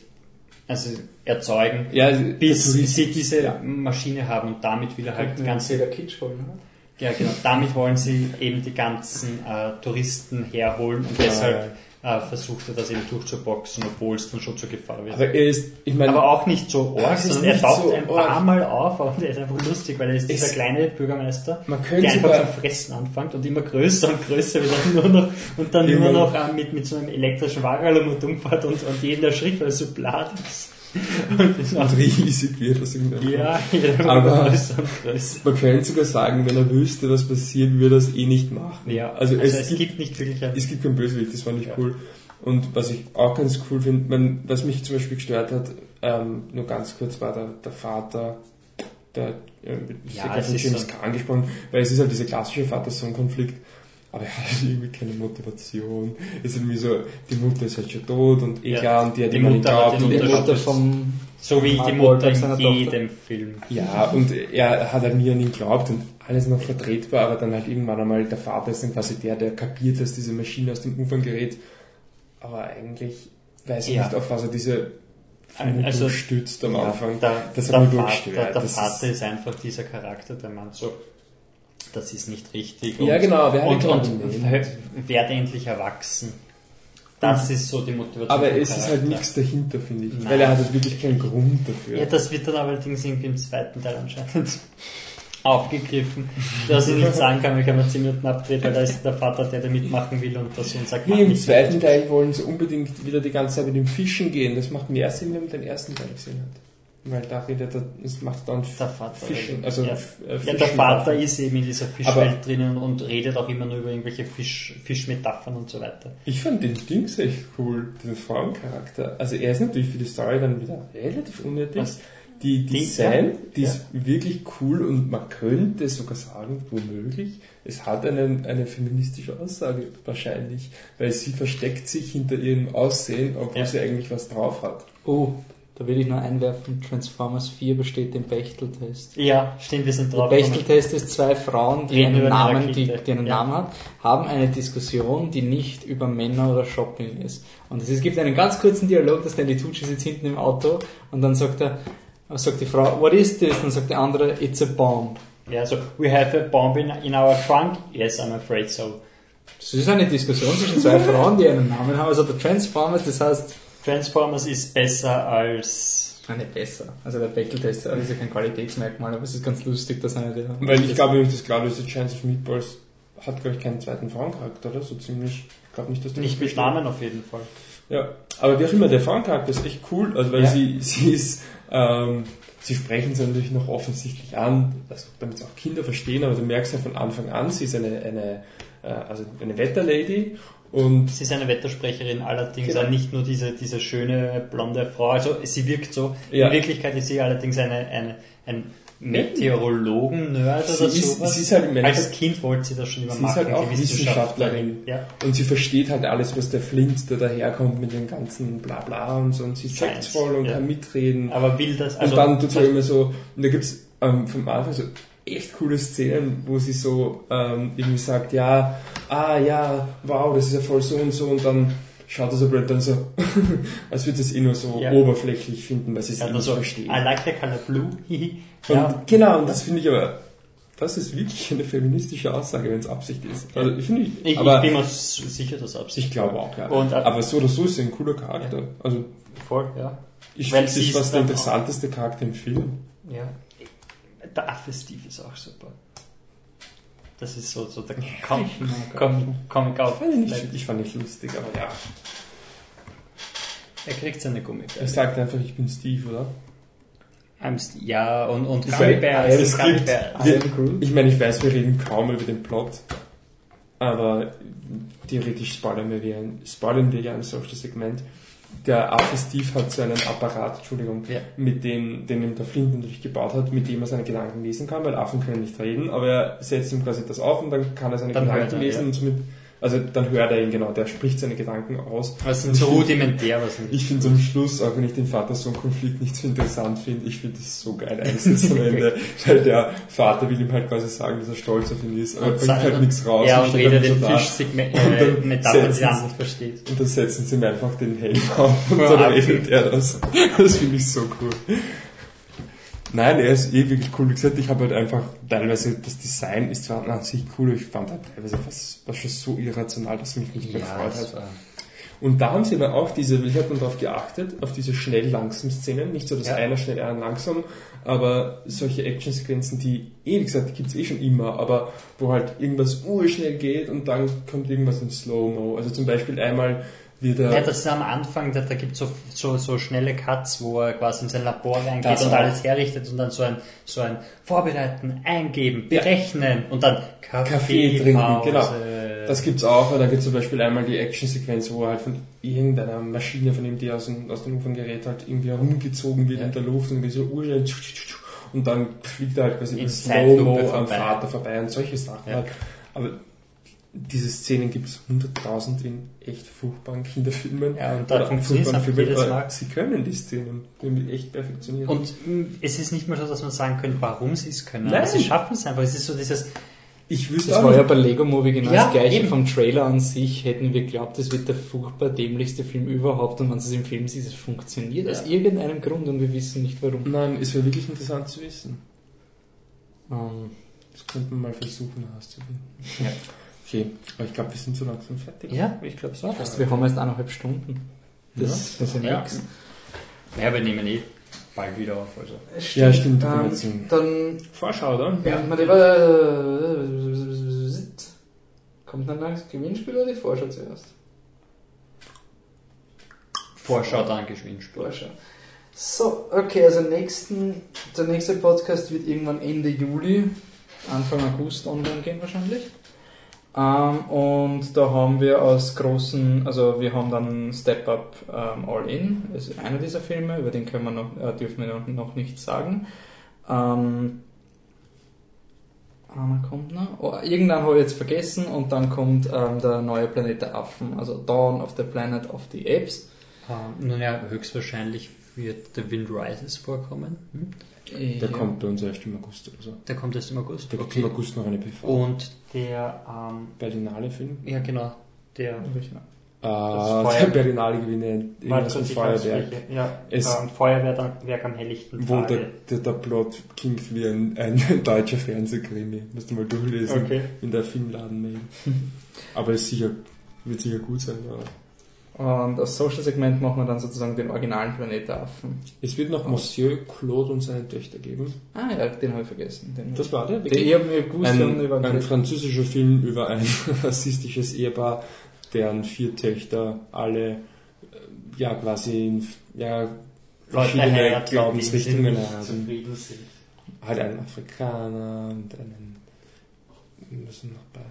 S3: also erzeugen,
S2: Ja,
S3: bis
S2: der Tourist-
S3: sie diese
S2: ja.
S3: Maschine haben und damit will er halt die ganze
S1: der Kitsch holen, oder?
S3: ja, genau. Damit wollen sie eben die ganzen äh, Touristen herholen und
S2: Ja,
S3: deshalb äh, versucht er das eben durchzuboxen, obwohl es dann schon zur Gefahr wird.
S2: Aber er ist, ich meine,
S3: Aber auch nicht so arg, sondern er taucht
S2: so
S3: ein paar
S2: arg.
S3: Mal auf und er ist einfach lustig, weil er ist dieser
S2: Es-
S3: kleine Bürgermeister, der einfach zum Fressen anfängt und immer größer und größer wird er nur noch und dann
S2: Immer-
S3: nur noch äh, mit, mit so einem elektrischen Wagen und umfährt und, und jeden erschrickt, weil er so blatt ist. <laughs> Und
S2: riesig wird aus irgendeinem
S3: ja, jeder
S2: Aber-. Man könnte sogar sagen, wenn er wüsste, was passiert, würde er es eh nicht machen.
S3: Ja,
S2: also,
S3: also,
S2: es,
S3: es,
S2: gibt,
S3: gibt nicht wirklich ein
S2: es gibt keinen Bösewicht, das fand ich
S3: Ja.
S2: cool. Und was ich auch ganz cool finde, was mich zum Beispiel gestört hat, ähm, nur ganz kurz, war der, der Vater, der, äh,
S3: Ja,
S2: ja, James
S3: so-
S2: angesprochen, weil es ist halt dieser klassische Vater-Sohn-Konflikt, aber er hat halt irgendwie keine Motivation. Es ist irgendwie so, die Mutter ist halt schon tot und eh
S3: Ja,
S2: und die hat
S3: die Mutter
S2: und
S1: Die
S3: Unterschied.
S1: Mutter vom
S3: So wie die Mutter in jedem Film.
S2: Ja, und er hat halt nie an ihn geglaubt und alles noch vertretbar, aber dann halt irgendwann einmal der Vater ist dann quasi der, der kapiert, dass diese Maschine aus dem Ufern gerät. Aber eigentlich weiß ich
S3: Ja.
S2: nicht, auf was er diese Vermutung
S3: Also,
S2: stützt am
S3: Ja,
S2: Anfang.
S3: Der,
S2: das
S3: der,
S2: hat mich
S3: Vater, der
S2: Das
S3: Vater
S2: ist-
S3: ist, einfach dieser Charakter, der meint so, das ist nicht richtig.
S2: Ja, genau, wer hat
S3: und, und, und werde endlich erwachsen. Das ist so die Motivation.
S2: aber es ist halt nichts dahinter, finde ich.
S3: Nein.
S2: Weil er hat halt wirklich keinen Grund dafür.
S3: Ja, das wird dann allerdings irgendwie im zweiten Teil anscheinend <laughs> aufgegriffen, dass ich nicht sagen kann, ich habe mir 10 Minuten abgedreht, weil da ist der Vater, der da mitmachen will und der Sohn sagt,
S2: Nee, im zweiten Teil wollen sie unbedingt wieder die ganze Zeit mit dem Fischen gehen. Das macht mehr Sinn, wenn man den ersten Teil gesehen hat. Weil da redet er, es macht dann
S3: Der Vater.
S2: Fischen, also
S3: ja.
S2: f- äh,
S3: ja, der Vater ist eben in dieser Fischwelt
S2: Aber-
S3: drinnen und redet auch immer nur über irgendwelche Fisch, Fischmetaphern und so weiter.
S2: Ich fand den Dings echt cool, diesen Frauencharakter. Also er ist natürlich für die Story dann wieder relativ unnötig.
S3: Was?
S2: Die, die
S3: Die- ja.
S2: die ist wirklich cool und man könnte sogar sagen, womöglich, es hat einen, eine feministische Aussage wahrscheinlich, weil sie versteckt sich hinter ihrem Aussehen, obwohl
S3: Ja.
S2: sie eigentlich was drauf hat.
S1: Oh, da will ich nur einwerfen, Transformers 4 besteht den Bechteltest.
S3: Ja, stimmt, wir sind
S1: Der
S3: drauf.
S1: Bechteltest ist zwei Frauen, die
S3: Reden
S1: einen Namen, die, die einen
S3: Ja.
S1: Namen haben, haben eine Diskussion, die nicht über Männer oder Shopping ist. Und es gibt einen ganz kurzen Dialog, dass Stanley Tucci sitzt hinten im Auto und dann sagt er, sagt die Frau, what is this? Und dann sagt der andere, it's a bomb.
S3: Ja, so, we have a bomb in, in our trunk? Yes, I'm afraid so.
S1: Das ist eine Diskussion zwischen zwei Frauen, die einen Namen haben. Also der Transformers, das heißt,
S3: Transformers ist besser als
S1: Nein, nicht besser. Also der Bechteltest ist ja kein Qualitätsmerkmal, aber es ist ganz lustig, dass einer der.
S2: Weil ich glaube, wenn ich das gerade ist, Chance of Meatballs hat, glaube ich, keinen zweiten Frauencharakter, oder? So ziemlich. Ich glaube nicht, dass der
S3: Nicht mit Namen auf jeden Fall.
S2: Ja, aber wie auch immer, der Frauencharakter ist echt cool, also weil
S3: Ja.
S2: sie, sie ist, ähm, sie sprechen sie natürlich noch offensichtlich an, also damit es auch Kinder verstehen, aber du merkst ja von Anfang an, sie ist eine, eine, äh, also eine Wetterlady und
S3: Sie ist eine Wettersprecherin, allerdings
S2: Genau.
S3: auch nicht nur diese, diese schöne blonde Frau. Also sie wirkt so.
S2: Ja.
S3: In Wirklichkeit ist sie allerdings eine, eine, ein Meteorologen-Nerd
S2: Sie
S3: oder
S2: ist-
S3: sowas.
S2: sie ist halt im Endeffekt-
S3: Als Kind wollte sie das schon immer
S2: Sie ist
S3: machen.
S2: halt auch Wissenschaftlerin.
S3: Ja.
S2: Und sie versteht halt alles, was der Flint, der daherkommt mit dem ganzen Blabla und so. Und sie ist
S3: Science,
S2: sektvoll und
S3: ja.
S2: kann mitreden.
S3: Aber will das, also.
S2: und dann tut sie immer so, und da gibt's ähm, vom Anfang so echt coole Szenen, wo sie so ähm, irgendwie sagt, ja, ah ja, wow, das ist ja voll so und so und dann schaut er so blöd dann so, <laughs> als würde es eh nur so
S3: Ja.
S2: oberflächlich finden, weil sie es
S3: ja,
S2: nicht
S3: also,
S2: versteht.
S3: I like the color blue. <laughs> Ja.
S2: genau, und das finde ich aber, das ist wirklich eine feministische Aussage, wenn es Absicht ist. Also ich
S3: Ich, ich
S2: aber
S3: bin mir sicher, dass Absicht.
S2: ich glaube auch, ja.
S3: Und, äh,
S2: aber so oder so ist sie ein cooler Charakter. Also
S3: Voll, ja.
S2: ich finde, sie ist
S3: ist
S2: fast der interessanteste Charakter im Film.
S3: Ja. Der Affe Steve ist auch super. Das ist so, so der Com Com Comic auf.
S2: Ich, fand nicht lustig, aber ja.
S3: Er kriegt seine
S2: Er
S3: Gummibärchen.
S2: sagt einfach, ich bin Steve, oder?
S3: I'm St- Ja, und, und
S2: Ich
S3: es ist
S1: am Groot.
S2: Ich meine, ich weiß, wir reden kaum über den Plot, aber theoretisch spoilern wir, wie ein, spoilern wir ja ein solches Segment. Der Affe Steve hat so einen Apparat, Entschuldigung,
S3: Ja.
S2: mit dem, den ihm der Flint natürlich gebaut hat, mit dem er seine Gedanken lesen kann, weil Affen können nicht reden, aber er setzt ihm quasi das auf und dann kann er seine
S3: Dann
S2: Gedanken
S3: er,
S2: lesen
S3: ja.
S2: und somit, also dann hört er ihn genau, der spricht seine Gedanken aus.
S3: Sind so rudimentär, was sind
S2: Ich finde am Schluss, auch wenn ich den Vater-Sohn-Konflikt nicht so interessant finde, ich finde das so geil eingesetzt am Ende, <laughs> weil der Vater will ihm halt quasi sagen, dass er stolz auf ihn ist, aber bringt halt nichts raus.
S3: Ja, und
S2: steht
S3: redet
S2: dann
S3: den
S2: so.
S3: Fisch-Metaphern, <laughs>
S2: Und
S3: äh, die
S2: setzen
S3: er
S2: sie-
S3: nicht versteht.
S2: Und dann setzen sie ihm einfach den Helm auf und dann redet er das. Das finde ich so cool. Nein, er ist eh wirklich cool. Wie gesagt, ich habe halt einfach teilweise, das Design ist zwar an sich cool, ich fand halt teilweise was, was schon so irrational, dass mich nicht mehr gefreut hat. Und da haben sie aber auch diese, ich habe dann darauf geachtet, auf diese schnell-langsam-Szenen. Nicht so, dass
S3: Ja.
S2: einer schnell, einer langsam, aber solche Actionsequenzen, die, eh, wie gesagt, die gibt's eh schon immer, aber wo halt irgendwas urschnell geht und dann kommt irgendwas in Slow-Mo. Also zum Beispiel einmal wieder...
S3: Ja, das ist am Anfang, da, da gibt es so, so, so schnelle Cuts, wo er quasi in sein Labor reingeht
S2: Das
S3: und alles herrichtet und dann so ein, so ein Vorbereiten, Eingeben,
S2: Ja.
S3: berechnen und dann Kaffee,
S2: Kaffee trinken,
S3: Pause.
S2: genau. Das gibt's auch, weil da gibt zum Beispiel einmal die Actionsequenz, wo er halt von irgendeiner Maschine, von ihm, die aus dem, aus dem Uferngerät halt irgendwie herumgezogen wird
S3: Ja.
S2: in der Luft und wie so urschnell und dann fliegt er halt quasi
S3: In
S2: mit Slow-Mo am. Vater vorbei und solche Sachen
S3: Ja.
S2: halt. Aber diese Szenen gibt's hunderttausend in echt furchtbaren Kinderfilmen.
S3: Ja, und da auch
S2: Filmen,
S3: jedes Mal.
S2: Sie können die Szenen nämlich echt perfektionieren.
S3: Und mh, es ist nicht mal so, dass man sagen könnte, warum sie es können.
S2: Nein.
S3: Aber sie schaffen es einfach. Es ist so dieses,
S2: ich wüsste
S1: Das
S2: auch
S1: war ja bei Lego Movie genau
S3: Ja,
S1: das gleiche
S3: eben.
S1: vom Trailer an sich. Hätten wir geglaubt, das wird der furchtbar dämlichste Film überhaupt und wenn es im Film sieht, es funktioniert aus
S3: Ja.
S1: irgendeinem Grund und wir wissen nicht warum.
S2: nein, es wäre wirklich interessant zu wissen.
S1: Ähm,
S2: Das könnte man mal versuchen herauszufinden.
S3: Ja.
S2: Okay, aber ich glaube, wir sind so langsam fertig.
S3: ja, ich glaube so.
S1: fast, wir haben erst eineinhalb Stunden. Das, das ist ja
S3: Ja.
S1: nix.
S3: Ja, wir nehmen eh bald wieder auf. Also.
S2: Ja, stimmt,
S1: Ähm, dann
S2: Vorschau, oder?
S1: Ja, man, die war, kommt dann das Gewinnspiel oder die Vorschau zuerst?
S3: Vorschau dann Geschwindspiel.
S1: Vorschau. So, okay, also nächsten, der nächste Podcast wird irgendwann Ende Juli, Anfang August online gehen wahrscheinlich. Ähm, und da haben wir aus großen, also wir haben dann Step Up ähm, All In, das ist einer dieser Filme, über den können wir noch, äh, dürfen wir noch, nichts sagen. Ähm, einer kommt noch. Oh, irgendwann habe ich jetzt vergessen und dann kommt ähm, der neue Planet der Affen, also Dawn of the Planet of the Apes.
S3: Ähm, nun ja, höchstwahrscheinlich wird The Wind Rises vorkommen. Hm?
S2: Der kommt bei uns erst im August oder so.
S3: Der kommt erst im August.
S2: Da gibt im August noch eine PV.
S3: Und der, ähm,
S2: Berlinale Film.
S3: ja genau, der
S2: Ah,
S3: Feuer-
S2: der Berlinale Gewinne
S3: ich weiß
S2: Feuerwerk.
S3: Ja,
S2: Es-
S3: ähm, Feuerwerk am helllichten
S2: Wo der, der, der Plot klingt wie ein, ein <laughs> deutscher Fernsehkrimi. Musst du mal durchlesen
S3: Okay.
S2: in der Filmladen-Mail. <laughs> Aber es sicher, wird sicher gut sein. Ja.
S1: Und als Social-Segment machen wir dann sozusagen den originalen Planet der Affen.
S2: Es wird noch Monsieur Claude und seine Töchter geben.
S1: Ah ja, den habe ich vergessen. Den
S2: Das war der,
S1: ich habe mir gewusst,
S2: Ein,
S1: über
S2: ein französischer Film über ein <laughs> rassistisches Ehepaar, deren vier Töchter alle äh, ja quasi in ja, verschiedene Glaubensrichtungen haben. Halt einen Afrikaner und einen müssen noch beibehalten.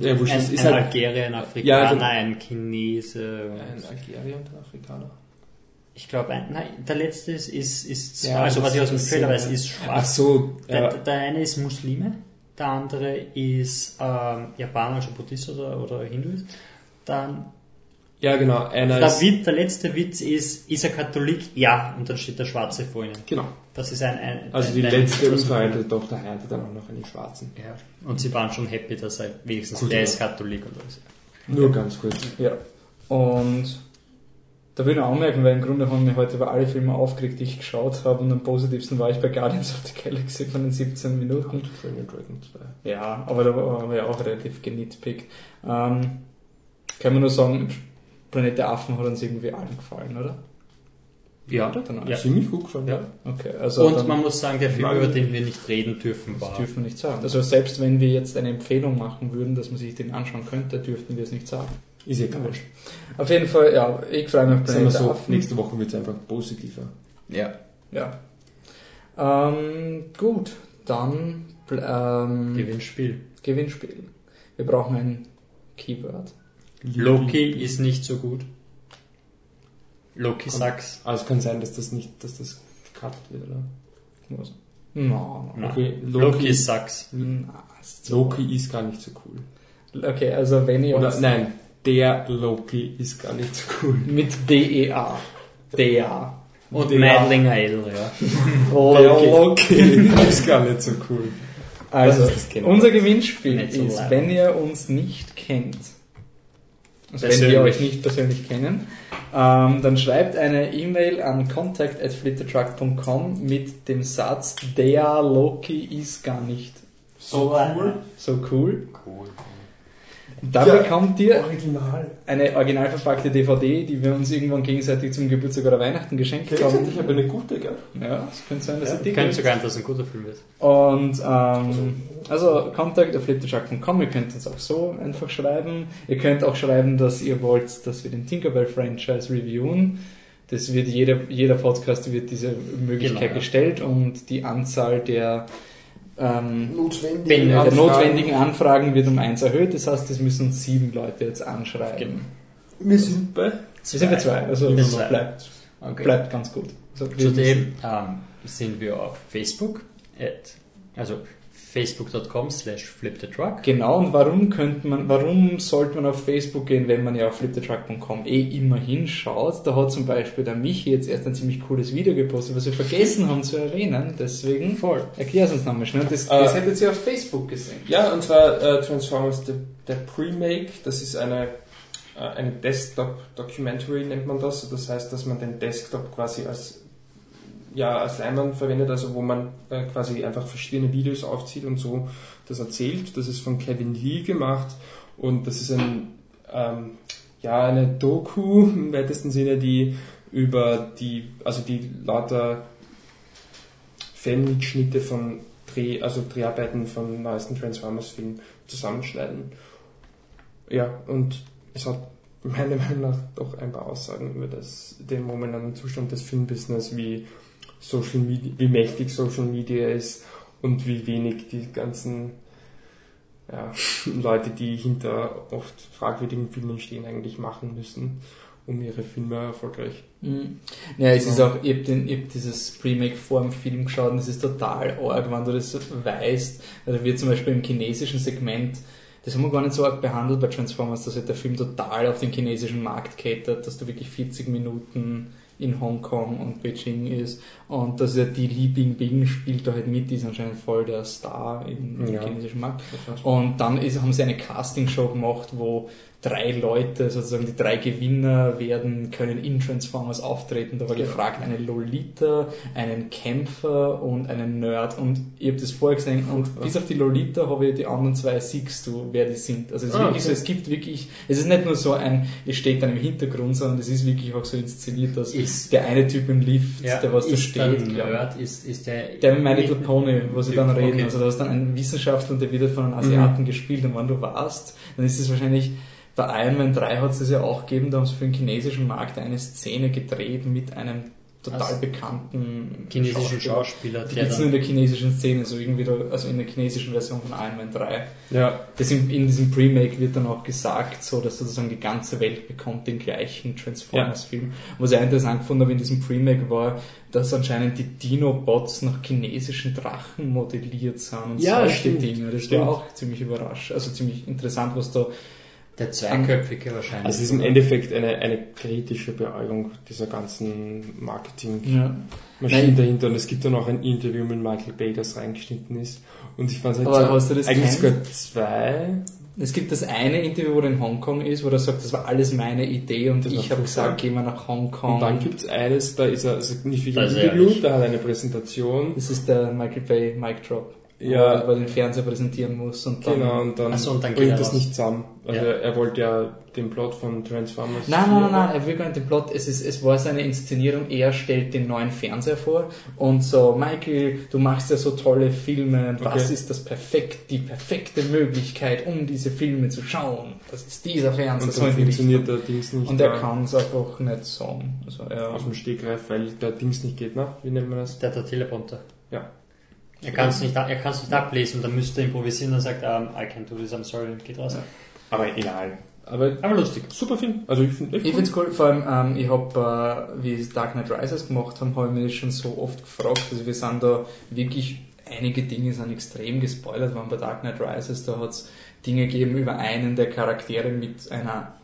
S2: Ja,
S3: Ein,
S2: ist
S3: ein
S2: halt
S3: Algerier, ein
S2: Ja,
S3: Afrikaner,
S2: genau.
S3: ein Chinese.
S2: ein Algerier und ein Afrikaner.
S3: Ich glaube, nein, der letzte ist, ist, ist
S2: Ja,
S3: also was ich aus dem Trailer
S2: so,
S3: weiß,
S2: ja.
S3: ist
S2: Ach
S3: schwarz.
S2: so,
S3: Der,
S2: ja,
S3: der eine ist Muslime, der andere ist ähm, japanischer Buddhist oder, oder Hinduist. Dann
S2: ja genau, einer
S3: der,
S2: ist,
S3: Witz, der letzte Witz ist, ist er Katholik? Ja, und dann steht der Schwarze vor ihnen.
S2: genau.
S3: Das ist ein, ein
S2: Also die
S3: ein,
S2: letzte
S3: ein,
S2: unverheiratete Tochter heiratet dann auch noch einen Schwarzen.
S3: Ja. Und sie waren schon happy, dass er wenigstens
S2: Gut,
S3: der
S2: ja.
S3: ist Katholik oder so.
S2: Nur ganz kurz.
S1: Ja. Und da will ich noch anmerken, weil im Grunde haben wir heute über alle Filme aufgeregt, die ich geschaut habe. Und am positivsten war ich bei Guardians of the Galaxy von den 17 Minuten.
S2: Dragon Dragon 2.
S1: Ja, aber da haben wir ja auch relativ genitpickt. Ähm, kann man nur sagen, Planet der Affen hat uns irgendwie allen gefallen, oder?
S3: Ja,
S1: Dann
S3: ja.
S2: Ziemlich gut gefallen.
S3: Ja.
S1: Okay, also
S3: Und
S1: dann,
S3: man muss sagen, der Film, über den wir nicht reden dürfen,
S1: das
S3: war.
S1: dürfen wir nicht sagen. Also selbst wenn wir jetzt eine Empfehlung machen würden, dass man sich den anschauen könnte, dürften wir es nicht sagen.
S2: Ist egal.
S1: Auf jeden Fall, ja, ich freue mich auf Planet der
S2: so,
S1: Affen.
S2: nächste Woche wird es einfach positiver.
S1: Ja. Ja. Ähm, gut, dann ähm,
S3: Gewinnspiel.
S1: Gewinnspiel. Wir brauchen ein Keyword.
S3: Loki ist nicht so gut. Loki. Sachs.
S2: Also es kann sein, dass das nicht, dass das gecuttet wird, oder?
S1: Was? No, no.
S2: Okay,
S3: Loki,
S2: Loki,
S3: Sachs.
S1: Na, ist so-
S2: Loki ist gar nicht so cool.
S1: Okay, also wenn ihr
S2: Oder
S1: uns
S2: nein, der Loki ist gar nicht so cool.
S1: mit DEA. DEA.
S3: Und
S2: Der-
S3: Meidlinger L, ja. <laughs>
S2: Der Loki ist gar nicht so cool.
S1: Also,
S2: ist genau?
S1: unser Gewinnspiel
S3: Nicht so
S1: ist, wenn ihr uns nicht kennt, also wenn wir euch nicht persönlich kennen, ähm, dann schreibt eine E-Mail an contact.flittertruck.com mit dem Satz, der Loki ist gar nicht
S3: So cool.
S1: so cool.
S3: Cool.
S1: Da
S2: Ja.
S1: bekommt ihr
S2: Original.
S1: eine original verpackte DVD, die wir uns irgendwann gegenseitig zum Geburtstag oder Weihnachten geschenkt
S2: Ich
S1: haben.
S2: habe eine gute, gell?
S1: Ja, es könnte sein, dass
S2: Ja,
S1: ihr die
S3: Ich könnte sogar, dass es ein guter Film wird.
S1: Und ähm, also Contact auf flitterchuck.com, ihr könnt uns auch so einfach schreiben. Ihr könnt auch schreiben, dass ihr wollt, dass wir den Tinkerbell Franchise reviewen. Das wird jeder, jeder Podcast wird diese Möglichkeit
S3: Genau, ja.
S1: gestellt und die Anzahl der, ähm,
S2: Notwendig.
S3: Wenn-
S1: der
S3: Anfragen.
S1: notwendigen Anfragen wird um eins erhöht. Das heißt, es müssen uns sieben Leute jetzt anschreiben.
S3: Genau.
S2: Wir sind bei.
S1: Wir sind bei zwei, also
S3: zwei.
S1: bleibt,
S3: Okay.
S1: bleibt ganz gut. Also
S3: Zudem ähm, sind wir auf Facebook, at, also facebook.com slash flipthetruck.
S1: Genau, und warum könnte man, warum sollte man auf Facebook gehen, wenn man ja auf flipthetruck.com eh immer hinschaut? Da hat zum Beispiel der Michi jetzt erst ein ziemlich cooles Video gepostet, was wir vergessen haben zu erwähnen, deswegen
S3: Voll.
S1: erklär es uns nochmal schnell. Das,
S2: Äh,
S1: das hättet ihr auf Facebook gesehen.
S2: Ja, und zwar äh, Transformers der, der Pre-Make. Das ist eine, äh, eine Desktop-Documentary, nennt man das. Das heißt, dass man den Desktop quasi als ja, als Leinwand verwendet, also wo man äh, quasi einfach verschiedene Videos aufzieht und so das erzählt. Das ist von Kevin Lee gemacht und das ist ein, ähm, ja, eine Doku im weitesten Sinne, die über die, also die lauter Fanmitschnitte von Dreh, also Dreharbeiten von neuesten Transformers-Filmen zusammenschneiden. Ja, und es hat meiner Meinung nach doch ein paar Aussagen über das, den momentanen Zustand des Filmbusiness, wie Social Media, wie mächtig Social Media ist und wie wenig die ganzen ja, Leute, die hinter oft fragwürdigen Filmen stehen, eigentlich machen müssen, um ihre Filme erfolgreich.
S1: Mhm. Ja, es ist auch, ich hab, den, ich hab dieses Remake vor dem Film geschaut und es ist total arg, wenn du das weißt. Also wir zum Beispiel im chinesischen Segment, das haben wir gar nicht so arg behandelt bei Transformers, dass halt der Film total auf den chinesischen Markt catert, dass du wirklich 40 Minuten in Hongkong und Beijing ist. Und dass er die Li Bingbing spielt da halt mit, die ist anscheinend voll der Star im, im
S2: Ja.
S1: chinesischen Markt. Und dann ist, haben sie eine Castingshow gemacht, wo drei Leute, sozusagen die drei Gewinner werden, können in Transformers auftreten. Da war
S2: Genau.
S1: gefragt, eine Lolita, einen Kämpfer und einen Nerd. Und ich habe das vorher gesehen und bis auf die Lolita habe ich die anderen zwei siehst du, wer die sind. Also es ist
S2: Ah,
S1: wirklich so,
S2: okay.
S1: es gibt wirklich, es ist nicht nur so ein, es steht dann im Hintergrund, sondern es ist wirklich auch so inszeniert, dass
S3: Ist-
S1: der eine Typ im Lift, der was da steht.
S3: Nerd, ist, ist der...
S1: Der mit My Little Pony, wo sie dann
S3: Okay.
S1: reden. Also da ist dann ein Wissenschaftler und der wird halt von einem Asiaten gespielt. Und wenn du warst, dann ist es wahrscheinlich, bei Iron Man 3 hat es das ja auch gegeben, da haben sie für den chinesischen Markt eine Szene gedreht mit einem total
S3: Also,
S1: bekannten
S3: chinesischen Schauspieler,
S1: Die
S3: der
S1: gibt nur in der chinesischen Szene, so irgendwie, da, also in der chinesischen Version von Iron Man 3.
S2: Ja,
S1: Das in, diesem Pre-Make wird dann auch gesagt, so dass sozusagen die ganze Welt bekommt den gleichen Transformers-Film. Was ich auch interessant gefunden habe in diesem Pre-Make war, dass anscheinend die Dino-Bots nach chinesischen Drachen modelliert sind und
S2: Ja,
S1: solche
S2: stimmt,
S1: Dinge. Das
S2: stimmt.
S1: war auch ziemlich überraschend, also ziemlich interessant, was da
S3: Der zweiköpfige wahrscheinlich.
S2: also es ist im Endeffekt eine, eine kritische Beäugung dieser ganzen Marketing-Maschine
S1: ja.
S2: Dahinter. Und es gibt dann auch ein Interview mit Michael Bay, das reingeschnitten ist. Und ich fand es halt eigentlich
S1: kennt?
S2: sogar zwei.
S1: Es gibt das eine Interview, wo er in Hongkong ist, wo er sagt, das war alles meine Idee und
S2: Das
S1: ich habe gesagt, gehen wir nach Hongkong.
S2: Und dann gibt's eines, da ist er, also nicht wirklich ein
S3: er
S2: Interview, da hat er eine Präsentation.
S1: Das ist der Michael Bay Mic Drop.
S2: Ja.
S1: Wo er den Fernseher präsentieren muss und dann.
S2: Genau, und dann,
S3: so, und dann
S2: bringt das
S3: raus.
S2: nicht zusammen. Also
S3: Ja.
S2: er wollte ja den Plot von Transformers.
S1: Nein,
S2: 4
S1: nein, nein, nein, er will gar nicht den Plot. Es, ist, es war seine Inszenierung. Er stellt den neuen Fernseher vor und so, Michael, du machst ja so tolle Filme und das
S2: Okay.
S1: ist das perfekt, die perfekte Möglichkeit, um diese Filme zu schauen. Das ist dieser Fernseher.
S2: Und
S1: so
S2: dann
S1: die
S2: funktioniert der Dings nicht
S1: Und er kann es einfach nicht sagen. Also er,
S2: auf dem Stegreif, weil der Dings nicht geht, ne? Wie nennt man das?
S3: Der hat der Teleprompter.
S2: Ja.
S3: Er kann es nicht, er kann's nicht ablesen, dann müsste er improvisieren und sagt, um, I can't do this, I'm sorry, und geht raus.
S2: Aber egal. Aber
S3: Aber lustig.
S2: super Film. Also ich finde
S1: Ich es cool, vor allem, ähm, ich habe, äh, wie es Dark Knight Rises gemacht haben, habe ich das schon so oft gefragt. Also wir sind da wirklich, einige Dinge sind extrem gespoilert worden bei Dark Knight Rises. Da hat es Dinge gegeben über einen der Charaktere mit einer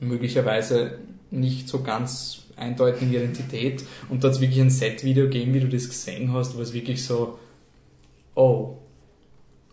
S1: möglicherweise nicht so ganz eindeutigen Identität. Und da hat es wirklich ein Set-Video gegeben, wie du das gesehen hast, wo es wirklich so, oh,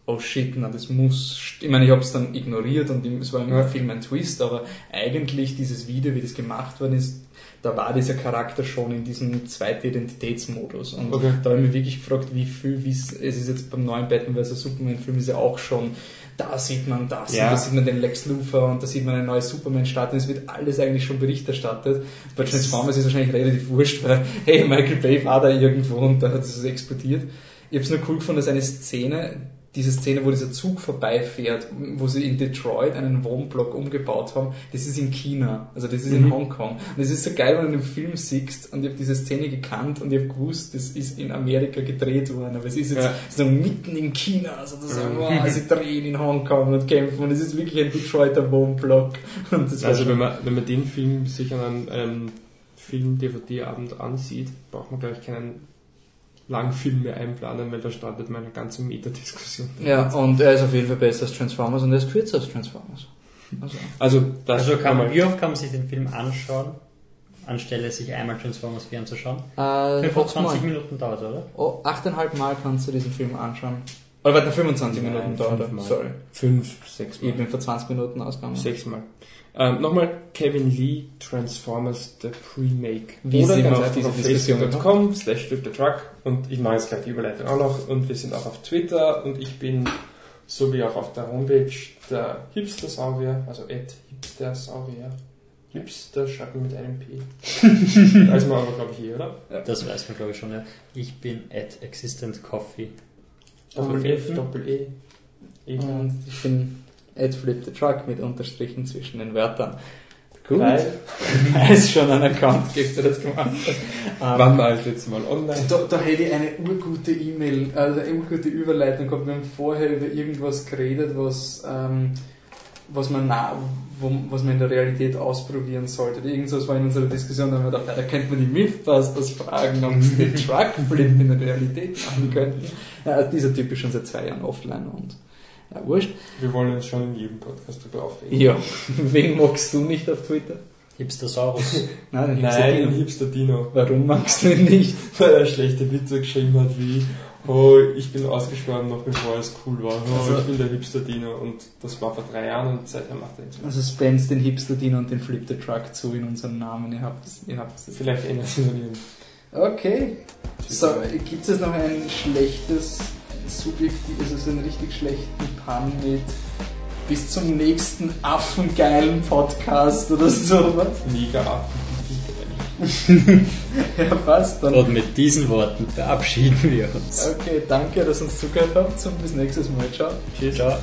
S1: oh shit, na das muss, ich meine, ich habe es dann ignoriert und es war im
S2: Ja.
S1: Film ein Twist, aber eigentlich dieses Video, wie das gemacht worden ist, da war dieser Charakter schon in diesem zweiten Identitätsmodus. Und
S2: Okay.
S1: da habe ich mich wirklich gefragt, wie viel, wie es ist jetzt beim neuen Batman vs. Superman Film ist ja auch schon, da sieht man das,
S2: Ja.
S1: und da sieht man den Lex Luthor und da sieht man eine neue Superman-Stadt und es wird alles eigentlich schon Bericht erstattet. Bei Transformers ist es wahrscheinlich relativ wurscht, weil, hey, Michael Bay war da irgendwo und da hat es explodiert. Ich habe es nur cool gefunden, dass eine Szene, diese Szene, wo dieser Zug vorbeifährt, wo sie in Detroit einen Wohnblock umgebaut haben, das ist in China, also das ist in
S2: Mhm.
S1: Hongkong. Und es ist so geil, wenn du den Film siehst und ich habe diese Szene gekannt und ich habe gewusst, das ist in Amerika gedreht worden, aber es ist jetzt
S2: Ja.
S1: so mitten in China, sozusagen,
S2: Mhm.
S1: wow, sie drehen in Hongkong und kämpfen und es ist wirklich ein Detroiter Wohnblock. <laughs>
S2: Also wenn man, wenn man den Film sich an einem, einem Film-DVD-Abend ansieht, braucht man glaube ich keinen langen Film mehr einplanen, weil da startet meine ganze Metadiskussion.
S1: ja, und er ist auf jeden Fall besser als Transformers und er ist kürzer als Transformers. Also,
S2: Also das
S3: Also kann man, wie oft kann man sich den Film anschauen, anstelle sich einmal Transformers 4 anzuschauen?
S1: äh,
S3: 25 Minuten dauert, oder?
S1: Oh, 8,5 Mal kannst du diesen Film anschauen. Oder warte, 25
S2: Nein,
S1: Minuten dauert er.
S2: fünfmal.
S1: Sorry.
S2: fünf, sechs
S1: Ich
S2: Mal.
S1: bin vor 20 Minuten ausgegangen.
S2: Sechsmal. Ähm, Nochmal Kevin Lee, Transformers The Pre-Make.
S1: Wie
S2: Oder
S1: sind
S2: ganz
S1: wir auf diese
S2: facebook.com slash the truck und ich mache jetzt gleich die Überleitung auch noch und wir sind auch auf Twitter und ich bin so wie auch auf der Homepage der Hipster-Saurier, also at Hipster-Saurier. Hipster schreibt mit einem P. <laughs> Weiß man aber glaube ich eh, oder?
S3: Das weiß man, glaube ich, schon, ja. Ich bin at Existent Coffee.
S2: Doppel F, Doppel E. E.
S1: Und ich bin Ed Flip the Truck mit Unterstrichen zwischen den Wörtern. Gut.
S2: Weil, <laughs>
S1: Weil es schon einen Account gibt, der das gemacht hat. Ähm,
S2: wann war ich jetzt mal online?
S1: Da, da hätte ich eine urgute E-Mail, also eine urgute Überleitung gehabt. Wir haben vorher über irgendwas geredet, was, ähm, was, man na, wo, was man in der Realität ausprobieren sollte. Irgendwas war in unserer Diskussion, da haben wir gedacht, ja, da könnte man die Mythbusters fragen, ob sie den <laughs> Truckflip in der Realität machen könnten. Ja, dieser Typ ist schon seit zwei Jahren offline und ja, wurscht.
S2: Wir wollen uns schon in jedem Podcast darüber aufregen.
S1: Ja, <laughs> wen magst du nicht auf Twitter?
S3: Hipstersaurus. <laughs>
S1: Nein, den
S2: Nein,
S1: Hipster
S2: den Hipster Dino.
S1: Warum magst du ihn nicht? <laughs>
S2: Weil er schlechte Witze geschrieben hat wie, oh, ich bin ausgestorben noch bevor es cool war. Oh,
S1: Also-
S2: ich bin der Hipster Dino. Und das war vor drei Jahren und seitdem macht er nichts mehr.
S1: Also spamst den Hipster Dino und den Flip the Truck zu in unserem Namen. Ihr habt es. Ihr habt es.
S2: Vielleicht ändert sich noch.
S1: Okay. So, gibt es noch ein schlechtes, subjektiv, also so einen richtig schlechten Pun mit bis zum nächsten affengeilen Podcast oder sowas?
S2: Mega ab. <laughs>
S1: Ja, passt dann.
S3: Und mit diesen Worten verabschieden wir uns.
S1: Okay, danke, dass ihr uns zugehört habt und bis nächstes Mal. Ciao.
S3: Ciao.